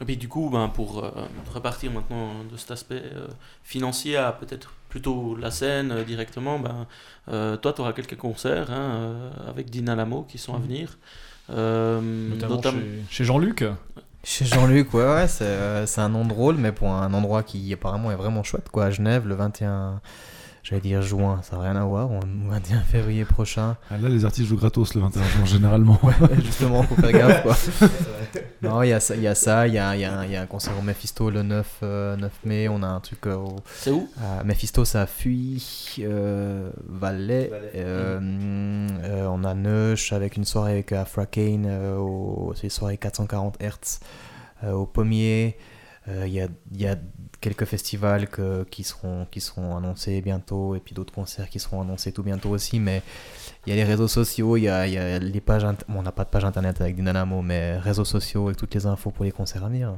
Et puis du coup, ben, pour euh, repartir maintenant de cet aspect euh, financier à peut-être plutôt la scène euh, directement, ben, euh, toi tu auras quelques concerts hein, euh, avec Dina Lamo qui sont à venir. Euh, Notamment notam- chez, chez Jean-Luc. Chez Jean-Luc, ouais, ouais, c'est euh, c'est un nom drôle, mais pour un endroit qui apparemment est vraiment chouette, quoi. À Genève, le 21, j'allais dire juin, ça n'a rien à voir, ou le 21 février prochain. Ah, là, les artistes jouent gratos le 21 juin, généralement. Et justement, faut faire gaffe, quoi. non, il y a ça, il y a, ça, il y a, il y, a, y a un concert au Mephisto le 9, euh, 9 mai, on a un truc euh, au C'est où? Mephisto, ça a Fuy, euh, Valais, euh, euh, on a Neuch avec une soirée avec Afra Kane, euh, au- c'est une soirée 440 Hz, euh, au Pommier. Euh, Il y, a, il y a quelques festivals que- qui, seront, qui seront annoncés bientôt et puis d'autres concerts qui seront annoncés tout bientôt aussi. Mais il y a les réseaux sociaux, il y a, les pages. Bon, on n'a pas de page internet avec Dynamo, mais réseaux sociaux et toutes les infos pour les concerts à venir.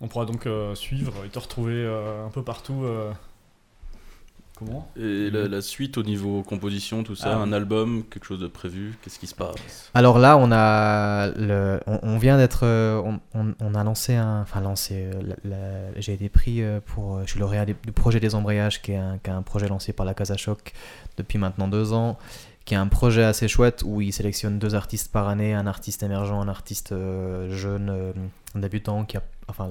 On pourra donc euh, suivre et te retrouver euh, un peu partout. euh. Comment Et la, la suite au niveau composition, tout ça, Ah. un album, quelque chose de prévu, qu'est-ce qui se passe Alors là, on a le, on, on vient d'être, euh, on, on- on a lancé un, enfin lancé, euh, j'ai été pris euh, pour, je suis lauréat des- du projet des embrayages, qui est un, qui est un projet lancé par la Casa Choc depuis maintenant deux ans, qui est un projet assez chouette où il sélectionne deux artistes par année, un artiste émergent, un artiste jeune, un débutant, qui a, enfin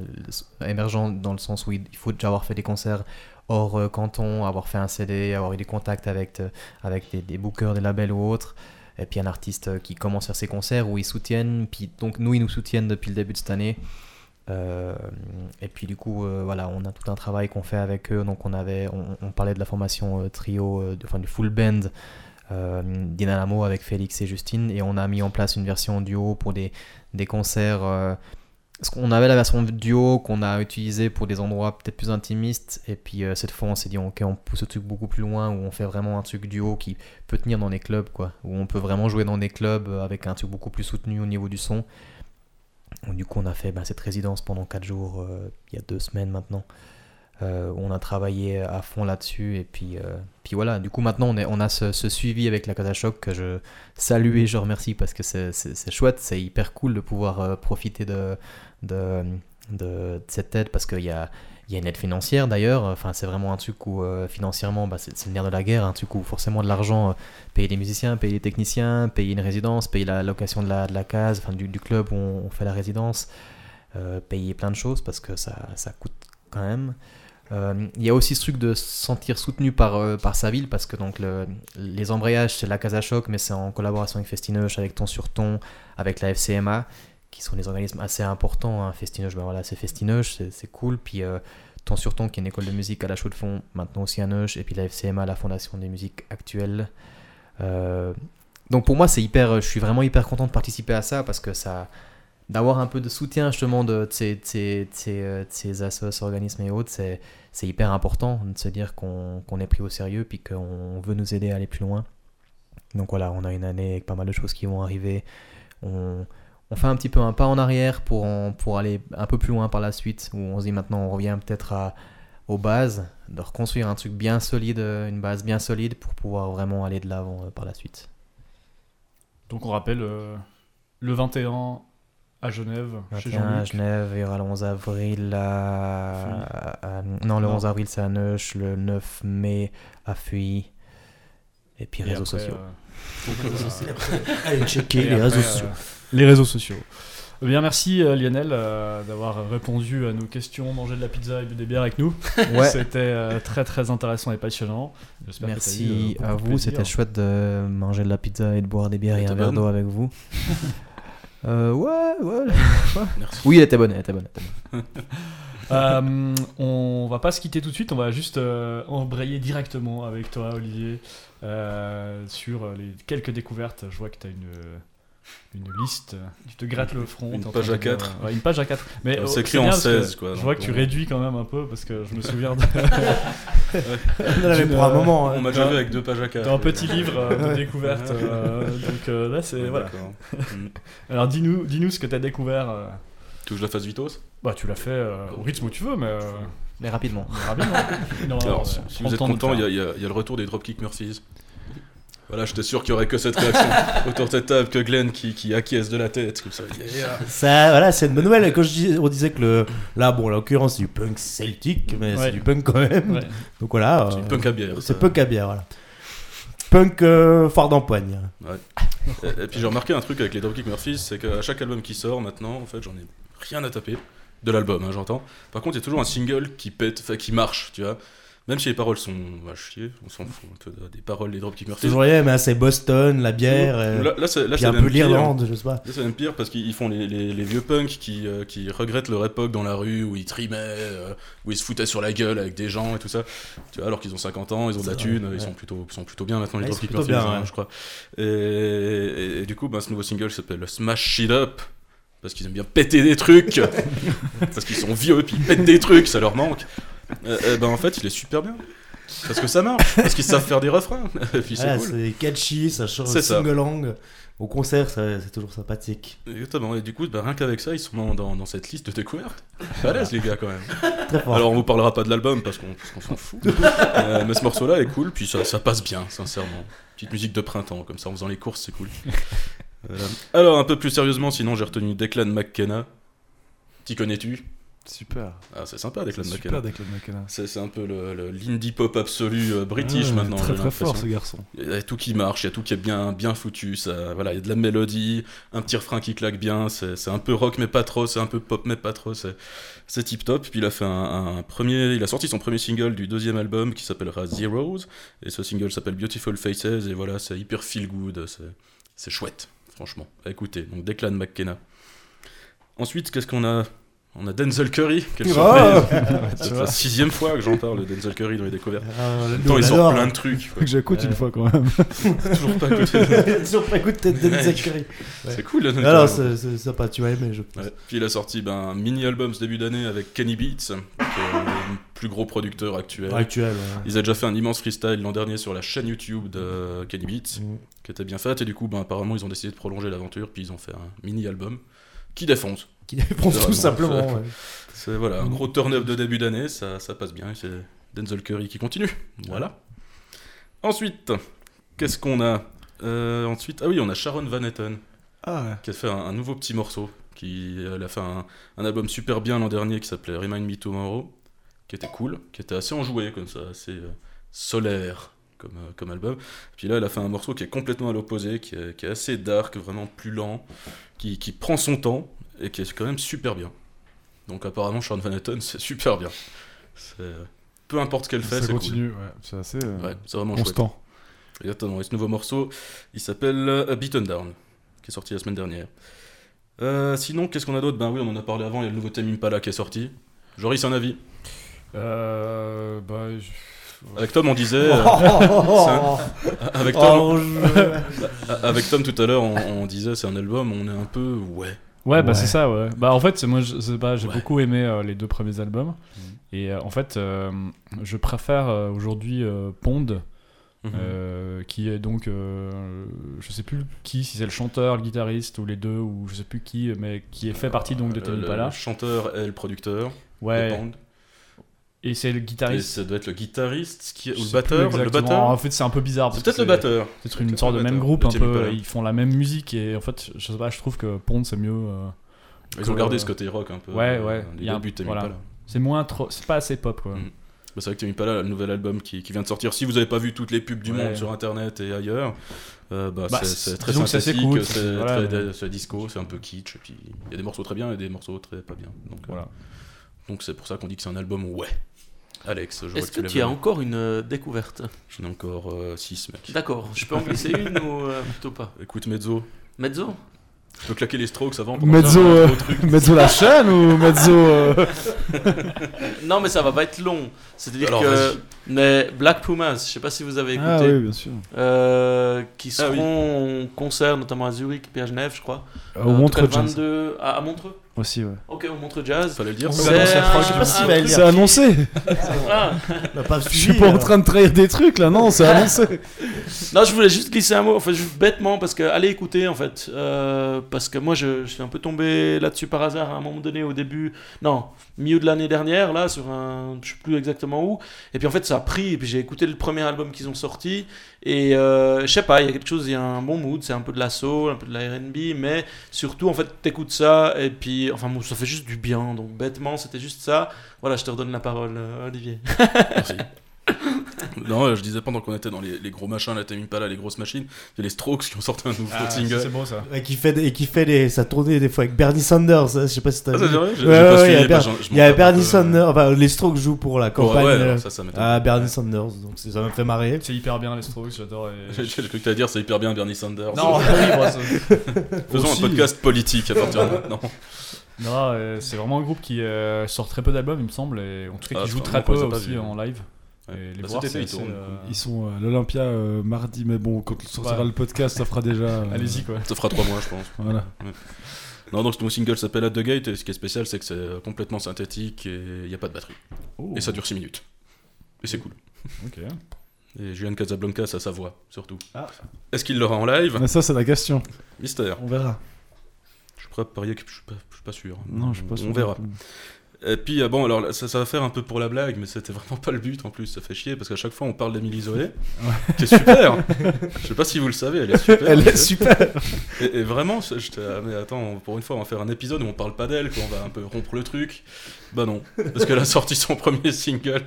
émergent dans le sens où il faut déjà avoir fait des concerts hors euh, canton, avoir fait un CD, avoir eu des contacts avec, euh, des, bookers, des labels ou autres. Et puis un artiste euh, qui commence à faire ses concerts où ils soutiennent. Puis donc nous, ils nous soutiennent depuis le début de cette année. Euh, et puis du coup, euh, voilà, on a tout un travail qu'on fait avec eux. Donc on avait, on, parlait de la formation euh, trio, euh, enfin du full band euh, d'Inalamo avec Félix et Justine. Et on a mis en place une version duo pour des concerts. Parce qu'on avait la version duo qu'on a utilisée pour des endroits peut-être plus intimistes. Et puis euh, cette fois, on s'est dit, ok, on pousse le truc beaucoup plus loin où on fait vraiment un truc duo qui peut tenir dans les clubs, quoi. Où on peut vraiment jouer dans des clubs euh, avec un truc beaucoup plus soutenu au niveau du son. Du coup, on a fait bah, cette résidence pendant 4 jours, euh, il y a deux semaines maintenant. euh, on a travaillé à fond là-dessus. Et puis, puis voilà, du coup, maintenant, on, est, on a ce, ce suivi avec la Casa Choc que je salue et je remercie parce que c'est- chouette, c'est hyper cool de pouvoir profiter de, de, cette aide parce qu'il y a. Y a une aide financière d'ailleurs, enfin c'est vraiment un truc où euh, financièrement bah, c'est le nerf de la guerre, un truc où forcément de l'argent, euh, payer les musiciens, payer les techniciens, payer une résidence, payer la location de la, de la case, enfin du, club où on, fait la résidence, euh, payer plein de choses parce que ça, ça coûte quand même. Euh, Il y a aussi ce truc de se sentir soutenu par, euh, par sa ville parce que donc le- les embrayages c'est la Casa Choc mais c'est en collaboration avec Festinoche, avec Ton sur Ton, avec la FCMA qui sont des organismes assez importants. Hein. Festinoche, ben voilà, c'est Festinoche, c'est cool. Puis euh, Ton sur Ton qui est une école de musique à la Chaux de Fonds, maintenant aussi à Neuch, et puis la FCMA, la Fondation des musiques actuelles. Euh, donc pour moi c'est hyper, je suis vraiment hyper content de participer à ça parce que ça d'avoir un peu de soutien justement de, ces, euh, de ces assos, organismes et autres, c'est, hyper important de se dire qu'on, est pris au sérieux puis qu'on veut nous aider à aller plus loin. Donc voilà, on a une année avec pas mal de choses qui vont arriver. On fait un petit peu un pas en arrière pour, en- pour aller un peu plus loin par la suite, où on se dit maintenant on revient peut-être à, aux bases, de reconstruire un truc bien solide, euh, une base bien solide pour pouvoir vraiment aller de l'avant euh, par la suite. Donc on rappelle euh, le 21 à Genève, chez 21 à Jean-Luc. Genève, il y aura le 11 avril à... à- non, le Non. 11 avril c'est à Neuch, le 9 mai à Fuy, et puis Et réseaux après, sociaux. euh, donc, euh, Allez checker et les après, réseaux euh, sociaux. Les réseaux sociaux. Eh Bien, merci euh, Lionel euh, d'avoir répondu à nos questions, manger de la pizza et bu des bières avec nous. Ouais, C'était euh, très très intéressant et passionnant. Que eu, merci euh, à vous, c'était chouette de manger de la pizza et de boire des bières et un verre d'eau avec vous. Euh, ouais, ouais. Merci. Oui, elle était bonne, elle était bonne. elle était bonne. Euh, on va pas se quitter tout de suite, on va juste euh, embrayer directement avec toi, Olivier, euh, sur les quelques découvertes. Je vois que tu as une, une liste, tu te grattes le front. Une page à de dire- quatre. ouais, une page à 4. Mais Euh, oh, c'est écrit en parce que 16, quoi, Je vois que tu on- réduis quand même un peu parce que je me souviens de. On avait pour un moment. On hein. m'a déjà vu avec deux pages à quatre. T'as un petit livre euh, de découvertes. euh, donc euh, là, c'est. Ouais, voilà. Mm. Alors dis-nous dis ce que tu as découvert. euh. Tu veux que je la fasse vitos Bah, tu l'as fait euh, au rythme où tu veux, mais. euh, Mais rapidement. mais rapidement. Non, Alors, ouais, si, vous êtes content, y, y il y a le retour des Dropkick Murphys. Voilà, j'étais sûr qu'il y aurait que cette réaction autour de cette table, que Glenn qui, qui acquiesce de la tête, comme ça. Yeah. Ça, voilà, c'est une bonne nouvelle. Quand je dis, on disait que le, là, bon, en l'occurrence, c'est du punk celtique, mais Ouais. c'est du punk quand même. Ouais. Donc voilà. C'est euh, du punk à bière. C'est punk à bière, voilà. Punk euh, fort d'empoigne. Et, et puis j'ai remarqué un truc avec les Dropkick Murphys, c'est qu'à chaque album qui sort maintenant, en fait, j'en ai rien à taper de l'album, hein, j'entends. Par contre, il y a toujours un single qui pète, enfin qui marche, tu vois. Même si les paroles sont à chier, on s'en fout un peu de- des paroles des Dropkick Murphys. Toujours rien, mais c'est Boston, la bière, euh, Là, là, c'est un peu pire. l'Irlande, je sais pas. Là, c'est même pire parce qu'ils font les, les- les vieux punks qui, euh, qui regrettent leur époque dans la rue où ils trimaient, euh, où ils se foutaient sur la gueule avec des gens et tout ça. Tu vois, alors qu'ils ont 50 ans, ils ont de la thune, vrai, ils sont plutôt, sont plutôt bien maintenant, les Ouais, Dropkick Murphys, bien, hein, ouais. je crois. Et, et- et du coup, ben, ce nouveau single s'appelle Smash Shit Up. Parce qu'ils aiment bien péter des trucs. parce qu'ils sont vieux, puis ils pètent des trucs, ça leur manque. Et ben en fait, il est super bien. Parce que ça marche. Parce qu'ils savent faire des refrains. Et puis c'est Voilà, cool. c'est catchy, ça change C'est ça. single-lang. Au concert, c'est toujours sympathique. Exactement, et du coup, bah, rien qu'avec ça, ils sont dans, dans, dans cette liste de découvertes. Balèze, les gars, quand même. Très fort. Alors, on vous parlera pas de l'album parce qu'on s'en fout. Euh, mais ce morceau-là est cool, puis ça, ça passe bien, sincèrement. Petite musique de printemps, comme ça, en faisant les courses, c'est cool. Euh, alors, un peu plus sérieusement, sinon, j'ai retenu Declan McKenna. T'y connais-tu? Super. Ah, c'est sympa, Declan McKenna. super Declan McKenna. C'est un peu l'indie pop absolu euh, british Ah, maintenant. Très très fort ce garçon. Il y a tout qui marche, il y a tout qui est bien, bien foutu. Ça, voilà, il y a de la mélodie, un petit refrain qui claque bien. C'est un peu rock mais pas trop, c'est un peu pop mais pas trop. C'est tip top. Puis il a fait un, un premier, il a sorti son premier single du deuxième album qui s'appellera Zeros. Et ce single s'appelle Beautiful Faces. Et voilà, c'est hyper feel good. c'est- chouette, franchement. À écouter. Donc Declan McKenna. Ensuite, qu'est-ce qu'on a? On a Denzel Curry. Quelle Oh surprise Tu C'est la sixième fois que j'en parle de Denzel Curry dans les découvertes. Ah, nous, temps, on il sort plein de trucs. que j'écoute une fois quand même. Toujours pas écouté. Toujours pas écouté de Denzel Curry. Ouais. C'est cool, Denzel Alors, Curry. c'est sympa, tu vas aimer, je pense. Ouais. Puis il a sorti ben, un mini-album ce début d'année avec Kenny Beats, qui est le plus gros producteur actuel. Actuel. ouais. Ils ont déjà fait un immense freestyle l'an dernier sur la chaîne YouTube de Kenny Beats, Mm. qui était bien faite, et du coup, ben, apparemment, ils ont décidé de prolonger l'aventure, puis ils ont fait un mini-album qui défonce. Qui défonce tout simplement. c'est- ouais. C'est voilà, un Mm. gros turn-up de début d'année, ça, ça passe bien, c'est Denzel Curry qui continue. Voilà. Ensuite, qu'est-ce qu'on a Euh, Ensuite, ah oui, on a Sharon Van Etten. Ah qui a fait un, un nouveau petit morceau. Qui, elle a fait un, un album super bien l'an dernier qui s'appelait Remind Me Tomorrow, qui était cool, qui était assez enjoué comme ça, assez euh, solaire comme, euh, comme album. Puis là, elle a fait un morceau qui est complètement à l'opposé, qui est, qui est assez dark, vraiment plus lent, qui, qui prend son temps et qui est quand même super bien. Donc apparemment, Sharon Van Etten, c'est super bien. C'est- Peu importe ce qu'elle fait, ça c'est cool. continue, ouais. C'est assez euh, Ouais, c'est vraiment chouette. constant. Exactement, et ce nouveau morceau, il s'appelle euh, Beaten Down, qui est sorti la semaine dernière. Euh, sinon, qu'est-ce qu'on a d'autre? Ben oui, on en a parlé avant, il y a le nouveau thème Impala qui est sorti. Joris, un avis? Euh, bah, je- Avec Tom, on disait... euh, Oh, avec, Tom, oh, avec Tom, tout à l'heure, on, on disait c'est un album, on est un peu... Ouais. Ouais, bah Ouais. c'est ça, ouais. Bah en fait, moi, je sais pas, j'ai Ouais. beaucoup aimé euh, les deux premiers albums. Mhm. Et euh, en fait, euh, je préfère euh, aujourd'hui euh, Pond, Mhm. euh, qui est donc, euh, je sais plus qui, si c'est le chanteur, le guitariste ou les deux, ou je sais plus qui, mais qui est fait partie donc de Tony Pala. le chanteur et le producteur de Ouais. Et c'est le Et guitariste. ça doit être le guitariste qui ou le batteur. Le batteur En fait, c'est un peu bizarre. C'est peut-être le batteur. C'est une sorte de même groupe, un peu. Impala. Ils font la même musique et en fait, je sais pas, je trouve que Pond c'est mieux. euh, Ils que- ont gardé ce côté rock un peu. Ouais, euh, ouais, un- voilà. C'est moins trop, c'est pas assez pop quoi. Mm. Bah, c'est vrai que Tame Impala, le nouvel album qui, qui vient de sortir, si vous n'avez pas vu toutes les pubs du Ouais. monde sur internet et ailleurs, euh, bah, Bah, c'est- très synthétique, c'est voilà, mais- disco, c'est un peu kitsch, et puis il y a des morceaux très bien et des morceaux très pas bien. Donc euh, Voilà. Donc c'est pour ça qu'on dit que c'est un album ouais. Alex, je Est-ce que, que tu as encore une euh, découverte? J'en ai encore 6 mec. D'accord, je peux en glisser une ou euh, plutôt pas? Écoute Mezzo, Mezzo? Je peux claquer les strokes avant. pour Mezzo, euh. Mezzo la chaîne ou Mezzo. euh, Non, mais ça va pas être long. C'est-à-dire Alors, que vas-y. mais Black Pumas, je sais pas si vous avez écouté, Ah oui, bien sûr. euh, qui Ah oui. seront en concert notamment à Zurich puis à Genève, je crois. Au Euh, en tout Montre cas, le Jazz 22 à, à Montreux? Aussi, ouais. Ok, au Montreux Jazz. Fallait le dire. On C'est un- si annoncé Ah. On pas Je suis suivi, pas en train de trahir des trucs là, non, c'est annoncé. Non, je voulais juste glisser un mot, enfin juste bêtement, parce que allez écouter en fait, Euh, parce que moi je, je suis un peu tombé là-dessus par hasard à un moment donné au début, non, milieu de l'année dernière là sur un, je sais plus exactement où, et puis en fait ça a pris, et puis j'ai écouté le premier album qu'ils ont sorti, et euh, je sais pas, il y a quelque chose, il y a un bon mood, c'est un peu de la soul, un peu de la R&B, mais surtout en fait t'écoutes ça, et puis enfin bon, ça fait juste du bien, donc bêtement c'était juste ça. Voilà, je te redonne la parole, euh, Olivier. Merci. Non, je disais pendant qu'on était dans les, les gros machins, la Tame Impala, les grosses machines, il y a les Strokes qui ont sorti un nouveau Ah, single. c'est beau ça. Et qui fait, et qui fait des, sa tournée des fois avec Bernie Sanders. hein, Je sais pas si t'as Ah, vu. c'est vrai Ouais, ouais, pas ouais, il y a Ber- je y a Bernie peu. Sanders, enfin les Strokes jouent pour la campagne ouais, euh, alors ça, à Bernie Sanders, donc ça m'a fait marrer. C'est hyper bien les Strokes, j'adore. et- J'ai cru que t'allais dire c'est hyper bien Bernie Sanders. Non, oui, bon, Faisons Aussi. un podcast politique à partir de maintenant. non, euh, c'est vraiment un groupe qui euh, sort très peu d'albums, il me semble, et en tout cas Ah, qui joue c'est très peu les aussi en live. Ouais. Et les Bah, voir, été, ils tournent. euh, Ils sont à l'Olympia euh, mardi, mais bon, quand sortira Ouais. le podcast, ça fera déjà. euh, Allez-y quoi. Ça fera trois mois, je pense. Voilà. Ouais. Non, donc mon single s'appelle At the Gate, et ce qui est spécial, c'est que c'est euh, complètement synthétique et il n'y a pas de batterie. Oh. Et ça dure 6 minutes. Et c'est cool. Ok. Et Julian Casablanca, ça sa voix, surtout. Ah. Est-ce qu'il l'aura en live? Mais ça, c'est la question. Mystère. On verra. Je suis prêt à parier que je suis pas, je suis pas sûr. Non, je suis pas On sûr. verra. Et puis, euh, bon, alors ça, ça va faire un peu pour la blague, mais c'était vraiment pas le but en plus, ça fait chier, parce qu'à chaque fois on parle d'Emily Zoé, qui est super Je sais pas si vous le savez, elle est super Elle est super. Et, et vraiment, j'étais, ah, mais attends, pour une fois on va faire un épisode où on parle pas d'elle, qu'on va un peu rompre le truc. Bah non, parce qu'elle a sorti son premier single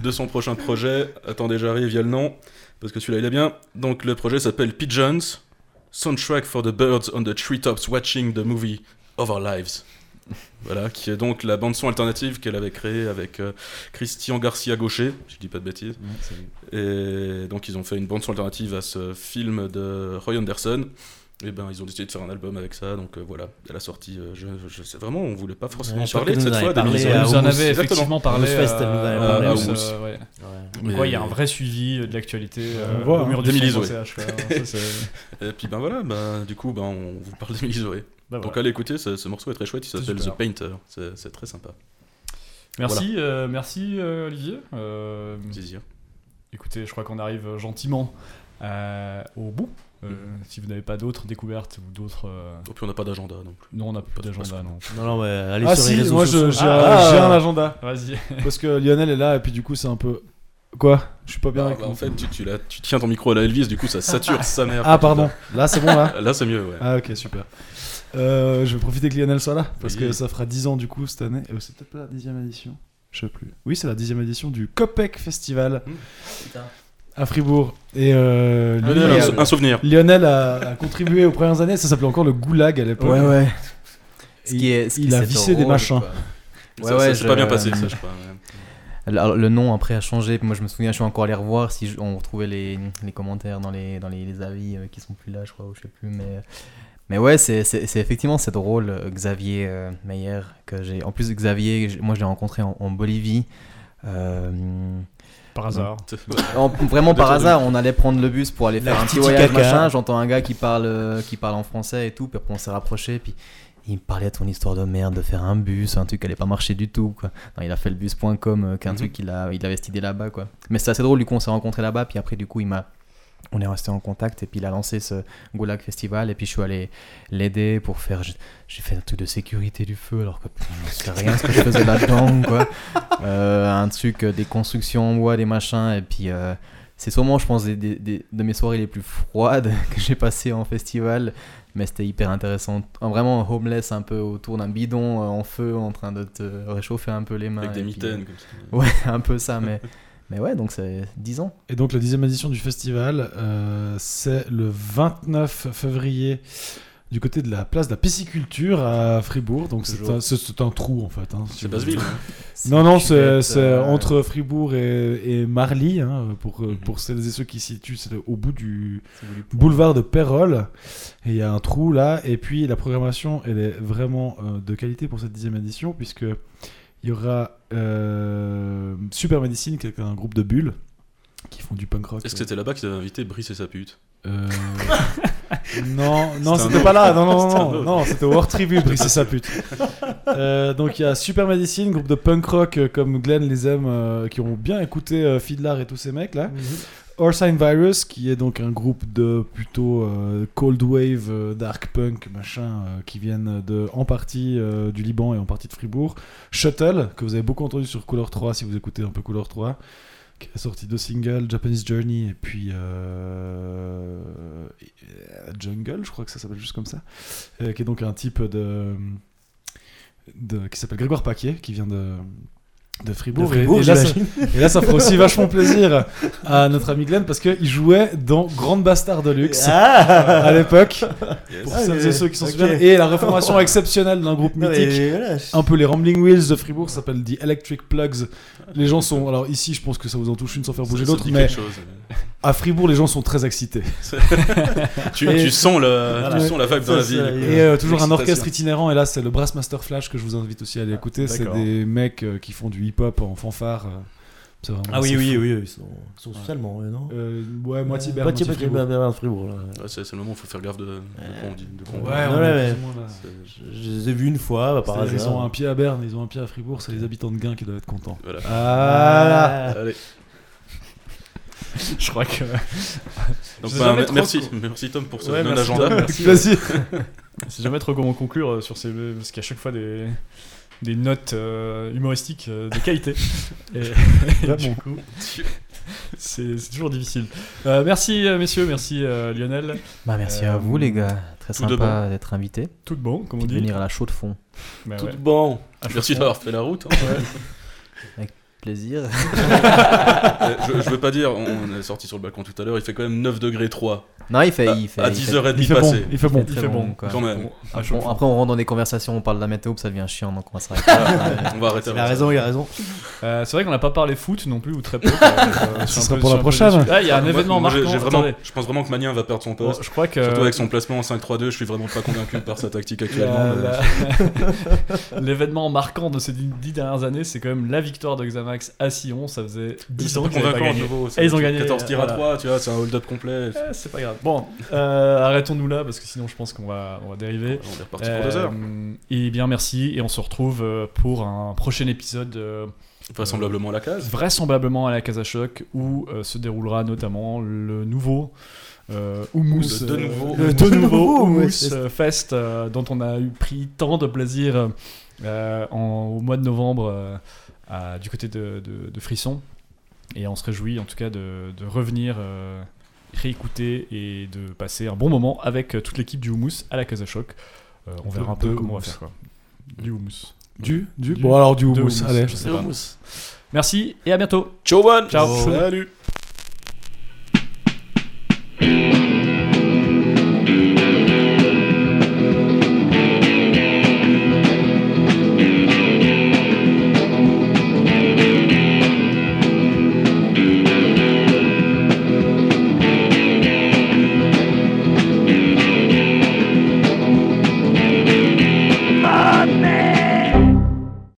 de son prochain projet. Attendez, j'arrive, il y a le nom, parce que celui-là il est bien. Donc le projet s'appelle Pigeons, Soundtrack for the Birds on the Treetops Watching the Movie of Our Lives. Voilà, qui est donc la bande-son alternative qu'elle avait créée avec euh, Christian Garcia Gaucher, si je dis pas de bêtises. Et donc ils ont fait une bande-son alternative à ce film de Roy Anderson. Et ben ils ont décidé de faire un album avec ça, donc euh, voilà, elle a sorti. euh, je, je sais vraiment, on voulait pas forcément Ouais, parler de cette en fois. parlé à vous en avez effectivement parlé. À parlé. Houmous, Houmous. ouais. Mais- Quoi, il y a un vrai suivi de l'actualité euh, au mur hein. du. CH, Et puis ben voilà, bah, du coup ben, on vous parle d'Emily Zoé. Bah, Donc voilà. allez écouter, ce, ce morceau est très chouette, il s'appelle The. Painter, c'est c'est très sympa. Merci, euh, merci euh, Olivier. Euh, Plaisir. écoutez, je crois qu'on arrive gentiment euh, au bout. Euh, Si vous n'avez pas d'autres découvertes ou d'autres. euh, Et puis on n'a pas d'agenda non plus. Non, on n'a plus d'agenda, non. Non, non, mais allez Ah sur les si, réseaux moi j'ai Ah. j'ai un agenda. Vas-y. Parce que Lionel est là et puis du coup c'est un peu. Quoi? Je suis pas bien Ah, avec bah, en fait, tu, tu, l'as- tu tiens ton micro à la Elvis, du coup ça sature sa mère. Ah pardon, là c'est bon là? Là c'est mieux, ouais. Ah ok super. Euh, je vais profiter que Lionel soit là parce Oui. que ça fera 10 ans du coup cette année. Euh, c'est peut-être pas la dixième édition. Je sais plus. Oui c'est la dixième édition du Copec Festival à Fribourg. Et euh, Lionel, Lionel, un, sou- un souvenir. Lionel a, a contribué aux premières années. Ça s'appelait encore le Goulag à l'époque. Ouais, ouais. Ce qui est, ce qui il a c'est vissé des machins. Ouais, ça ouais, s'est je- pas bien passé, ça je crois. Alors, le nom après a changé. Moi, je me souviens, je suis encore allé revoir si je- on retrouvait les, les commentaires dans les, dans les, les avis euh, qui sont plus là, je crois, ou je sais plus. Mais, mais ouais, c'est c'est- c'est effectivement c'est drôle, euh, Xavier euh, Meyer. Que j'ai. En plus, Xavier, moi, je l'ai rencontré en, en Bolivie. Euh, Par hasard. en- vraiment par hasard, on allait prendre le bus pour aller faire La un petit voyage, caca. machin. J'entends un gars qui parle, euh, qui parle en français et tout. Puis après, on s'est rapproché. Puis il me parlait de ton histoire de merde, de faire un bus, un truc qui allait pas marcher du tout. Quoi. Non, il a fait le bus.com, euh, qu'un Mhm. truc qu'il a, il avait cette idée là-bas. Quoi. Mais c'est assez drôle, du coup, on s'est rencontrés là-bas. Puis après, du coup, il m'a. On est resté en contact et puis il a lancé ce Goulag Festival et puis je suis allé l'aider pour faire j'ai- fait un truc de sécurité du feu alors que pff, je sais rien ce que je faisais là-dedans quoi Euh, un truc euh, des constructions en bois des machins et puis euh, c'est sûrement, je pense, des, des- des- de mes soirées les plus froides que j'ai passées en festival. Mais c'était hyper intéressant. Vraiment homeless, un peu autour d'un bidon en feu, en train de te réchauffer un peu les mains. Avec des puis, mitaines. comme ça. Ouais, un peu ça. Mais, mais ouais, donc c'est 10 ans. Et donc la dixième édition du festival, euh, c'est le 29 février du côté de la place de la pisciculture à Fribourg. Donc c'est un, c'est- c'est un trou en fait. hein, si C'est vous- Basseville. hein. Non, non, c'est Chouette, c'est euh, entre Fribourg et, et Marly. hein, pour, euh, pour celles et ceux qui se situent, c'est au bout du boulevard de Pérol. Et il y a un trou là. Et puis la programmation, elle est vraiment euh, de qualité pour cette dixième édition, puisque il y aura euh, Super Medicine, qui est un groupe de bulles qui font du punk rock. Est-ce que c'était là-bas qu'ils avaient invité Brice et sa pute Euh, non, non, C'était pas là. Non, non, non, c'était au Hors Tribune, Brice et sa pute. Euh, donc il y a Super Medicine, groupe de punk rock euh, comme Glenn les aime, euh, qui ont bien écouté euh, Fiddler et tous ces mecs là. Orsine Virus, qui est donc un groupe de plutôt euh, cold wave, euh, dark punk, machin, euh, qui viennent de, en partie du Liban et en partie de Fribourg. Shuttle, que vous avez beaucoup entendu sur Couleur 3 si vous écoutez un peu Couleur 3, qui a sorti deux singles, Japanese Journey et puis Jungle, je crois que ça s'appelle juste comme ça, qui est donc un type de, de qui s'appelle Grégoire Paquet, qui vient de de Fribourg. De Et- Fribourg, et, là, ça, et là, ça fera aussi vachement plaisir à notre ami Glenn parce qu'il jouait dans Grande Bastard de Luxe Ah à l'époque, pour Ah, celles et ceux qui s'en souviennent. Et la reformation exceptionnelle d'un groupe mythique. voilà, un peu les Rambling Wheels de Fribourg, ça s'appelle The Electric Plugs. Les gens sont. Alors ici, je pense que ça vous en touche une sans faire bouger l'autre, mais chose. à Fribourg, les gens sont très excités. tu, sens, le, Voilà. tu sens la vibe dans la ville. Et euh, toujours un orchestre itinérant, et là, c'est le Brassmaster Flash que je vous invite aussi à aller écouter. C'est des mecs euh, qui font du hip-hop en fanfare. euh, Ah oui, oui, oui, ils sont, ils sont socialement, ouais, non Euh, ouais, moitié Berne, Moitié, moitié Fribourg. Berne, Fribourg. là. Ouais, c'est c'est le moment où il faut faire gaffe de, de quoi on dit. De Ouais, Ouais, Je, les ai vus une fois, bah, par Ils ont un pied à Berne, ils ont un pied à Fribourg, c'est les habitants de Gain qui doivent être contents. Voilà. Ah, Allez. Je crois que. Donc, bah, trop merci, merci Tom pour ce Ouais, merci, non-agenda. Vas-y. C'est jamais trop comment conclure euh, sur ces. Parce a chaque fois des. Des notes euh, humoristiques euh, de qualité. Et, et du coup, c'est c'est toujours difficile. Euh, merci euh, messieurs, merci euh, Lionel. Bah, merci Euh, à vous, les gars. Très tout de sympa d'être invité. Tout de bon, comme on De dit. venir à la chaux de fond. Bah Tout ouais. bon. À Merci d'avoir fait la route. hein. Plaisir. Euh, je, je veux pas dire, on est sorti sur le balcon tout à l'heure, il fait quand même 9 degrés 3 non, il fait. à, il fait à il fait- 10h30 Il fait bon, passé. il fait bon. Il fait bon, bon. quoi. Quand même. Bon, fois. après, on rentre dans des conversations, on parle de la météo, puis ça devient chiant, donc on va s'arrêter. là. On va arrêter Il a raison, ça. il a raison. Euh, c'est vrai qu'on n'a pas parlé foot non plus, ou très peu. Euh, un sera pour la prochaine. Ah, il y a un Moi- événement moi, marquant. vraiment, je pense vraiment que Magnin va perdre son poste. je crois que. Surtout avec son placement en 5-3-2, je suis vraiment pas convaincu par sa tactique actuellement. L'événement marquant de ces dix dix dernières années, c'est quand même la victoire de Xamax à Sion. Ça faisait 10 C'est ans qu'ils n'avaient pas gagné. nouveau. Et ils ont gagné, 14 tirs à 3, tu vois, c'est un hold-up complet. Eh, c'est pas grave. Bon, euh, arrêtons-nous là parce que sinon je pense qu'on va, on va dériver. On est reparti pour 2 heures. Euh, et bien merci et on se retrouve euh, pour un prochain épisode Vraisemblablement à la case. vraisemblablement à la Casa Choc où se déroulera notamment le nouveau euh, Hummus, de nouveau. le Le de nouveau Hummus Fest euh, dont on a eu pris tant de plaisir euh, en- au mois de novembre à- du côté de, de- de Frisson et on se réjouit en tout cas de, revenir réécouter et de passer un bon moment avec euh, toute l'équipe du Hummus à la Casa Choc. Euh, on verra un peu comment on va faire quoi. Du Hummus. Du, du, Du- Bon, alors du hummus, allez. je sais pas. Merci et à bientôt. Ciao, Van. Ciao. Salut